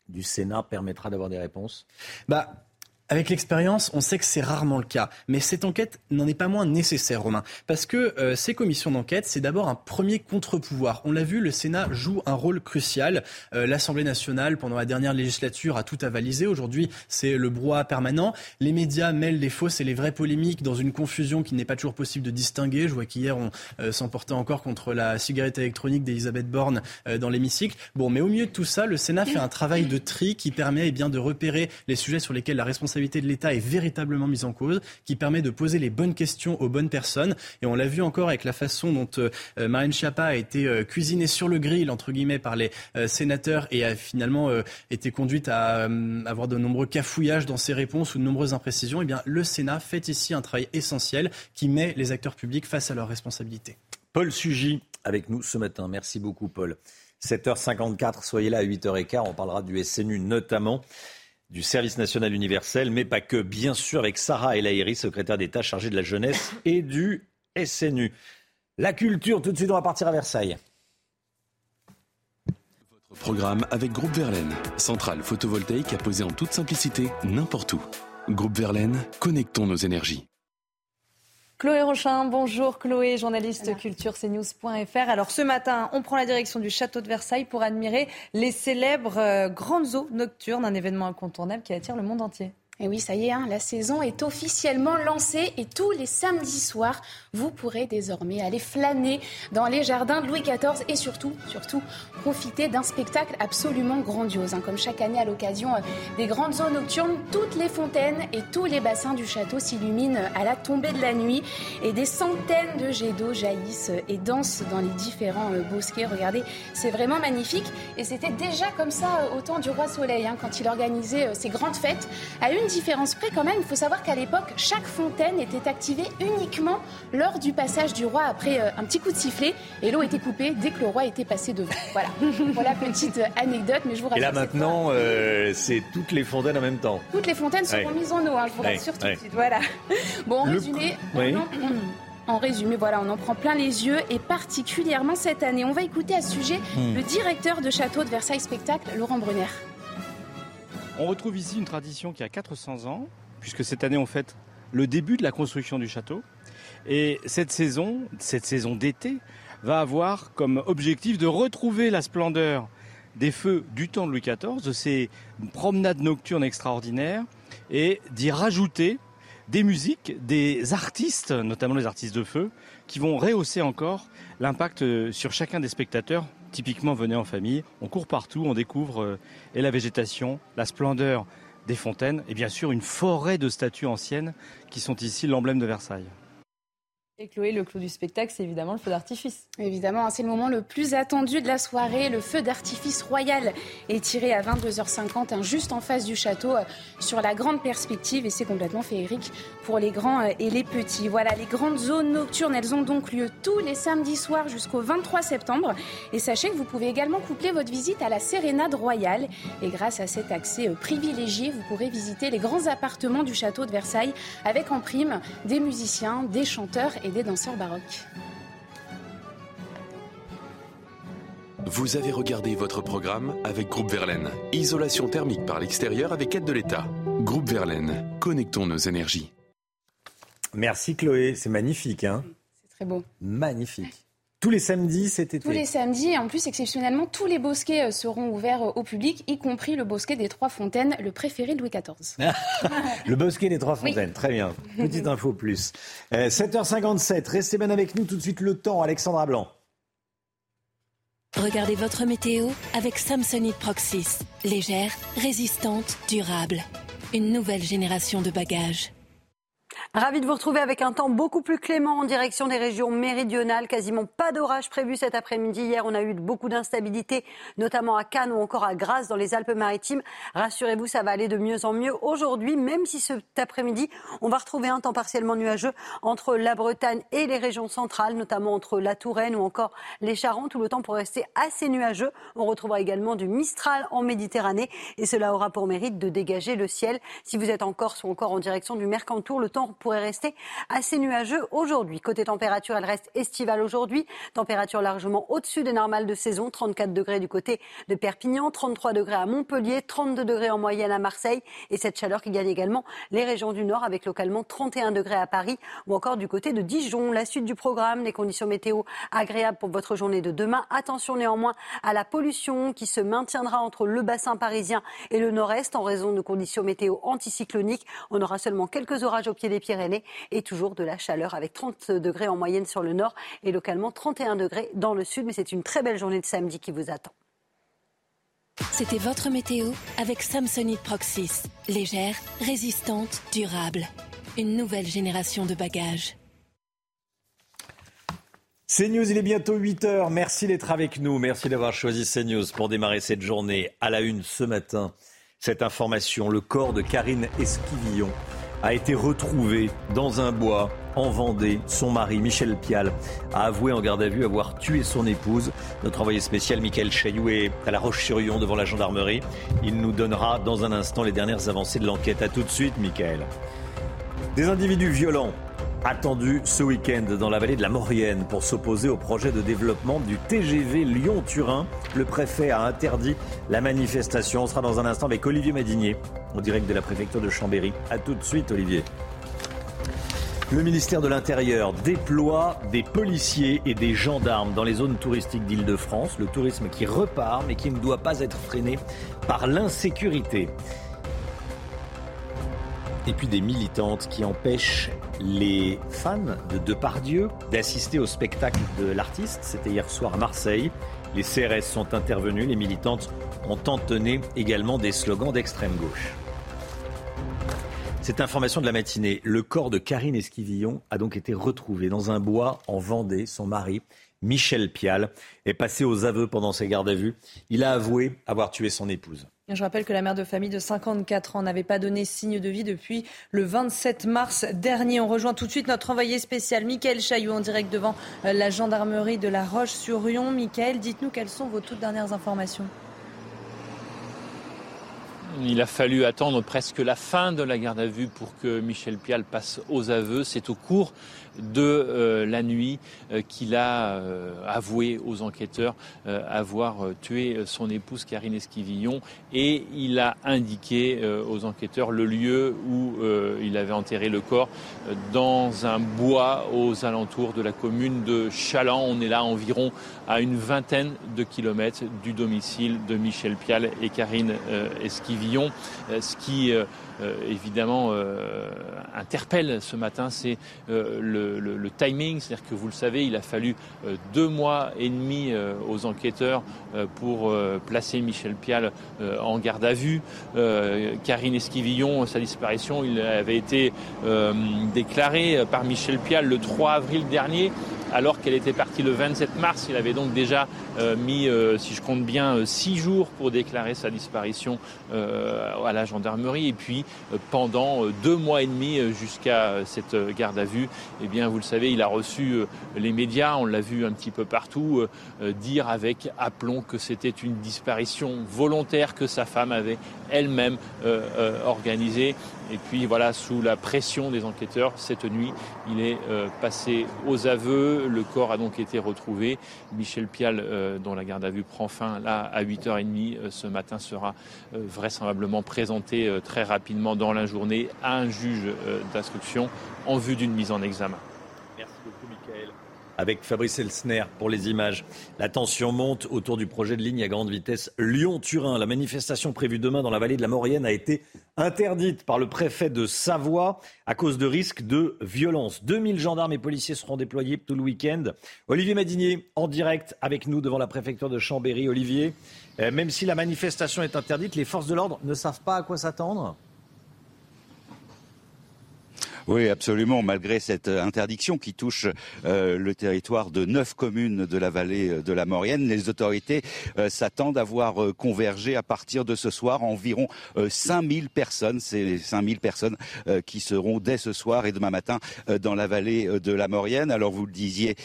Speaker 1: du Sénat permettra d'avoir des réponses?
Speaker 53: Bah, avec l'expérience, on sait que c'est rarement le cas. Mais cette enquête n'en est pas moins nécessaire, Romain. Parce que euh, ces commissions d'enquête, c'est d'abord un premier contre-pouvoir. On l'a vu, le Sénat joue un rôle crucial. Euh, L'Assemblée nationale, pendant la dernière législature, a tout avalisé. Aujourd'hui, c'est le brouhaha permanent. Les médias mêlent les fausses et les vraies polémiques dans une confusion qui n'est pas toujours possible de distinguer. Je vois qu'hier, on euh, s'emportait encore contre la cigarette électronique d'Elisabeth Borne dans l'hémicycle. Bon, mais au milieu de tout ça, le Sénat fait un travail de tri qui permet eh bien, de repérer les sujets sur lesquels la responsabilité de l'État est véritablement mise en cause, qui permet de poser les bonnes questions aux bonnes personnes. Et on l'a vu encore avec la façon dont euh, Marine Schiappa a été euh, cuisinée sur le grill, entre guillemets, par les euh, sénateurs et a finalement été conduite à avoir de nombreux cafouillages dans ses réponses ou de nombreuses imprécisions. Eh bien, le Sénat fait ici un travail essentiel qui met les acteurs publics face à leurs responsabilités.
Speaker 1: Paul Sugy avec nous ce matin. Merci beaucoup, Paul. 7h54, soyez là à 8h15. On parlera du SNU notamment du service national universel, mais pas que, bien sûr, avec Sarah El secrétaire d'État chargée de la jeunesse et du SNU. La culture, tout de suite, on va partir à Versailles.
Speaker 20: Votre programme avec Groupe Verlaine, centrale photovoltaïque à poser en toute simplicité n'importe où. Groupe Verlaine, connectons nos énergies.
Speaker 2: Chloé Rochin, bonjour Chloé, journaliste culture cnews.fr. Alors ce matin, on prend la direction du château de Versailles pour admirer les célèbres euh, grandes eaux nocturnes, un événement incontournable qui attire le monde entier.
Speaker 52: Et oui, ça y est, hein, la saison est officiellement lancée et tous les samedis soirs, vous pourrez désormais aller flâner dans les jardins de Louis XIV et surtout, surtout, profiter d'un spectacle absolument grandiose. Hein. Comme chaque année à l'occasion euh, des grandes zones nocturnes, toutes les fontaines et tous les bassins du château s'illuminent à la tombée de la nuit et des centaines de jets d'eau jaillissent et dansent dans les différents euh, bosquets. Regardez, c'est vraiment magnifique et c'était déjà comme ça euh, au temps du roi Soleil hein, quand il organisait ses grandes fêtes à une différence près quand même, il faut savoir qu'à l'époque, chaque fontaine était activée uniquement lors du passage du roi après euh, un petit coup de sifflet et l'eau était coupée dès que le roi était passé devant. Voilà, la petite anecdote, mais je vous rassure.
Speaker 1: Et là maintenant, euh, c'est toutes les fontaines en même temps.
Speaker 52: Toutes les fontaines seront mises en eau, hein, je vous rassure tout de suite. Voilà. Bon, en résumé, en résumé, voilà, on en prend plein les yeux et particulièrement cette année. On va écouter à ce sujet
Speaker 54: Hmm.
Speaker 52: le directeur de Château de Versailles Spectacle, Laurent Brunner.
Speaker 54: On retrouve ici une tradition qui a 400 ans, puisque cette année on fête le début de la construction du château. Et cette saison, cette saison d'été, va avoir comme objectif de retrouver la splendeur des feux du temps de Louis XIV, de ces promenades nocturnes extraordinaires, et d'y rajouter des musiques, des artistes, notamment les artistes de feu, qui vont rehausser encore l'impact sur chacun des spectateurs. Typiquement, venez en famille, on court partout, on découvre euh, la végétation, la splendeur des fontaines, et bien sûr une forêt de statues anciennes qui sont ici l'emblème de Versailles.
Speaker 2: Et Chloé, le clou du spectacle, c'est évidemment le feu d'artifice.
Speaker 52: Évidemment, hein, c'est le moment le plus attendu de la soirée. Le feu d'artifice royal est tiré à 22h50, hein, juste en face du château, euh, sur la grande perspective. Et c'est complètement féerique pour les grands euh, et les petits. Voilà, les grandes zones nocturnes, elles ont donc lieu tous les samedis soirs jusqu'au 23 septembre. Et sachez que vous pouvez également coupler votre visite à la Sérénade Royale. Et grâce à cet accès euh, privilégié, vous pourrez visiter les grands appartements du château de Versailles avec en prime des musiciens, des chanteurs et des danseurs baroques.
Speaker 20: Vous avez regardé votre programme avec Groupe Verlaine. Isolation thermique par l'extérieur avec aide de l'État. Groupe Verlaine, connectons nos énergies.
Speaker 1: Merci Chloé, c'est magnifique. Hein
Speaker 52: C'est très beau.
Speaker 1: magnifique. Tous les samedis cet été.
Speaker 52: Tous les samedis, et en plus, exceptionnellement, tous les bosquets euh, seront ouverts euh, au public, y compris le bosquet des Trois Fontaines, le préféré de Louis XIV.
Speaker 1: Le bosquet des Trois
Speaker 52: Oui.
Speaker 1: Fontaines, très bien. Petite info plus. Euh, 7h57, restez bien avec nous tout de suite le temps, Alexandra Blanc.
Speaker 25: Regardez votre météo avec Samsonite Proxys. Légère, résistante, durable. Une nouvelle génération de bagages.
Speaker 22: Ravi de vous retrouver avec un temps beaucoup plus clément en direction des régions méridionales. Quasiment pas d'orage prévu cet après-midi. Hier, on a eu beaucoup d'instabilité, notamment à Cannes ou encore à Grasse dans les Alpes-Maritimes. Rassurez-vous, ça va aller de mieux en mieux aujourd'hui, même si cet après-midi, on va retrouver un temps partiellement nuageux entre la Bretagne et les régions centrales, notamment entre la Touraine ou encore les Charentes, où le temps pourrait rester assez nuageux. On retrouvera également du Mistral en Méditerranée et cela aura pour mérite de dégager le ciel. Si vous êtes en Corse ou encore en direction du Mercantour, le temps pourrait rester assez nuageux aujourd'hui. Côté température, elle reste estivale aujourd'hui. Température largement au-dessus des normales de saison. 34 degrés du côté de Perpignan, 33 degrés à Montpellier, 32 degrés en moyenne à Marseille. Et cette chaleur qui gagne également les régions du Nord avec localement 31 degrés à Paris ou encore du côté de Dijon. La suite du programme, les conditions météo agréables pour votre journée de demain. Attention néanmoins à la pollution qui se maintiendra entre le bassin parisien et le nord-est en raison de conditions météo anticycloniques. On aura seulement quelques orages au pied des Pyrénées et toujours de la chaleur avec 30 degrés en moyenne sur le nord et localement 31 degrés dans le sud. Mais c'est une très belle journée de samedi qui vous attend.
Speaker 25: C'était votre météo avec Samsonite Proxys. Légère, résistante, durable. Une nouvelle génération de bagages.
Speaker 1: CNews, il est bientôt 8h. Merci d'être avec nous. Merci d'avoir choisi CNews pour démarrer cette journée. À la une ce matin, cette information, le corps de Karine Esquivillon a été retrouvé dans un bois en Vendée. Son mari, Michel Pial, a avoué en garde à vue avoir tué son épouse. Notre envoyé spécial, Michael Chailloux, est à La Roche-sur-Yon devant la gendarmerie. Il nous donnera dans un instant les dernières avancées de l'enquête. À tout de suite, Michael. Des individus violents attendus ce week-end dans la vallée de la Maurienne pour s'opposer au projet de développement du TGV Lyon-Turin. Le préfet a interdit la manifestation. On sera dans un instant avec Olivier Madinier, en direct de la préfecture de Chambéry. A tout de suite, Olivier. Le ministère de l'Intérieur déploie des policiers et des gendarmes dans les zones touristiques d'Île-de-France. Le tourisme qui repart, mais qui ne doit pas être freiné par l'insécurité. Et puis des militantes qui empêchent les fans de Depardieu d'assister au spectacle de l'artiste. C'était hier soir à Marseille. Les CRS sont intervenus. Les militantes ont entonné également des slogans d'extrême gauche. Cette information de la matinée, le corps de Karine Esquivillon a donc été retrouvé dans un bois en Vendée. Son mari, Michel Pial, est passé aux aveux pendant ses gardes à vue. Il a avoué avoir tué son épouse.
Speaker 2: Je rappelle que la mère de famille de 54 ans n'avait pas donné signe de vie depuis le 27 mars dernier. On rejoint tout de suite notre envoyé spécial, Mickaël Chaillou, en direct devant euh, la gendarmerie de La Roche-sur-Yon. Mickaël, dites-nous quelles sont vos toutes dernières informations.
Speaker 38: Il a fallu attendre presque la fin de la garde à vue pour que Michel Pial passe aux aveux. C'est au cours de euh, la nuit euh, qu'il a euh, avoué aux enquêteurs avoir tué son épouse Karine Esquivillon et il a indiqué aux enquêteurs le lieu où il avait enterré le corps dans un bois aux alentours de la commune de Chaland. On est là environ à une vingtaine de kilomètres du domicile de Michel Pial et Karine Esquivillon, ce qui évidemment interpelle ce matin, c'est euh, le, timing. C'est-à-dire que vous le savez, il a fallu deux mois et demi aux enquêteurs pour placer Michel Pial en garde à vue. Karine Esquivillon, sa disparition, il avait été déclaré par Michel Pial le 3 avril dernier alors qu'elle était partie le 27 mars. Il avait donc déjà euh, mis, euh, si je compte bien, euh, six jours pour déclarer sa disparition à la gendarmerie. Et puis, pendant deux mois et demi jusqu'à cette garde à vue, eh bien, vous le savez, il a reçu les médias, on l'a vu un petit peu partout, dire avec aplomb que c'était une disparition volontaire que sa femme avait elle-même organisée. Et puis voilà, sous la pression des enquêteurs, cette nuit, il est euh, passé aux aveux. Le corps a donc été retrouvé. Michel Pial, euh, dont la garde à vue prend fin là à 8h30 euh, ce matin, sera vraisemblablement présenté très rapidement dans la journée à un juge d'instruction en vue d'une mise en examen
Speaker 1: avec Fabrice Elsner pour les images. La tension monte autour du projet de ligne à grande vitesse Lyon-Turin. La manifestation prévue demain dans la vallée de la Maurienne a été interdite par le préfet de Savoie à cause de risques de violence. 2000 gendarmes et policiers seront déployés tout le week-end. Olivier Madinier en direct avec nous devant la préfecture de Chambéry. Olivier, euh, même si la manifestation est interdite, les forces de l'ordre ne savent pas à quoi s'attendre?
Speaker 55: Oui, absolument. Malgré cette euh, interdiction qui touche euh, le territoire de neuf communes de la vallée euh, de la Maurienne, les autorités s'attendent à voir converger à partir de ce soir environ 5000 personnes. C'est 5000 personnes qui seront dès ce soir et demain matin dans la vallée de la Maurienne. Alors vous le disiez,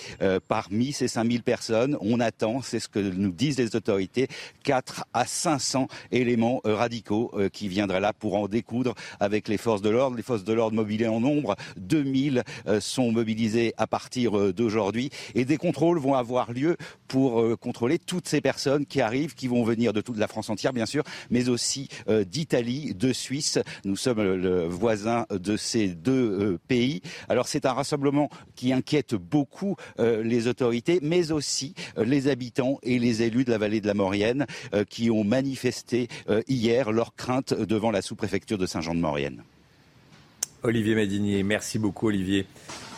Speaker 55: parmi ces 5000 personnes, on attend, c'est ce que nous disent les autorités, 4 à 500 éléments radicaux qui viendraient là pour en découdre avec les forces de l'ordre, les forces de l'ordre mobilisées en nombre. 2000 euh, sont mobilisés à partir euh, d'aujourd'hui et des contrôles vont avoir lieu pour euh, contrôler toutes ces personnes qui arrivent, qui vont venir de toute la France entière, bien sûr, mais aussi d'Italie, de Suisse. Nous sommes le voisin de ces deux pays. Alors c'est un rassemblement qui inquiète beaucoup les autorités, mais aussi les habitants et les élus de la vallée de la Maurienne qui ont manifesté hier leur crainte devant la sous-préfecture de Saint-Jean-de-Maurienne.
Speaker 1: Olivier Madinier. Merci beaucoup, Olivier.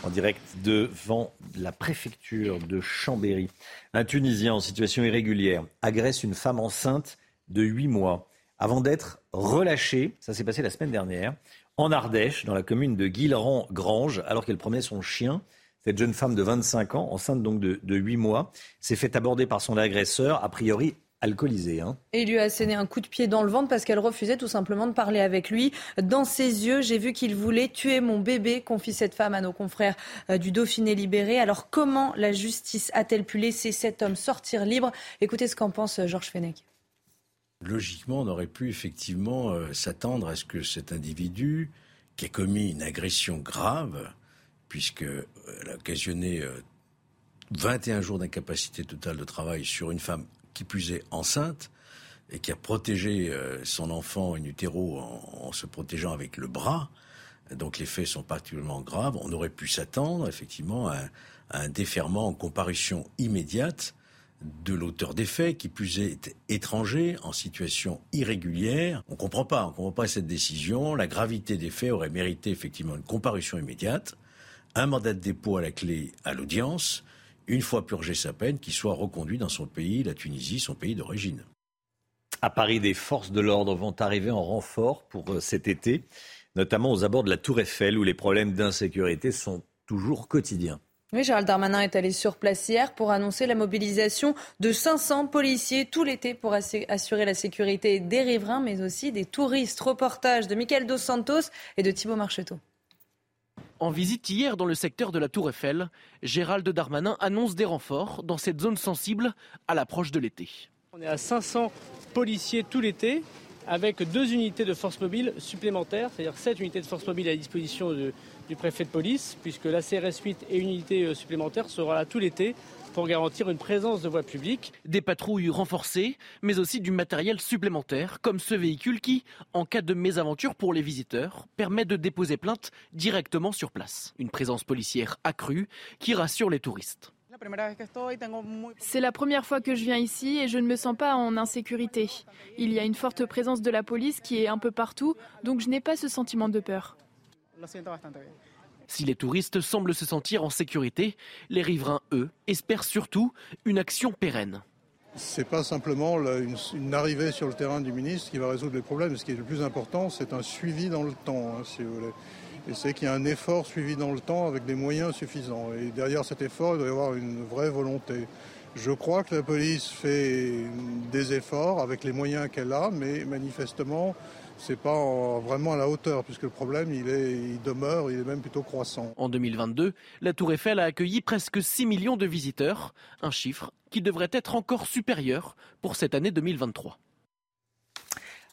Speaker 1: En direct devant la préfecture de Chambéry. Un Tunisien en situation irrégulière agresse une femme enceinte de 8 mois avant d'être relâché. Ça s'est passé la semaine dernière en Ardèche, dans la commune de Guilherand-Grange, alors qu'elle promenait son chien. Cette jeune femme de 25 ans, enceinte donc de, de 8 mois, s'est fait aborder par son agresseur, a priori alcoolisée. Hein.
Speaker 2: Et il lui a asséné un coup de pied dans le ventre parce qu'elle refusait tout simplement de parler avec lui. Dans ses yeux, j'ai vu qu'il voulait tuer mon bébé, confie cette femme à nos confrères euh, du Dauphiné libéré. Alors comment la justice a-t-elle pu laisser cet homme sortir libre? Écoutez ce qu'en pense euh, Georges Fenech.
Speaker 56: Logiquement, on aurait pu effectivement euh, s'attendre à ce que cet individu, qui a commis une agression grave, puisqu'elle a occasionné 21 jours d'incapacité totale de travail sur une femme qui plus est enceinte, et qui a protégé euh, son enfant in utero en, se protégeant avec le bras. Donc les faits sont particulièrement graves. On aurait pu s'attendre effectivement à, un déferment en comparution immédiate de l'auteur des faits, qui plus est étranger, en situation irrégulière. On ne comprend pas, on comprend pas cette décision. La gravité des faits aurait mérité effectivement une comparution immédiate, un mandat de dépôt à la clé à l'audience, une fois purgé sa peine, qu'il soit reconduit dans son pays, la Tunisie, son pays d'origine.
Speaker 1: À Paris, des forces de l'ordre vont arriver en renfort pour euh, cet été, notamment aux abords de la Tour Eiffel, où les problèmes d'insécurité sont toujours quotidiens.
Speaker 2: Oui, Gérald Darmanin est allé sur place hier pour annoncer la mobilisation de 500 policiers tout l'été pour assurer la sécurité des riverains, mais aussi des touristes. Reportage de Michael Dos Santos et de Thibault Marcheteau.
Speaker 7: En visite hier dans le secteur de la Tour Eiffel, Gérald Darmanin annonce des renforts dans cette zone sensible à l'approche de l'été.
Speaker 25: On est à 500 policiers tout l'été avec deux unités de force mobile supplémentaires, c'est-à-dire sept unités de force mobile à disposition du préfet de police, puisque la CRS 8 et une unité euh, supplémentaire sera là tout l'été pour garantir une présence de voie publique.
Speaker 7: Des patrouilles renforcées, mais aussi du matériel supplémentaire, comme ce véhicule qui, en cas de mésaventure pour les visiteurs, permet de déposer plainte directement sur place. Une présence policière accrue qui rassure les touristes.
Speaker 9: C'est la première fois que je viens ici et je ne me sens pas en insécurité. Il y a une forte présence de la police qui est un peu partout, donc je n'ai pas ce sentiment de peur.
Speaker 7: Si les touristes semblent se sentir en sécurité, les riverains, eux, espèrent surtout une action pérenne.
Speaker 10: Ce n'est pas simplement une, arrivée sur le terrain du ministre qui va résoudre les problèmes. Ce qui est le plus important, c'est un suivi dans le temps, hein, si vous voulez et c'est qu'il y a un effort suivi dans le temps avec des moyens suffisants. Et derrière cet effort, il doit y avoir une vraie volonté. Je crois que la police fait des efforts avec les moyens qu'elle a, mais manifestement, ce n'est pas vraiment à la hauteur, puisque le problème, il, est, il demeure, il est même plutôt croissant.
Speaker 7: En 2022, la Tour Eiffel a accueilli presque 6 millions de visiteurs, un chiffre qui devrait être encore supérieur pour cette année 2023.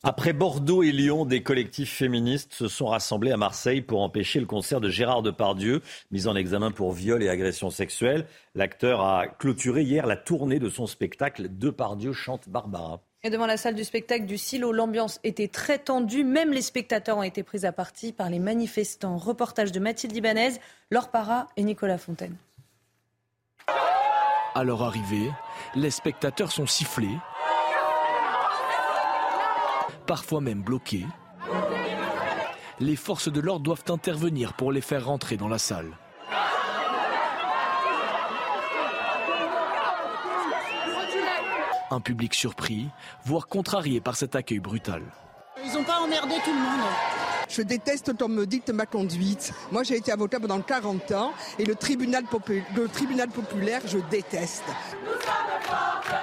Speaker 1: Après Bordeaux et Lyon, des collectifs féministes se sont rassemblés à Marseille pour empêcher le concert de Gérard Depardieu, mis en examen pour viol et agression sexuelle. L'acteur a clôturé hier la tournée de son spectacle Depardieu chante Barbara.
Speaker 2: Et devant la salle du spectacle du Silo, l'ambiance était très tendue. Même les spectateurs ont été pris à partie par les manifestants. Reportage de Mathilde Ibanez, Laure Parra et Nicolas Fontaine.
Speaker 7: À leur arrivée, les spectateurs sont sifflés parfois même bloqués. Les forces de l'ordre doivent intervenir pour les faire rentrer dans la salle. Un public surpris, voire contrarié par cet accueil brutal.
Speaker 57: Ils n'ont pas emmerdé tout le monde.
Speaker 58: Je déteste quand on me dicte ma conduite. Moi, j'ai été avocat pendant 40 ans et le tribunal, le tribunal populaire, je déteste.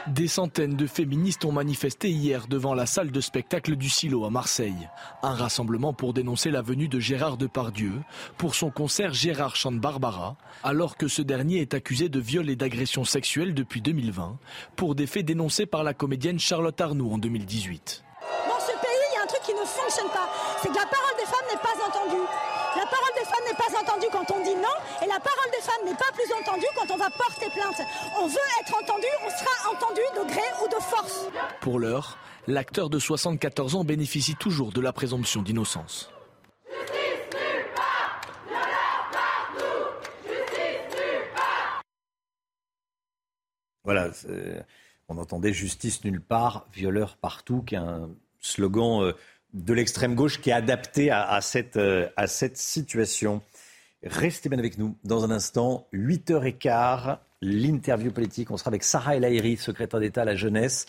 Speaker 7: Des centaines de féministes ont manifesté hier devant la salle de spectacle du Silo à Marseille. Un rassemblement pour dénoncer la venue de Gérard Depardieu pour son concert Gérard chante Barbara, alors que ce dernier est accusé de viol et d'agression sexuelle depuis 2020 pour des faits dénoncés par la comédienne Charlotte Arnoux en 2018.
Speaker 57: Dans ce pays, il y a un truc qui ne fonctionne pas, c'est que la parole entendue. La parole des femmes n'est pas entendue quand on dit non, et la parole des femmes n'est pas plus entendue quand on va porter plainte. On veut être entendu, on sera entendu de gré ou de force.
Speaker 7: Pour l'heure, l'acteur de 74 ans bénéficie toujours de la présomption d'innocence. Voilà, on entendait justice nulle part, violeur partout, qui est un slogan euh, de l'extrême gauche qui est adapté à, cette, euh, à cette situation. Restez bien avec nous dans un instant, 8h15, l'interview politique. On sera avec Sarah El Haïry, secrétaire d'État à la jeunesse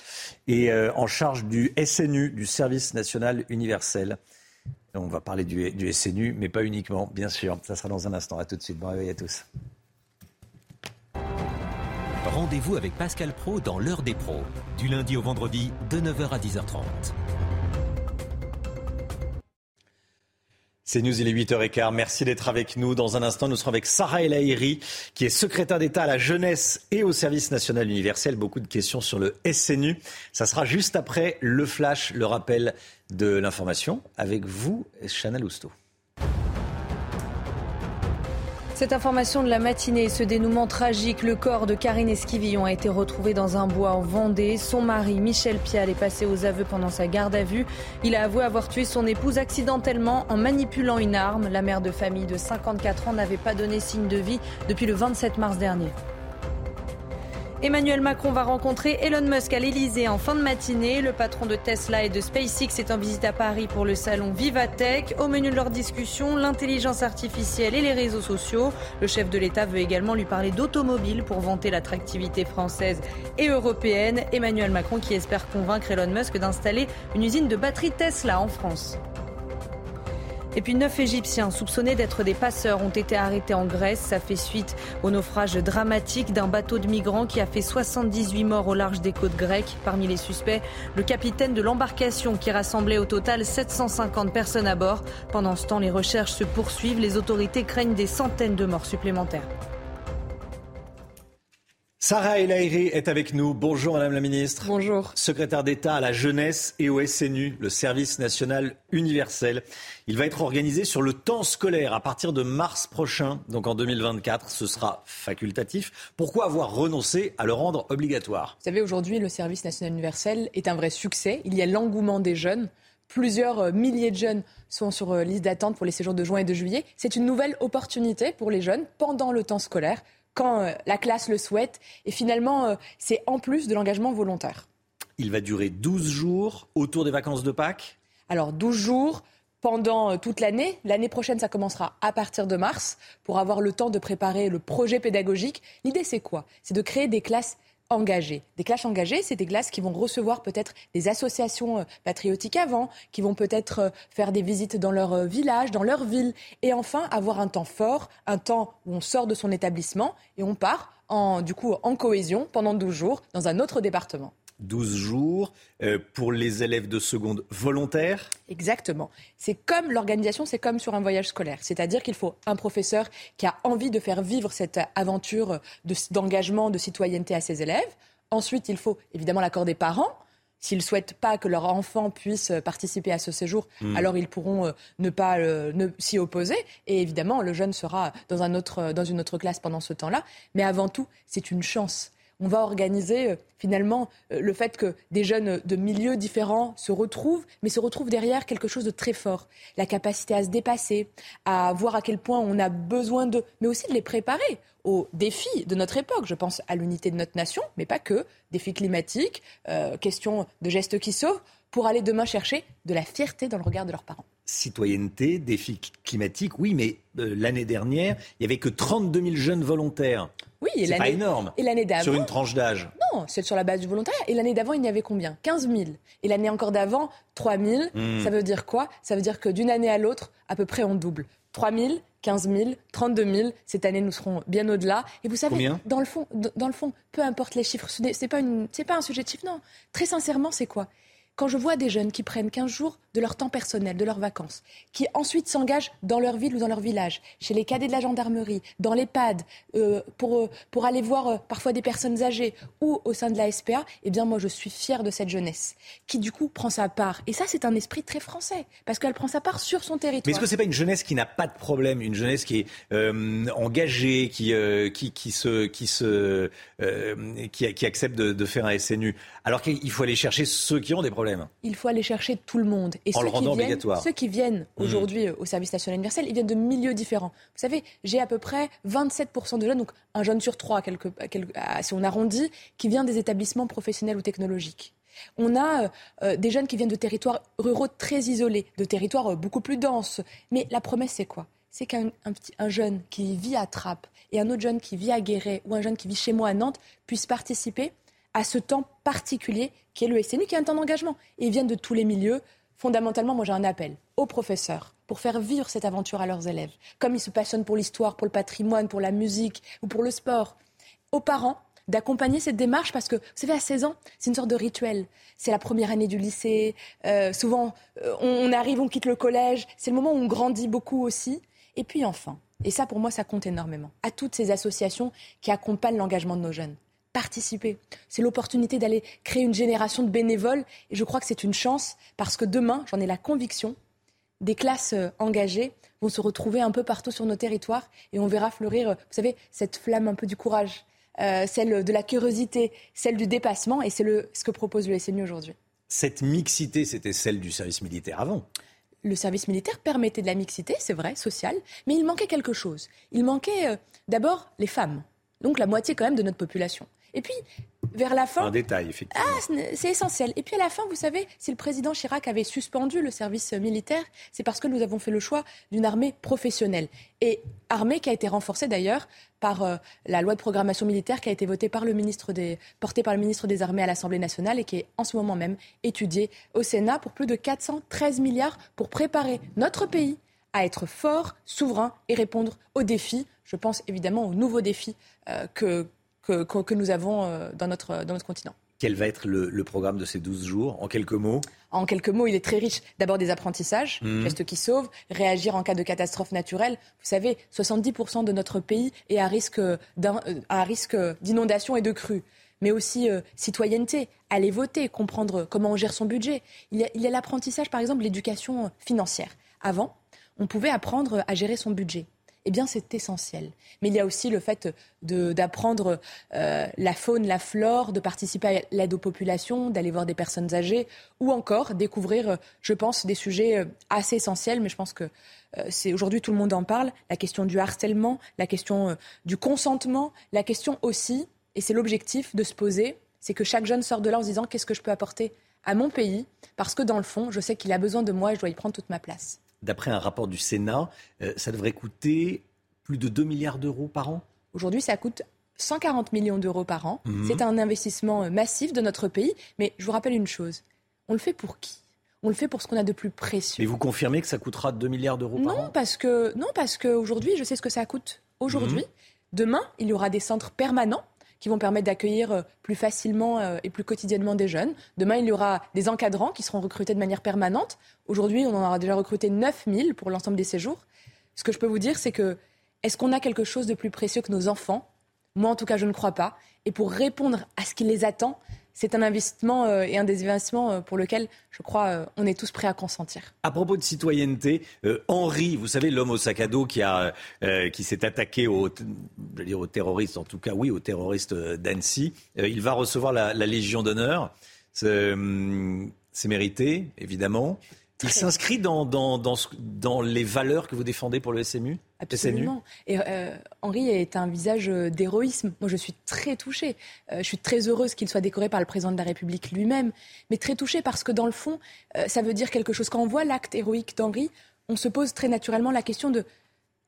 Speaker 7: et euh, en charge du SNU, du Service national universel. On va parler du, SNU, mais pas uniquement, bien sûr. Ça sera dans un instant. À tout de suite. Bon réveil à tous.
Speaker 37: Rendez-vous avec Pascal Pro dans l'heure des pros, du lundi au vendredi de 9h à 10h30.
Speaker 1: C'est News, il est 8h15. Merci d'être avec nous. Dans un instant, nous serons avec Sarah El qui est secrétaire d'État à la jeunesse et au service national universel. Beaucoup de questions sur le SNU. Ça sera juste après le flash, le rappel de l'information. Avec vous, Chanel Housteau.
Speaker 2: Cette information de la matinée, ce dénouement tragique, le corps de Karine Esquivillon a été retrouvé dans un bois en Vendée. Son mari, Michel Pial, est passé aux aveux pendant sa garde à vue. Il a avoué avoir tué son épouse accidentellement en manipulant une arme. La mère de famille de 54 ans n'avait pas donné signe de vie depuis le 27 mars dernier. Emmanuel Macron va rencontrer Elon Musk à l'Elysée en fin de matinée. Le patron de Tesla et de SpaceX est en visite à Paris pour le salon Vivatech. Au menu de leur discussion, l'intelligence artificielle et les réseaux sociaux. Le chef de l'État veut également lui parler d'automobile pour vanter l'attractivité française et européenne. Emmanuel Macron qui espère convaincre Elon Musk d'installer une usine de batterie Tesla en France. Et puis neuf Égyptiens soupçonnés d'être des passeurs ont été arrêtés en Grèce. Ça fait suite au naufrage dramatique d'un bateau de migrants qui a fait 78 morts au large des côtes grecques. Parmi les suspects, le capitaine de l'embarcation qui rassemblait au total 750 personnes à bord. Pendant ce temps, les recherches se poursuivent. Les autorités craignent des centaines de morts supplémentaires.
Speaker 1: Sarah El est avec nous. Bonjour Madame la Ministre.
Speaker 59: Bonjour.
Speaker 1: Secrétaire d'État à la jeunesse et au SNU, le service national universel. Il va être organisé sur le temps scolaire à partir de mars prochain, donc en 2024. Ce sera facultatif. Pourquoi avoir renoncé à le rendre obligatoire?
Speaker 59: Vous savez, aujourd'hui, le service national universel est un vrai succès. Il y a l'engouement des jeunes. Plusieurs euh, milliers de jeunes sont sur euh, liste d'attente pour les séjours de juin et de juillet. C'est une nouvelle opportunité pour les jeunes pendant le temps scolaire quand euh, la classe le souhaite. Et finalement, euh, c'est en plus de l'engagement volontaire.
Speaker 1: Il va durer 12 jours autour des vacances de Pâques?
Speaker 59: Alors 12 jours pendant euh, toute l'année. L'année prochaine, ça commencera à partir de mars pour avoir le temps de préparer le projet pédagogique. L'idée, c'est quoi? C'est de créer des classes engagés. Des classes engagées, c'est des classes qui vont recevoir peut-être des associations euh, patriotiques avant, qui vont peut-être euh, faire des visites dans leur euh, village, dans leur ville, et enfin avoir un temps fort, un temps où on sort de son établissement et on part en, du coup en cohésion pendant 12 jours dans un autre département.
Speaker 1: 12 jours euh, pour les élèves de seconde volontaires
Speaker 59: Exactement. C'est comme l'organisation, c'est comme sur un voyage scolaire. C'est-à-dire qu'il faut un professeur qui a envie de faire vivre cette aventure d'engagement, de, citoyenneté à ses élèves. Ensuite, il faut évidemment l'accord des parents. S'ils ne souhaitent pas que leur enfant puisse participer à ce séjour, hmm. alors ils pourront euh, ne pas euh, s'y opposer. Et évidemment, le jeune sera dans, un autre, dans une autre classe pendant ce temps-là. Mais avant tout, c'est une chance on va organiser euh, finalement euh, le fait que des jeunes de milieux différents se retrouvent, mais se retrouvent derrière quelque chose de très fort. La capacité à se dépasser, à voir à quel point on a besoin de, mais aussi de les préparer aux défis de notre époque. Je pense à l'unité de notre nation, mais pas que. Défis climatiques, euh, question de gestes qui sauvent, pour aller demain chercher de la fierté dans le regard de leurs parents
Speaker 1: citoyenneté, défis climatiques, oui, mais l'année dernière, il n'y avait que 32 000 jeunes volontaires.
Speaker 59: Oui,
Speaker 1: et c'est pas énorme.
Speaker 59: Et l'année d'avant.
Speaker 1: Sur une tranche d'âge.
Speaker 59: Non, c'est sur la base du volontariat. Et l'année d'avant, il y avait combien? 15 000. Et l'année encore d'avant, 3 000. Hmm. Ça veut dire quoi? Ça veut dire que d'une année à l'autre, à peu près, on double. 3 000, 15 000, 32 000. Cette année, nous serons bien au-delà. Et vous savez, dans le fond, dans le fond, peu importe les chiffres, ce n'est pas, une, pas un sujet de chiffres. Non, très sincèrement, c'est quoi? Quand je vois des jeunes qui prennent 15 jours de leur temps personnel, de leurs vacances, qui ensuite s'engagent dans leur ville ou dans leur village, chez les cadets de la gendarmerie, dans les PAD, euh, pour, euh, pour aller voir euh, parfois des personnes âgées ou au sein de la SPA, eh bien moi je suis fière de cette jeunesse qui du coup prend sa part. Et ça c'est un esprit très français, parce qu'elle prend sa part sur son territoire.
Speaker 1: Mais est-ce que c'est pas une jeunesse qui n'a pas de problème, une jeunesse qui est engagée, qui, qui, qui, se, qui, se, qui, accepte de, de faire un SNU, alors qu'il faut aller chercher ceux qui ont des problèmes
Speaker 59: il faut aller chercher tout le monde.
Speaker 1: Et ceux, qui viennent,
Speaker 59: ceux qui viennent aujourd'hui euh, au service national universel, ils viennent de milieux différents. Vous savez, j'ai à peu près 27% de jeunes, donc un jeune sur trois, si on arrondit, qui vient des établissements professionnels ou technologiques. On a euh, euh, des jeunes qui viennent de territoires ruraux très isolés, de territoires beaucoup plus denses. Mais la promesse, c'est quoi? C'est qu'un un, jeune qui vit à Trappes et un autre jeune qui vit à Guéret ou un jeune qui vit chez moi à Nantes puissent participer à ce temps particulier qui est le SNU, qui est un temps d'engagement. Ils viennent de tous les milieux. Fondamentalement, moi j'ai un appel aux professeurs pour faire vivre cette aventure à leurs élèves, comme ils se passionnent pour l'histoire, pour le patrimoine, pour la musique ou pour le sport. Aux parents d'accompagner cette démarche parce que, vous savez, à 16 ans, c'est une sorte de rituel. C'est la première année du lycée. Euh, souvent, euh, on, arrive, on quitte le collège. C'est le moment où on grandit beaucoup aussi. Et puis enfin, et ça pour moi, ça compte énormément, à toutes ces associations qui accompagnent l'engagement de nos jeunes participer. C'est l'opportunité d'aller créer une génération de bénévoles. Et je crois que c'est une chance parce que demain, j'en ai la conviction, des classes euh, engagées vont se retrouver un peu partout sur nos territoires et on verra fleurir, euh, vous savez, cette flamme un peu du courage, euh, celle de la curiosité, celle du dépassement. Et c'est ce que propose le SMU aujourd'hui.
Speaker 1: Cette mixité, c'était celle du service militaire avant
Speaker 59: le service militaire permettait de la mixité, c'est vrai, sociale, mais il manquait quelque chose. Il manquait d'abord les femmes, donc la moitié quand même de notre population. Et puis, vers la fin.
Speaker 1: Un détail, effectivement.
Speaker 59: Ah, c'est essentiel. Et puis à la fin, vous savez, si le président Chirac avait suspendu le service militaire, c'est parce que nous avons fait le choix d'une armée professionnelle. Et armée qui a été renforcée d'ailleurs par euh, la loi de programmation militaire qui a été votée par le ministre des, portée par le ministre des Armées à l'Assemblée nationale et qui est en ce moment même étudiée au Sénat pour plus de 413 milliards pour préparer notre pays à être fort, souverain et répondre aux défis. Je pense évidemment aux nouveaux défis euh, que, que, que, nous avons euh, dans, notre, dans notre continent.
Speaker 1: Quel va être le, programme de ces 12 jours En quelques mots?
Speaker 59: En quelques mots, il est très riche. D'abord des apprentissages, mmh. gestes qui sauvent, réagir en cas de catastrophe naturelle. Vous savez, 70% de notre pays est à risque, à risque d'inondation et de crue mais aussi euh, citoyenneté, aller voter, comprendre comment on gère son budget. Il y a l'apprentissage, par exemple, l'éducation financière. Avant, on pouvait apprendre à gérer son budget. Eh bien, c'est essentiel. Mais il y a aussi le fait d'apprendre euh, la faune, la flore, de participer à l'aide aux populations, d'aller voir des personnes âgées, ou encore découvrir, euh, je pense, des sujets assez essentiels. Mais je pense que c'est aujourd'hui tout le monde en parle. La question du harcèlement, la question du consentement, la question aussi et c'est l'objectif de se poser, c'est que chaque jeune sorte de là en se disant qu'est-ce que je peux apporter à mon pays, parce que dans le fond, je sais qu'il a besoin de moi et je dois y prendre toute ma place.
Speaker 1: D'après un rapport du Sénat, euh, ça devrait coûter plus de 2 milliards d'euros par an?
Speaker 59: Aujourd'hui, ça coûte 140 millions d'euros par an. Mhm. C'est un investissement euh, massif de notre pays. Mais je vous rappelle une chose, on le fait pour qui? On le fait pour ce qu'on a de plus précieux.
Speaker 1: Et vous confirmez que ça coûtera 2 milliards d'euros par
Speaker 59: an? parce que Non, parce qu'aujourd'hui, je sais ce que ça coûte. Aujourd'hui, mhm. demain, il y aura des centres permanents qui vont permettre d'accueillir euh, plus facilement euh, et plus quotidiennement des jeunes. Demain, il y aura des encadrants qui seront recrutés de manière permanente. Aujourd'hui, on en aura déjà recruté 9000 pour l'ensemble des séjours. Ce que je peux vous dire, c'est que est-ce qu'on a quelque chose de plus précieux que nos enfants? Moi, en tout cas, je ne crois pas. Et pour répondre à ce qui les attend, c'est un investissement euh, et un des investissements euh, pour lequel, je crois, euh, on est tous prêts à consentir.
Speaker 1: À propos de citoyenneté, Henri, vous savez, l'homme au sac à dos qui, qui s'est attaqué aux, dire aux terroristes, en tout cas, oui, aux terroristes d'Annecy, il va recevoir la, la Légion d'honneur. C'est mérité, évidemment. Il s'inscrit dans, dans, dans, dans, les valeurs que vous défendez pour le SMU
Speaker 59: Absolument. Et euh, Henri est un visage euh, d'héroïsme. Moi, je suis très touchée. Euh, je suis très heureuse qu'il soit décoré par le président de la République lui-même. Mais très touchée parce que, dans le fond, ça veut dire quelque chose. Quand on voit l'acte héroïque d'Henri, on se pose très naturellement la question de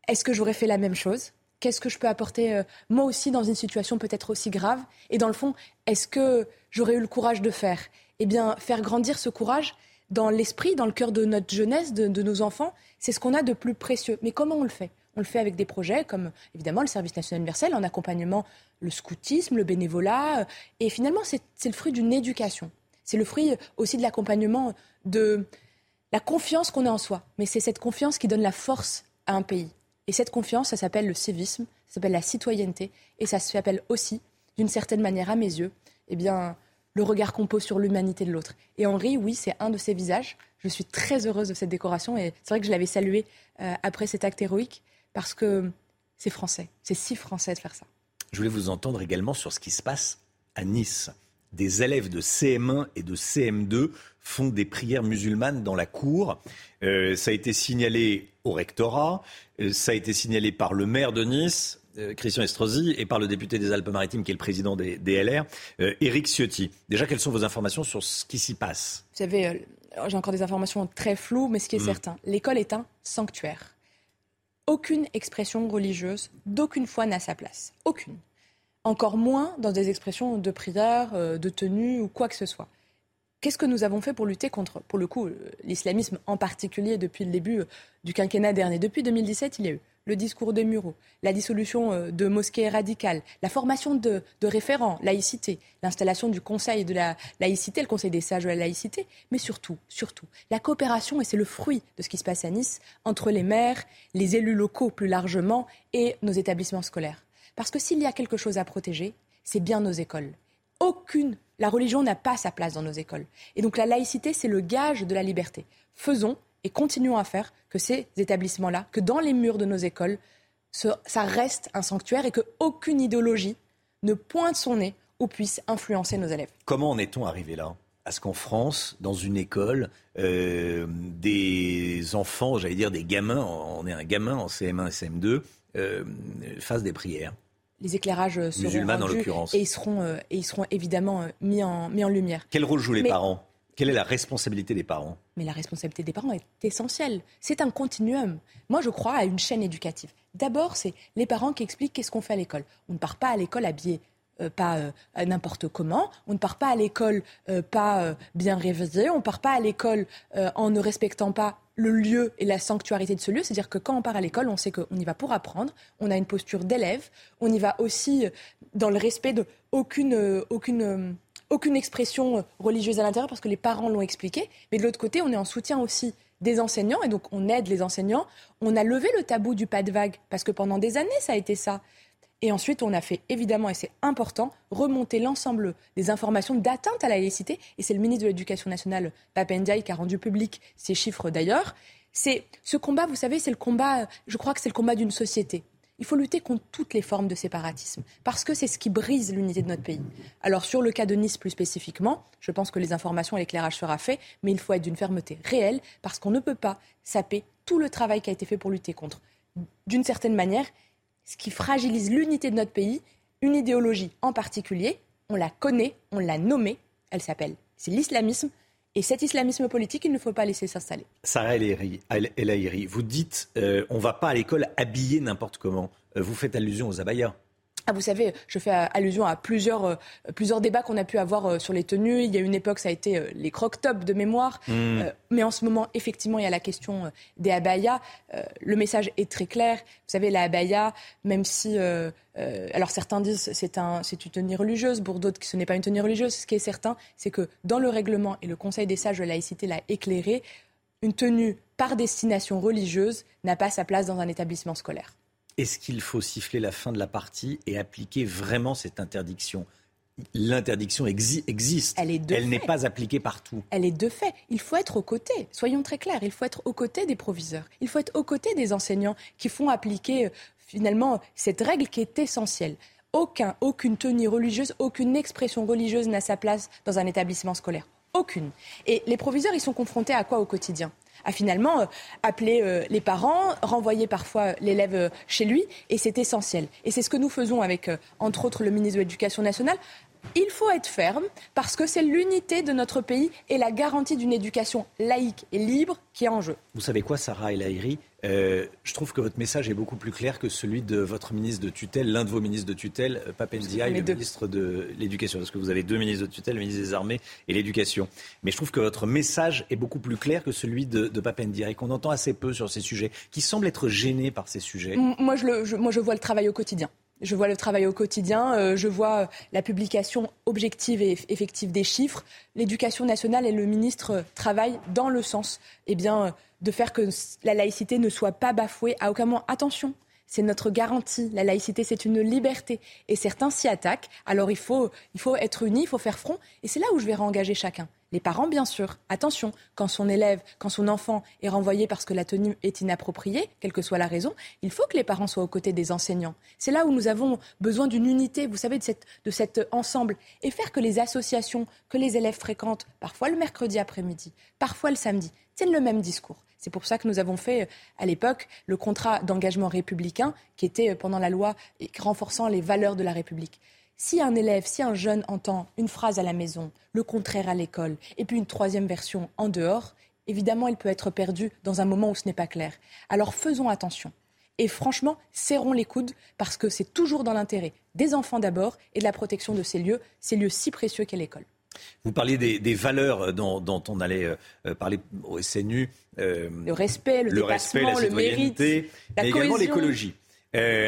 Speaker 59: est-ce que j'aurais fait la même chose? Qu'est-ce que je peux apporter moi aussi dans une situation peut-être aussi grave? Et dans le fond, est-ce que j'aurais eu le courage de faire? Eh bien, faire grandir ce courage, dans l'esprit, dans le cœur de notre jeunesse, de, nos enfants, c'est ce qu'on a de plus précieux. Mais comment on le fait? On le fait avec des projets comme évidemment le service national universel, en accompagnement le scoutisme, le bénévolat. Euh, et finalement, c'est le fruit d'une éducation. C'est le fruit aussi de l'accompagnement de la confiance qu'on a en soi. Mais c'est cette confiance qui donne la force à un pays. Et cette confiance, ça s'appelle le civisme, ça s'appelle la citoyenneté, et ça s'appelle aussi, d'une certaine manière, à mes yeux, eh bien, le regard qu'on pose sur l'humanité de l'autre. Et Henri, oui, c'est un de ses visages. Je suis très heureuse de cette décoration et c'est vrai que je l'avais salué euh, après cet acte héroïque parce que c'est français. C'est si français de faire ça.
Speaker 1: Je voulais vous entendre également sur ce qui se passe à Nice. Des élèves de CM1 et de CM2 font des prières musulmanes dans la cour. Euh, ça a été signalé au rectorat, euh, ça a été signalé par le maire de Nice, Christian Estrosi et par le député des Alpes-Maritimes qui est le président des, LR, euh, Éric Ciotti. Déjà, quelles sont vos informations sur ce qui s'y passe?
Speaker 59: Vous savez, euh, j'ai encore des informations très floues, mais ce qui est mm. certain, l'école est un sanctuaire. Aucune expression religieuse, d'aucune foi n'a sa place. Aucune. Encore moins dans des expressions de prière, de tenue ou quoi que ce soit. Qu'est-ce que nous avons fait pour lutter contre, pour le coup, l'islamisme en particulier depuis le début du quinquennat dernier? Depuis 2017, il y a eu le discours des Mureaux, la dissolution euh, de mosquées radicales, la formation de, référents, laïcité, l'installation du Conseil de la laïcité, le Conseil des sages de la laïcité, mais surtout, surtout, la coopération, et c'est le fruit de ce qui se passe à Nice, entre les maires, les élus locaux plus largement et nos établissements scolaires. Parce que s'il y a quelque chose à protéger, c'est bien nos écoles. Aucune, la religion n'a pas sa place dans nos écoles. Et donc la laïcité, c'est le gage de la liberté. Faisons et continuons à faire que ces établissements-là, que dans les murs de nos écoles, ça reste un sanctuaire et qu'aucune idéologie ne pointe son nez ou puisse influencer nos élèves.
Speaker 1: Comment en est-on arrivé là? À ce qu'en France, dans une école, euh, des enfants, j'allais dire des gamins, on est un gamin en CM1 et CM2, euh, fassent des prières?
Speaker 59: Les éclairages seront Musulmanes en l'occurrence. Et ils seront, euh, et ils seront évidemment mis, en, mis en lumière.
Speaker 1: Quel rôle jouent les parents? Quelle est la responsabilité des parents?
Speaker 59: Mais la responsabilité des parents est essentielle. C'est un continuum. Moi, je crois à une chaîne éducative. D'abord, c'est les parents qui expliquent qu'est-ce qu'on fait à l'école. On ne part pas à l'école habillé euh, pas euh, n'importe comment, on ne part pas à l'école euh, pas bien réveillé, on ne part pas à l'école en ne respectant pas le lieu et la sanctuarité de ce lieu. C'est-à-dire que quand on part à l'école, on sait qu'on y va pour apprendre, on a une posture d'élève, on y va aussi dans le respect de aucune, aucune, aucune expression religieuse à l'intérieur parce que les parents l'ont expliqué. Mais de l'autre côté, on est en soutien aussi des enseignants et donc on aide les enseignants. On a levé le tabou du pas de vague parce que pendant des années, ça a été ça. Et ensuite, on a fait évidemment, et c'est important, remonter l'ensemble des informations d'atteinte à la laïcité. Et c'est le ministre de l'Éducation nationale, Papendiaï, qui a rendu public ces chiffres d'ailleurs. C'est ce combat, vous savez, c'est le combat, je crois que c'est le combat d'une société. Il faut lutter contre toutes les formes de séparatisme, parce que c'est ce qui brise l'unité de notre pays. Alors sur le cas de Nice plus spécifiquement, je pense que les informations et l'éclairage sera fait, mais il faut être d'une fermeté réelle, parce qu'on ne peut pas saper tout le travail qui a été fait pour lutter contre. D'une certaine manière, ce qui fragilise l'unité de notre pays, une idéologie en particulier. On la connaît, on l'a nommée, elle s'appelle, c'est l'islamisme. Et cet islamisme politique, il ne faut pas laisser s'installer.
Speaker 1: Sarah El Haïri, vous dites euh, on ne va pas à l'école habillé n'importe comment. Euh, vous faites allusion aux abayas.
Speaker 59: Ah, vous savez, je fais allusion à plusieurs, euh, plusieurs débats qu'on a pu avoir euh, sur les tenues. Il y a une époque, ça a été euh, les croque-tops de mémoire. Mmh. mais en ce moment, effectivement, il y a la question des abayas. le message est très clair. Vous savez, la abaya, même si... alors certains disent c'est un, c'est une tenue religieuse, pour d'autres ce n'est pas une tenue religieuse. Ce qui est certain, c'est que dans le règlement, et le Conseil des sages de laïcité l'a éclairé, une tenue par destination religieuse n'a pas sa place dans un établissement scolaire.
Speaker 1: Est-ce qu'il faut siffler la fin de la partie et appliquer vraiment cette interdiction? L'interdiction existe.
Speaker 59: Elle,
Speaker 1: Elle n'est pas appliquée partout.
Speaker 59: Elle est de fait. Il faut être aux côtés. Soyons très clairs. Il faut être aux côtés des proviseurs. Il faut être aux côtés des enseignants qui font appliquer euh, finalement cette règle qui est essentielle. Aucun, aucune tenue religieuse, aucune expression religieuse n'a sa place dans un établissement scolaire. Aucune. Et les proviseurs, ils sont confrontés à quoi au quotidien? À finalement euh, appeler euh, les parents, renvoyer parfois l'élève euh, chez lui, et c'est essentiel. Et c'est ce que nous faisons avec, entre autres, le ministre de l'Éducation nationale. Il faut être ferme parce que c'est l'unité de notre pays et la garantie d'une éducation laïque et libre qui est en jeu.
Speaker 1: Vous savez quoi, Sarah El Haïri euh, je trouve que votre message est beaucoup plus clair que celui de votre ministre de tutelle, l'un de vos ministres de tutelle, euh, Papendia, le ministre de l'Éducation. Parce que vous avez deux ministres de tutelle, le ministre des Armées et l'Éducation. Mais je trouve que votre message est beaucoup plus clair que celui de, de Papendia et qu'on entend assez peu sur ces sujets, qui semble être gêné par ces sujets.
Speaker 59: Moi je, moi, je vois le travail au quotidien. Je vois le travail au quotidien, euh, je vois la publication objective et effective des chiffres. L'éducation nationale et le ministre travaillent dans le sens eh bien, de faire que la laïcité ne soit pas bafouée à aucun moment. Attention, c'est notre garantie. La laïcité, c'est une liberté. Et certains s'y attaquent. Alors il faut, il faut être unis, il faut faire front. Et c'est là où je vais réengager chacun. Les parents, bien sûr. Attention, quand son élève, quand son enfant est renvoyé parce que la tenue est inappropriée, quelle que soit la raison, il faut que les parents soient aux côtés des enseignants. C'est là où nous avons besoin d'une unité, vous savez, de, cette, de cet ensemble. Et faire que les associations que les élèves fréquentent, parfois le mercredi après-midi, parfois le samedi, tiennent le même discours. C'est pour ça que nous avons fait à l'époque le contrat d'engagement républicain qui était pendant la loi renforçant les valeurs de la République. Si un élève, si un jeune entend une phrase à la maison, le contraire à l'école, et puis une troisième version en dehors, évidemment, il peut être perdu dans un moment où ce n'est pas clair. Alors faisons attention. Et franchement, serrons les coudes parce que c'est toujours dans l'intérêt des enfants d'abord et de la protection de ces lieux, ces lieux si précieux qu'est l'école.
Speaker 1: Vous parliez des, valeurs dont, on allait euh, euh, parler au SNU.
Speaker 59: Euh, le respect, le, dépassement, le mérite,
Speaker 1: la également l'écologie.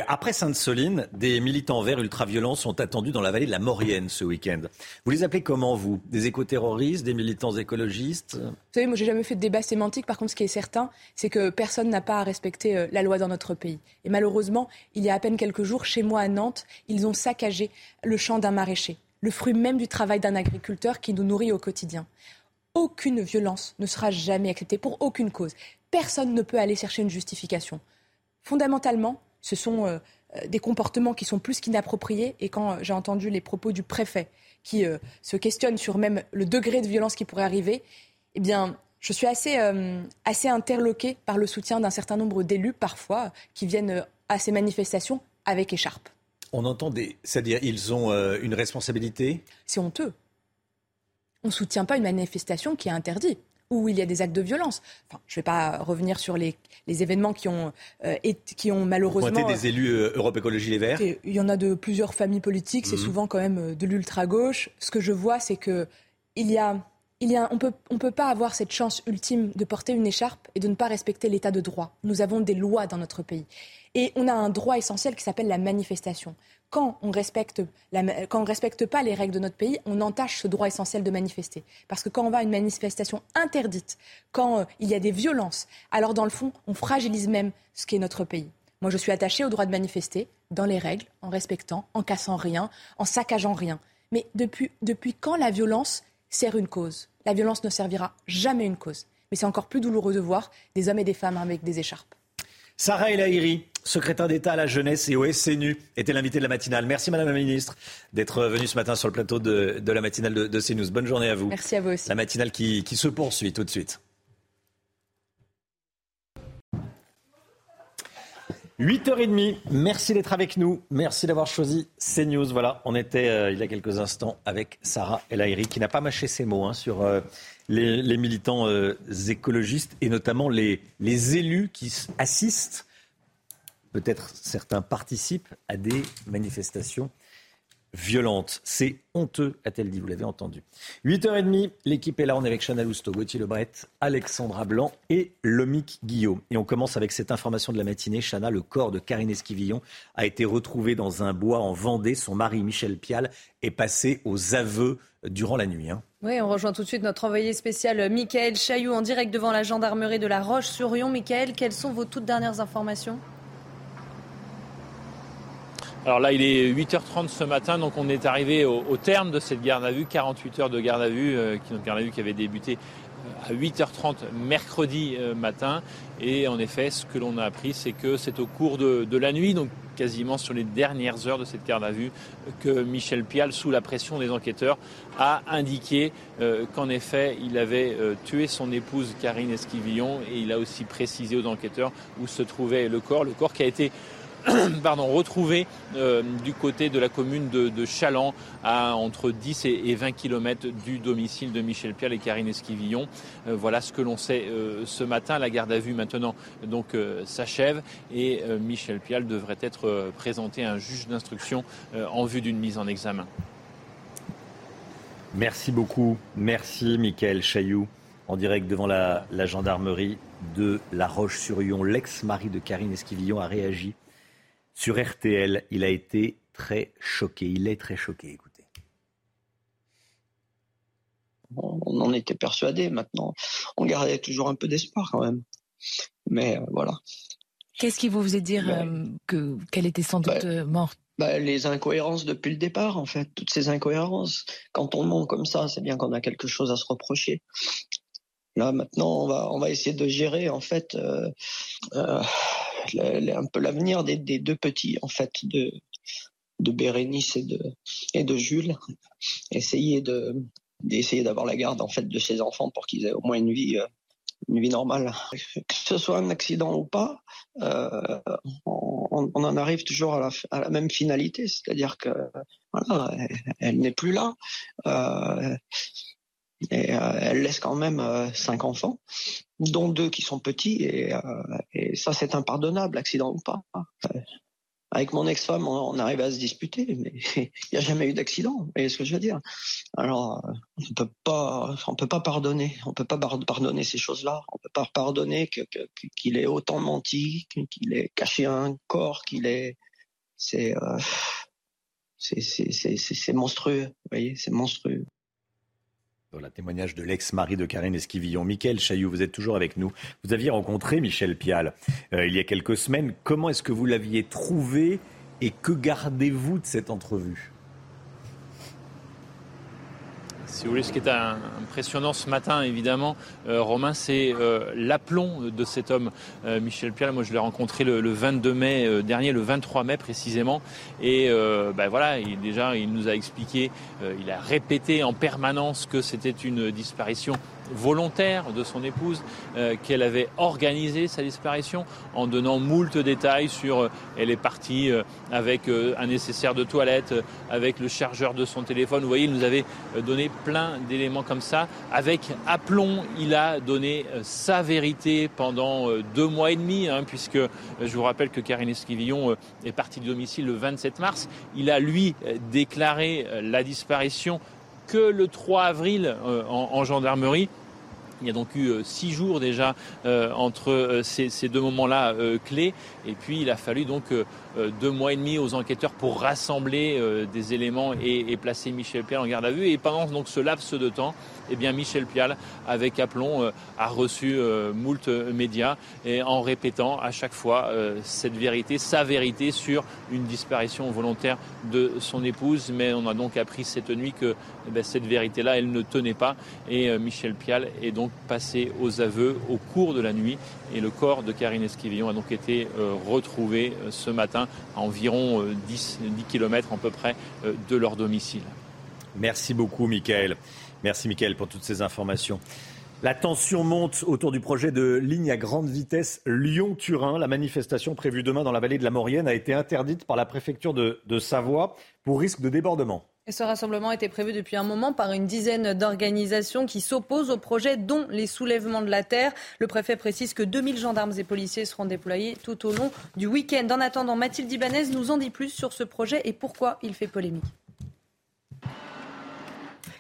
Speaker 1: après Sainte-Soline, des militants verts ultra-violents sont attendus dans la vallée de la Maurienne ce week-end. Vous les appelez comment, vous? Des éco-terroristes, des militants écologistes? Vous
Speaker 59: savez, moi, j'ai jamais fait de débat sémantique. Par contre, ce qui est certain, c'est que personne n'a pas à respecter la loi dans notre pays. Et malheureusement, il y a à peine quelques jours, chez moi à Nantes, ils ont saccagé le champ d'un maraîcher le fruit même du travail d'un agriculteur qui nous nourrit au quotidien. Aucune violence ne sera jamais acceptée pour aucune cause. Personne ne peut aller chercher une justification. Fondamentalement, ce sont euh, euh, des comportements qui sont plus qu'inappropriés. Et quand j'ai entendu les propos du préfet qui euh, se questionne sur même le degré de violence qui pourrait arriver, eh je suis assez, assez interloquée par le soutien d'un certain nombre d'élus, parfois, qui viennent à ces manifestations avec écharpe.
Speaker 1: On entend des. C'est-à-dire, ils ont euh, une responsabilité?
Speaker 59: C'est honteux. On ne soutient pas une manifestation qui est interdite où il y a des actes de violence. Enfin, je ne vais pas revenir sur les, événements qui ont, euh, qui ont malheureusement...
Speaker 1: Vous des élus euh, Europe Écologie Les Verts?
Speaker 59: Il y en a de plusieurs familles politiques, c'est mhm. souvent quand même de l'ultra-gauche. Ce que je vois, c'est qu'il y a on peut, ne peut pas avoir cette chance ultime de porter une écharpe et de ne pas respecter l'état de droit. Nous avons des lois dans notre pays. Et on a un droit essentiel qui s'appelle la manifestation. Quand on respecte respecte pas les règles de notre pays, on entache ce droit essentiel de manifester. Parce que quand on va à une manifestation interdite, quand euh, il y a des violences, alors dans le fond, on fragilise même ce qu'est notre pays. Moi, je suis attachée au droit de manifester dans les règles, en respectant, en cassant rien, en saccageant rien. Mais depuis quand la violence sert une cause. La violence ne servira jamais une cause. Mais c'est encore plus douloureux de voir des hommes et des femmes avec des écharpes.
Speaker 1: Sarah El secrétaire d'État à la jeunesse et au SNU, était l'invité de la matinale. Merci Madame la Ministre d'être venue ce matin sur le plateau de, la matinale de, de, CNews. Bonne journée à vous.
Speaker 59: Merci à vous aussi.
Speaker 1: La matinale qui se poursuit tout de suite. 8h30, merci d'être avec nous, merci d'avoir choisi CNews. Voilà, on était euh, il y a quelques instants avec Sarah El qui n'a pas mâché ses mots hein, sur euh, les, militants euh, écologistes et notamment les, les élus qui assistent, peut-être certains participent à des manifestations violente. C'est honteux, a-t-elle dit, vous l'avez entendu. 8h30, l'équipe est là, on est avec Chana Lousteau, Gauthier Lebret, Alexandra Blanc et Lomic Guillaume. Et on commence avec cette information de la matinée. Chana, le corps de Karine Esquivillon a été retrouvé dans un bois en Vendée. Son mari, Michel Pial, est passé aux aveux durant la nuit. Hein.
Speaker 2: Oui, on rejoint tout de suite notre envoyé spécial Michael Chailloux en direct devant la gendarmerie de la Roche-sur-Yon. Michael, quelles sont vos toutes dernières informations?
Speaker 38: Alors là, il est 8h30 ce matin, donc on est arrivé au, terme de cette garde à vue, 48 heures de garde à vue, euh, qui, garde à vue qui avait débuté euh, à 8h30 mercredi euh, matin. Et en effet, ce que l'on a appris, c'est que c'est au cours de, la nuit, donc quasiment sur les dernières heures de cette garde à vue, que Michel Pial, sous la pression des enquêteurs, a indiqué qu'en effet, il avait tué son épouse Karine Esquivillon et il a aussi précisé aux enquêteurs où se trouvait le corps, le corps qui a été pardon, retrouvé euh, du côté de la commune de, de à entre 10 et, 20 km du domicile de Michel Pierre et Karine Esquivillon. Euh, voilà ce que l'on sait euh, ce matin. La garde à vue maintenant donc s'achève et Michel Pial devrait être présenté à un juge d'instruction en vue d'une mise en examen.
Speaker 1: Merci beaucoup. Merci Michael Chailloux en direct devant la, la gendarmerie de La Roche-sur-Yon. L'ex-mari de Karine Esquivillon a réagi sur RTL. Il a été très choqué. Il est très choqué. Écoutez.
Speaker 60: On en était persuadé. Maintenant, on gardait toujours un peu d'espoir quand même. Mais euh, voilà.
Speaker 59: Qu'est-ce qui vous faisait dire euh, que qu'elle était sans doute euh, morte?
Speaker 60: bah, les incohérences depuis le départ, en fait, toutes ces incohérences. Quand on ment comme ça, c'est bien qu'on a quelque chose à se reprocher. Là, maintenant, on va, on va essayer de gérer, en fait, un peu l'avenir des, deux petits, en fait, de, de Bérénice et de, et de Jules. Essayer de, d'essayer d'avoir la garde, en fait, de ces enfants pour qu'ils aient au moins une vie, euh, une vie normale. Que ce soit un accident ou pas, euh, on, en arrive toujours à la, même finalité, c'est-à-dire que voilà, elle, n'est plus là. Euh, et elle laisse quand même cinq enfants, dont deux qui sont petits, et, euh, et ça c'est impardonnable, accident ou pas. Avec mon ex-femme, on, arrive à se disputer, mais il n'y a jamais eu d'accident. Vous voyez ce que je veux dire? Alors, on peut pas, on peut pas pardonner. On peut pas pardonner ces choses-là. On peut pas pardonner qu'il que, ait autant menti, qu'il ait caché un corps, qu'il ait, c'est, c'est monstrueux. Vous voyez, c'est monstrueux.
Speaker 1: Voilà, témoignage de l'ex-mari de Karine Esquivillon. Michael Chailloux, vous êtes toujours avec nous. Vous aviez rencontré Michel Pial euh, il y a quelques semaines. Comment est-ce que vous l'aviez trouvé et que gardez-vous de cette entrevue?
Speaker 38: Si vous voulez, ce qui est impressionnant ce matin, évidemment, euh, Romain, c'est euh, l'aplomb de cet homme, euh, Michel Pierre. Moi, je l'ai rencontré le, 22 mai dernier, le 23 mai précisément. Et ben voilà, il, déjà, il nous a expliqué, il a répété en permanence que c'était une disparition volontaire de son épouse, euh, qu'elle avait organisé sa disparition en donnant moult détails sur euh, elle est partie euh, avec un nécessaire de toilette, avec le chargeur de son téléphone. Vous voyez, il nous avait donné plein d'éléments comme ça. Avec aplomb, il a donné sa vérité pendant deux mois et demi, hein, puisque je vous rappelle que Karine Esquivillon est partie du domicile le 27 mars. Il a lui déclaré la disparition que le 3 avril en gendarmerie. Il y a donc eu euh, six jours déjà euh, entre euh, ces, deux moments-là clés. Et puis il a fallu donc deux mois et demi aux enquêteurs pour rassembler des éléments et, placer Michel Pial en garde à vue. Et pendant donc ce laps de temps, eh bien Michel Pial, avec aplomb, a reçu moult médias et en répétant à chaque fois cette vérité, sa vérité sur une disparition volontaire de son épouse. Mais on a donc appris cette nuit que eh cette vérité-là, elle ne tenait pas. Et Michel Pial est donc passé aux aveux au cours de la nuit et le corps de Karine Esquivillon a donc été euh, retrouvé euh, ce matin à environ 10, euh, 10 km à peu près de leur domicile.
Speaker 1: Merci beaucoup Michael. Merci Michael pour toutes ces informations. La tension monte autour du projet de ligne à grande vitesse Lyon-Turin. La manifestation prévue demain dans la vallée de la Maurienne a été interdite par la préfecture de Savoie pour risque de débordement.
Speaker 2: Ce rassemblement était prévu depuis un moment par une dizaine d'organisations qui s'opposent au projet, dont les soulèvements de la terre. Le préfet précise que 2000 gendarmes et policiers seront déployés tout au long du week-end. En attendant, Mathilde Ibanez nous en dit plus sur ce projet et pourquoi il fait polémique.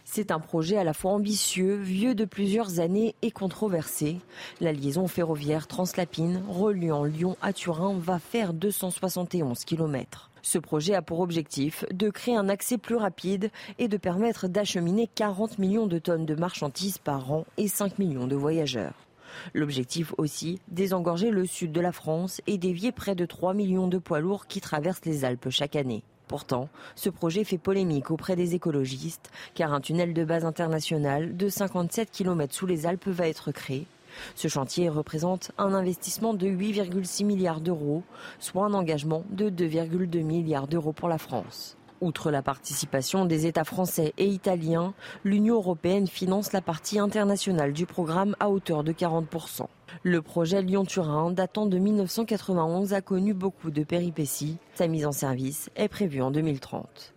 Speaker 26: C'est un projet à la fois ambitieux, vieux de plusieurs années et controversé. La liaison ferroviaire translapine reliant Lyon à Turin va faire 271 kilomètres. Ce projet a pour objectif de créer un accès plus rapide et de permettre d'acheminer 40 millions de tonnes de marchandises par an et 5 millions de voyageurs. L'objectif aussi, désengorger le sud de la France et dévier près de 3 millions de poids lourds qui traversent les Alpes chaque année. Pourtant, ce projet fait polémique auprès des écologistes, car un tunnel de base international de 57 km sous les Alpes va être créé ce chantier représente un investissement de 8,6 milliards d'euros, soit un engagement de 2,2 milliards d'euros pour la France. Outre la participation des États français et italiens, l'Union européenne finance la partie internationale du programme à hauteur de 40%. Le projet Lyon-Turin, datant de 1991, a connu beaucoup de péripéties. Sa mise en service est prévue en 2030.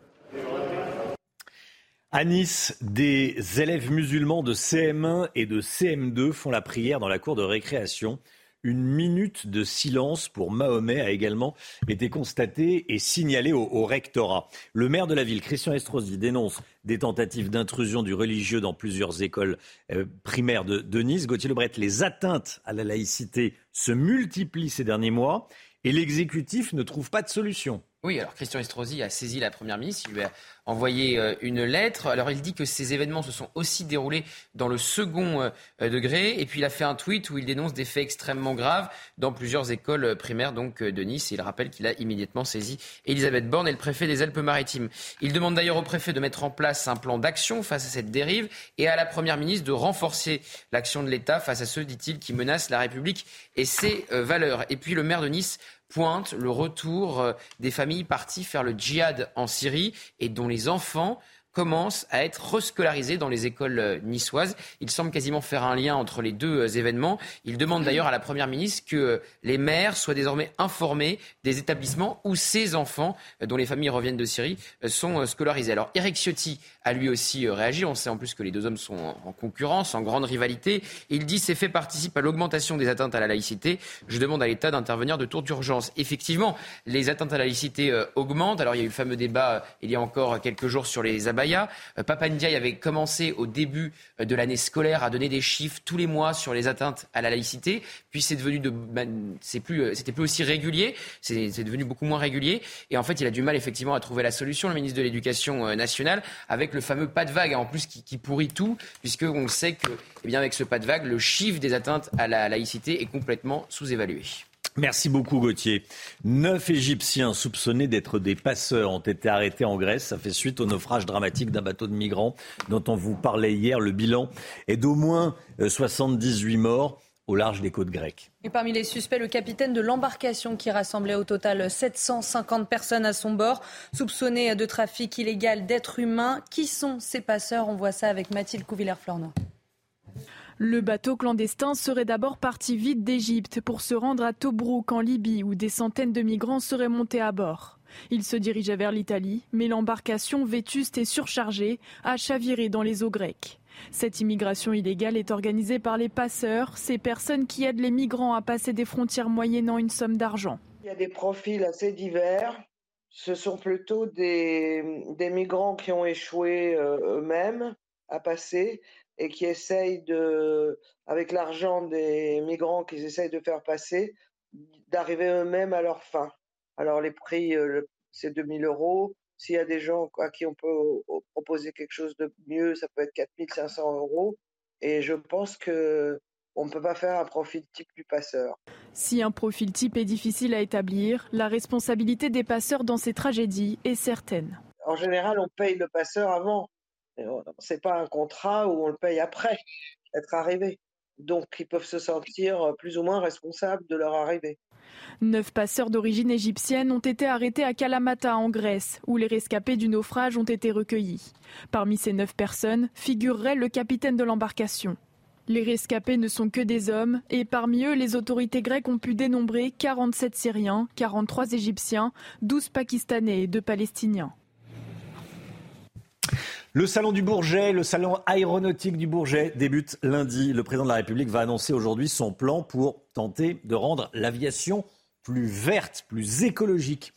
Speaker 1: À Nice, des élèves musulmans de CM1 et de CM2 font la prière dans la cour de récréation. Une minute de silence pour Mahomet a également été constatée et signalée au, rectorat. Le maire de la ville, Christian Estrosi, dénonce des tentatives d'intrusion du religieux dans plusieurs écoles euh, primaires de, de Nice. Gauthier Lebret, les atteintes à la laïcité se multiplient ces derniers mois et l'exécutif ne trouve pas de solution.
Speaker 6: Oui, alors Christian Estrosi a saisi la Première ministre, il lui a envoyé euh, une lettre. Alors il dit que ces événements se sont aussi déroulés dans le second euh, degré, et puis il a fait un tweet où il dénonce des faits extrêmement graves dans plusieurs écoles euh, primaires donc de Nice, et il rappelle qu'il a immédiatement saisi Elisabeth Borne et le préfet des Alpes-Maritimes. Il demande d'ailleurs au préfet de mettre en place un plan d'action face à cette dérive, et à la Première ministre de renforcer l'action de l'État face à ceux, dit-il, qui menacent la République et ses valeurs. Et puis le maire de Nice pointe le retour euh, des familles parties faire le djihad en Syrie et dont les enfants commencent à être rescolarisés dans les écoles euh, niçoises. Il semble quasiment faire un lien entre les deux euh, événements. Il demande d'ailleurs à la Première ministre que euh, les maires soient désormais informés des établissements où ces enfants, dont les familles reviennent de Syrie, sont scolarisés. Alors Eric Ciotti a lui aussi réagi. On sait en plus que les deux hommes sont en concurrence, en grande rivalité. Il dit ces faits participent à l'augmentation des atteintes à la laïcité. Je demande à l'État d'intervenir de tour d'urgence. Effectivement, les atteintes à la laïcité augmentent. Alors il y a eu le fameux débat il y a encore quelques jours sur les abayas euh, Papa Ndiaye avait commencé au début euh, de l'année scolaire à donner des chiffres tous les mois sur les atteintes à la laïcité. Puis c'est devenu de, ben, c'est euh, c'était plus aussi régulier. C'est, devenu beaucoup moins régulier. Et en fait, il a du mal effectivement à trouver la solution, le ministre de l'Éducation nationale, avec le fameux pas de vague, en plus qui, pourrit tout, puisque on sait que, eh bien, avec ce pas de vague, le chiffre des atteintes à la laïcité est complètement sous-évalué.
Speaker 1: Merci beaucoup Gauthier. Neuf Égyptiens soupçonnés d'être des passeurs ont été arrêtés en Grèce. Ça fait suite au naufrage dramatique d'un bateau de migrants dont on vous parlait hier. Le bilan est d'au moins 78 euh, morts au large des côtes grecques.
Speaker 2: Et parmi les suspects, le capitaine de l'embarcation qui rassemblait au total 750 personnes à son bord, soupçonné de trafic illégal d'êtres humains. Qui sont ces passeurs? On voit ça avec Mathilde Couvillère-Flornois.
Speaker 9: Le bateau clandestin serait d'abord parti vite d'Égypte pour se rendre à Tobrouk en Libye où des centaines de migrants seraient montés à bord. Il se dirigeait vers l'Italie, mais l'embarcation vétuste et surchargée a chaviré dans les eaux grecques. Cette immigration illégale est organisée par les passeurs, ces personnes qui aident les migrants à passer des frontières moyennant une somme d'argent.
Speaker 47: Il y a des profils assez divers ce sont plutôt des, migrants qui ont échoué euh, eux-mêmes à passer et qui essayent de, avec l'argent des migrants qu'ils essayent de faire passer, d'arriver eux-mêmes à leur fin. Alors les prix, euh, c'est 2000 euros. S'il y a des gens à qui on peut proposer quelque chose de mieux, ça peut être 4500 euros. Et je pense que on ne peut pas faire un profil type du passeur.
Speaker 9: Si un profil type est difficile à établir, la responsabilité des passeurs dans ces tragédies est certaine.
Speaker 47: En général, on paye le passeur avant. Ce n'est pas un contrat où on le paye après être arrivé. Donc, ils peuvent se sentir plus ou moins responsables de leur arrivée.
Speaker 9: Neuf passeurs d'origine égyptienne ont été arrêtés à Kalamata, en Grèce, où les rescapés du naufrage ont été recueillis. Parmi ces neuf personnes figurerait le capitaine de l'embarcation. Les rescapés ne sont que des hommes et parmi eux, les autorités grecques ont pu dénombrer 47 Syriens, 43 Égyptiens, 12 Pakistanais et 2 Palestiniens.
Speaker 1: Le salon du Bourget, le salon aéronautique du Bourget débute lundi. Le président de la République va annoncer aujourd'hui son plan pour tenter de rendre l'aviation plus verte, plus écologique.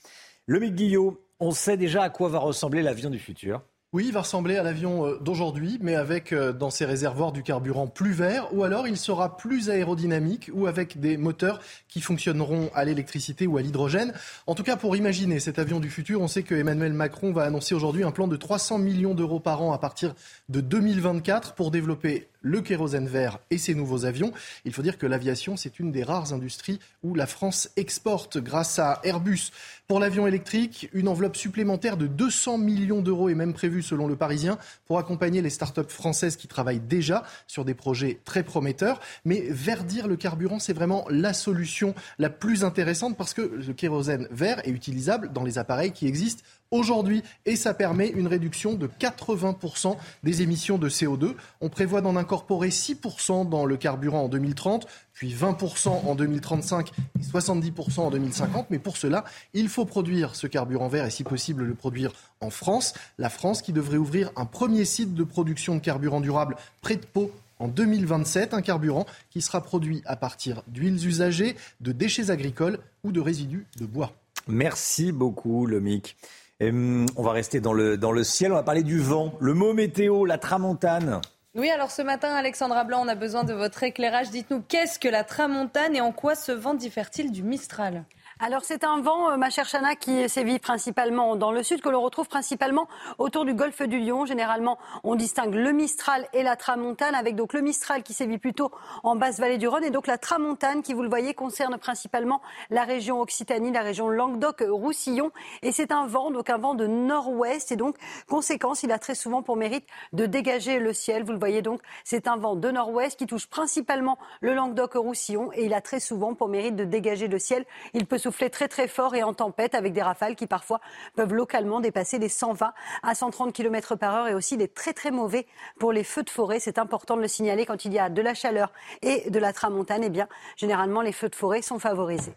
Speaker 1: Le Guillot, on sait déjà à quoi va ressembler l'avion du futur.
Speaker 24: Oui, il va ressembler à l'avion euh, d'aujourd'hui, mais avec euh, dans ses réservoirs du carburant plus vert, ou alors il sera plus aérodynamique, ou avec des moteurs qui fonctionneront à l'électricité ou à l'hydrogène. En tout cas, pour imaginer cet avion du futur, on sait que Emmanuel Macron va annoncer aujourd'hui un plan de 300 millions d'euros par an à partir de 2024 pour développer le kérosène vert et ses nouveaux avions. Il faut dire que l'aviation, c'est une des rares industries où la France exporte grâce à Airbus. Pour l'avion électrique, une enveloppe supplémentaire de 200 millions d'euros est même prévue selon le Parisien pour accompagner les start-up françaises qui travaillent déjà sur des projets très prometteurs. Mais verdir le carburant, c'est vraiment la solution la plus intéressante parce que le kérosène vert est utilisable dans les appareils qui existent aujourd'hui et ça permet une réduction de 80% des émissions de CO2. On prévoit d'en incorporer 6% dans le carburant en 2030, puis 20% en 2035 et 70% en 2050. Mais pour cela, il faut produire ce carburant vert et si possible le produire en France. La France qui devrait ouvrir un premier site de production de carburant durable près de Pau en 2027, un carburant qui sera produit à partir d'huiles usagées, de déchets agricoles ou de résidus de bois.
Speaker 1: Merci beaucoup, Lomic. Hum, on va rester dans le, dans le ciel, on va parler du vent. Le mot météo, la tramontane.
Speaker 2: Oui, alors ce matin, Alexandra Blanc, on a besoin de votre éclairage. Dites-nous, qu'est-ce que la tramontane et en quoi ce vent diffère-t-il du Mistral?
Speaker 22: Alors c'est un vent, euh, ma chère Chana, qui sévit principalement dans le sud, que l'on retrouve principalement autour du golfe du Lion. Généralement, on distingue le Mistral et la Tramontane, avec donc le Mistral qui sévit plutôt en basse vallée du Rhône, et donc la Tramontane qui, vous le voyez, concerne principalement la région Occitanie, la région Languedoc-Roussillon. Et c'est un vent, donc un vent de nord-ouest, et donc, conséquence, il a très souvent pour mérite de dégager le ciel. Vous le voyez donc, c'est un vent de nord-ouest qui touche principalement le Languedoc-Roussillon, et il a très souvent pour mérite de dégager le ciel. Il peut très très fort et en tempête avec des rafales qui parfois peuvent localement dépasser les 120 à 130 km par heure et aussi des très très mauvais pour les feux de forêt. C'est important de le signaler quand il y a de la chaleur et de la tramontane. Eh bien, généralement, les feux de forêt sont favorisés.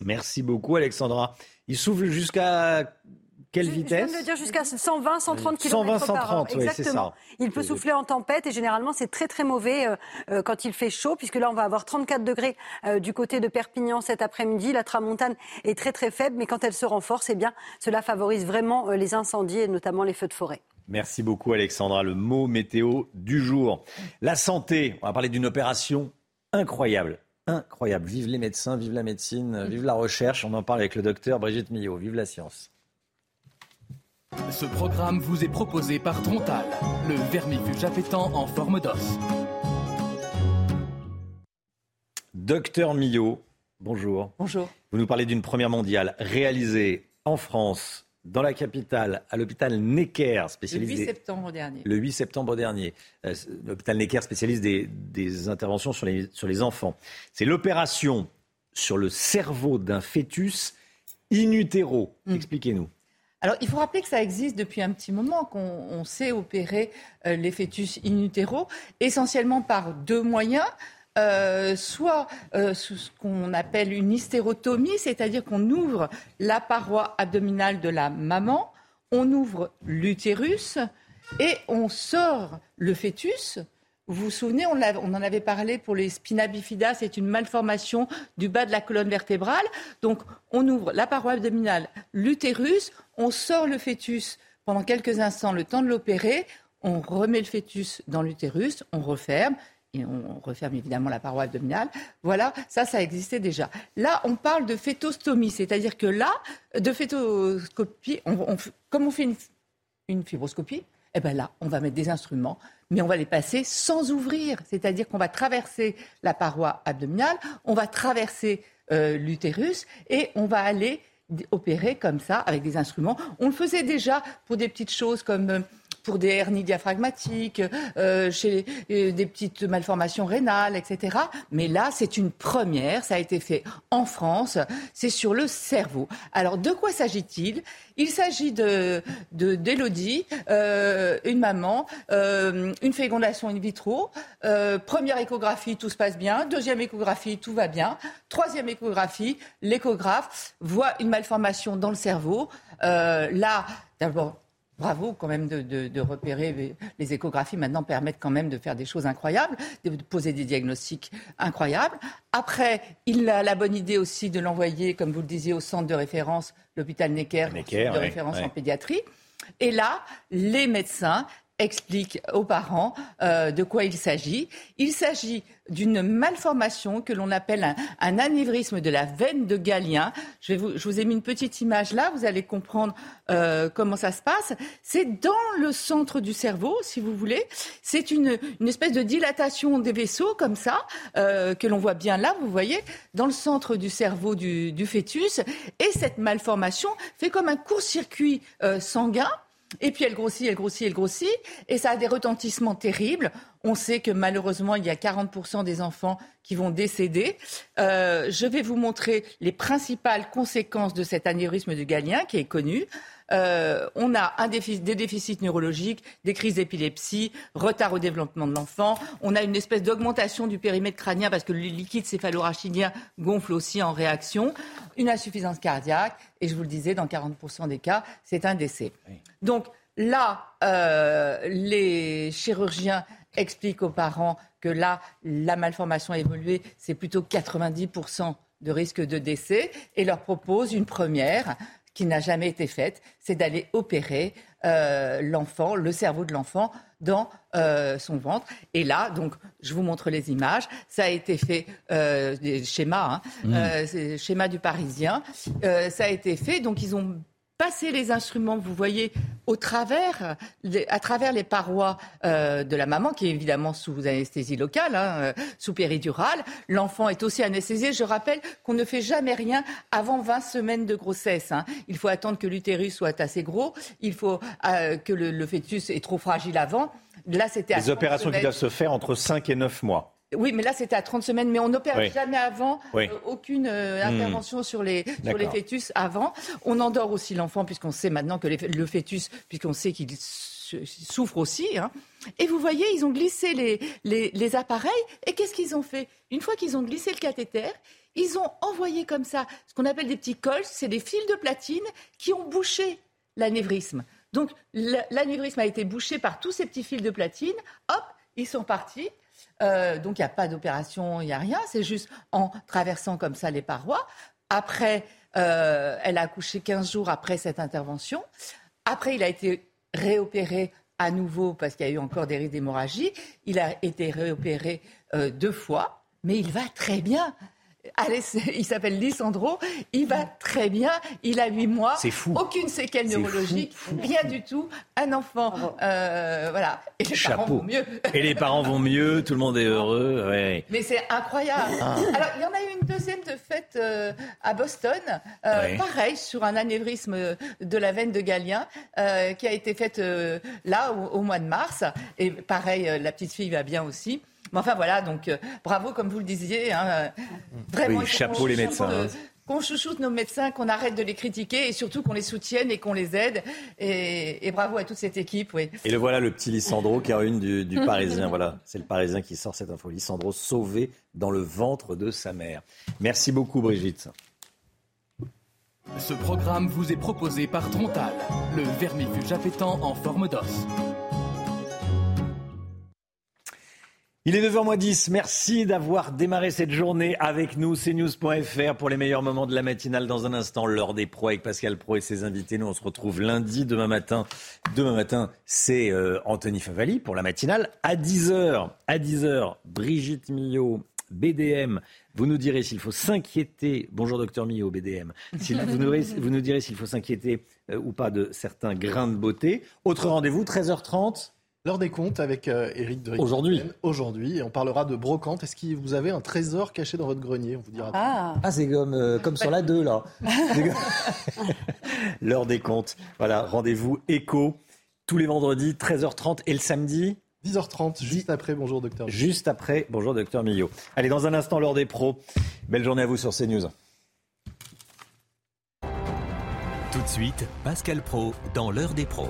Speaker 1: Merci beaucoup, Alexandra. Il souffle jusqu'à quelle vitesse
Speaker 22: Je viens de le dire jusqu'à 120, 130 km
Speaker 1: 120, 130,
Speaker 22: Oui, Exactement. Il peut souffler en tempête et généralement c'est très très mauvais euh, euh, quand il fait chaud puisque là on va avoir 34 degrés euh, du côté de Perpignan cet après-midi. La tramontane est très très faible mais quand elle se renforce, eh bien cela favorise vraiment les incendies et notamment les feux de forêt.
Speaker 1: Merci beaucoup Alexandra. Le mot météo du jour. La santé, on va parler d'une opération incroyable. Incroyable. Vive les médecins, vive la médecine, vive la recherche. On en parle avec le docteur Brigitte Millot. Vive la science.
Speaker 61: Ce programme vous est proposé par Trontal, le vermifuge appétant en forme d'os.
Speaker 1: Docteur Millot, bonjour.
Speaker 2: Bonjour.
Speaker 1: Vous nous parlez d'une première mondiale réalisée en France, dans la capitale, à l'hôpital Necker, spécialisé.
Speaker 62: Le 8 septembre dernier.
Speaker 1: Le 8 septembre dernier. Euh, l'hôpital Necker spécialise des, interventions sur les, sur les enfants. C'est l'opération sur le cerveau d'un fœtus in utero. Hmm. Expliquez-nous.
Speaker 62: Alors, il faut rappeler que ça existe depuis un petit moment, qu'on sait opérer euh, les fœtus in utero, essentiellement par deux moyens. Euh, soit euh, ce qu'on appelle une hystérotomie, c'est-à-dire qu'on ouvre la paroi abdominale de la maman, on ouvre l'utérus et on sort le fœtus Vous vous souvenez, on, en avait parlé pour les spina bifida, c'est une malformation du bas de la colonne vertébrale. Donc, on ouvre la paroi abdominale, l'utérus, on sort le fœtus pendant quelques instants, le temps de l'opérer, on remet le fœtus dans l'utérus, on referme, et on referme évidemment la paroi abdominale. Voilà, ça, ça existait déjà. Là, on parle de phétostomie, c'est-à-dire que là, de phétoscopie, comme on fait une, fibroscopie, eh bien là, on va mettre des instruments, mais on va les passer sans ouvrir. C'est-à-dire qu'on va traverser la paroi abdominale, on va traverser euh, l'utérus et on va aller opérer comme ça avec des instruments. On le faisait déjà pour des petites choses comme euh, pour des hernies diaphragmatiques, euh, chez euh, des petites malformations rénales, etc. Mais là, c'est une première. Ça a été fait en France. C'est sur le cerveau. Alors, de quoi s'agit-il? Il s'agit de d'Élodie, euh, une maman, une fécondation in vitro. première échographie, tout se passe bien. Deuxième échographie, tout va bien. Troisième échographie, l'échographe voit une malformation dans le cerveau. là, d'abord, Bravo quand même de, repérer. Les échographies maintenant permettent quand même de faire des choses incroyables, de poser des diagnostics incroyables. Après, il a la bonne idée aussi de l'envoyer, comme vous le disiez, au centre de référence, l'hôpital Necker, de référence en pédiatrie. Et là, les médecins explique aux parents euh, de quoi il s'agit. Il s'agit d'une malformation que l'on appelle un, un, anévrisme de la veine de Galien. Je, vais vous, je vous ai mis une petite image là, vous allez comprendre euh, comment ça se passe. C'est dans le centre du cerveau, si vous voulez. C'est une, une espèce de dilatation des vaisseaux comme ça, euh, que l'on voit bien là, vous voyez, dans le centre du cerveau du, du fœtus. Et cette malformation fait comme un court-circuit euh, sanguin et puis elle grossit, elle grossit, elle grossit, et ça a des retentissements terribles. On sait que malheureusement, il y a 40% des enfants qui vont décéder. Euh, je vais vous montrer les principales conséquences de cet anévrisme de Galien qui est connu. Euh, on a un déficit, des déficits neurologiques, des crises d'épilepsie, retard au développement de l'enfant. On a une espèce d'augmentation du périmètre crânien parce que le liquide céphalorachidien gonfle aussi en réaction. Une insuffisance cardiaque. Et je vous le disais, dans 40% des cas, c'est un décès. Donc là, euh, les chirurgiens expliquent aux parents que là, la malformation a évolué, c'est plutôt 90% de risque de décès et leur proposent une première qui n'a jamais été faite, c'est d'aller opérer euh, l'enfant, le cerveau de l'enfant dans euh, son ventre. Et là, donc, je vous montre les images. Ça a été fait, euh, des schémas, hein, mmh. schéma du Parisien. ça a été fait. Donc, ils ont passer les instruments, vous voyez, au travers, à travers les parois euh, de la maman, qui est évidemment sous anesthésie locale, hein, euh, sous péridurale. L'enfant est aussi anesthésié. Je rappelle qu'on ne fait jamais rien avant 20 semaines de grossesse. Hein. Il faut attendre que l'utérus soit assez gros. Il faut euh, que le, le, fœtus est trop fragile avant.
Speaker 63: Là, c'était les opérations qui doivent se faire entre 5 et 9 mois.
Speaker 62: Oui, mais là, c'était à 30 semaines, mais on n'opère jamais avant, euh, aucune euh, hmm. intervention sur, les, sur les fœtus avant. On endort aussi l'enfant, puisqu'on sait maintenant que le fœtus, puisqu'on sait qu'il souffre aussi. Hein. Et vous voyez, ils ont glissé les, les, les appareils, et qu'est-ce qu'ils ont fait? Une fois qu'ils ont glissé le cathéter, ils ont envoyé comme ça ce qu'on appelle des petits cols, c'est des fils de platine qui ont bouché l'anévrisme. Donc l'anévrisme a été bouché par tous ces petits fils de platine, hop, ils sont partis. Euh, donc il n'y a pas d'opération, il n'y a rien. C'est juste en traversant comme ça les parois. Après, euh, elle a accouché 15 jours après cette intervention. Après, il a été réopéré à nouveau parce qu'il y a eu encore des risques d'hémorragie. Il a été réopéré euh, deux fois, mais il va très bien. Allez, il s'appelle Lisandro, il va très bien, il a 8 mois,
Speaker 63: fou.
Speaker 62: aucune séquelle neurologique, rien du tout, un enfant, euh, voilà,
Speaker 63: et les parents vont mieux. Et les parents vont mieux, tout le monde est heureux,
Speaker 62: Mais c'est incroyable. Ah. Alors, il y en a eu une deuxième de fête euh, à Boston, euh, pareil, sur un anévrisme de la veine de Galien, qui a été faite là, au, mois de mars, et pareil, la petite fille va bien aussi. Mais enfin voilà, donc euh, bravo comme vous le disiez. Hein, euh,
Speaker 63: vraiment, chapeau les médecins. Hein.
Speaker 62: qu'on chouchoute nos médecins, qu'on arrête de les critiquer et surtout qu'on les soutienne et qu'on les aide. Et, bravo à toute cette équipe. Oui.
Speaker 63: Et le voilà, le petit Lissandro, une du, du Parisien. voilà, c'est le Parisien qui sort cette info. Lissandro sauvé dans le ventre de sa mère. Merci beaucoup, Brigitte.
Speaker 61: Ce programme vous est proposé par Trontal, le vermifuge appétant en forme d'os.
Speaker 1: Il est 9h10. Merci d'avoir démarré cette journée avec nous. CNews.fr pour les meilleurs moments de la matinale. Dans un instant, l'heure des pros avec Pascal Pro et ses invités. Nous, on se retrouve lundi, demain matin. Demain matin, c'est euh, Anthony Favali pour la matinale. À 10h, à 10h, Brigitte Millot, BDM. Vous nous direz s'il faut s'inquiéter. Bonjour, docteur Millot, BDM. vous, nous, vous, nous, direz s'il faut s'inquiéter euh, ou pas de certains grains de beauté. Autre rendez-vous, 13h30.
Speaker 64: L'heure des comptes avec Eric euh, de
Speaker 1: Aujourd'hui.
Speaker 64: Aujourd'hui. Et on parlera de brocante. Est-ce que vous avez un trésor caché dans votre grenier? On vous dira.
Speaker 1: Ah, ah c'est comme, euh, comme sur la 2, là. L'heure des comptes. Voilà, rendez-vous écho tous les vendredis, 13h30 et le samedi
Speaker 64: 10h30, juste après. Bonjour, docteur.
Speaker 1: Juste après. Bonjour, docteur Millot. Allez, dans un instant, l'heure des pros. Belle journée à vous sur CNews.
Speaker 65: Tout de suite, Pascal Pro dans l'heure des pros.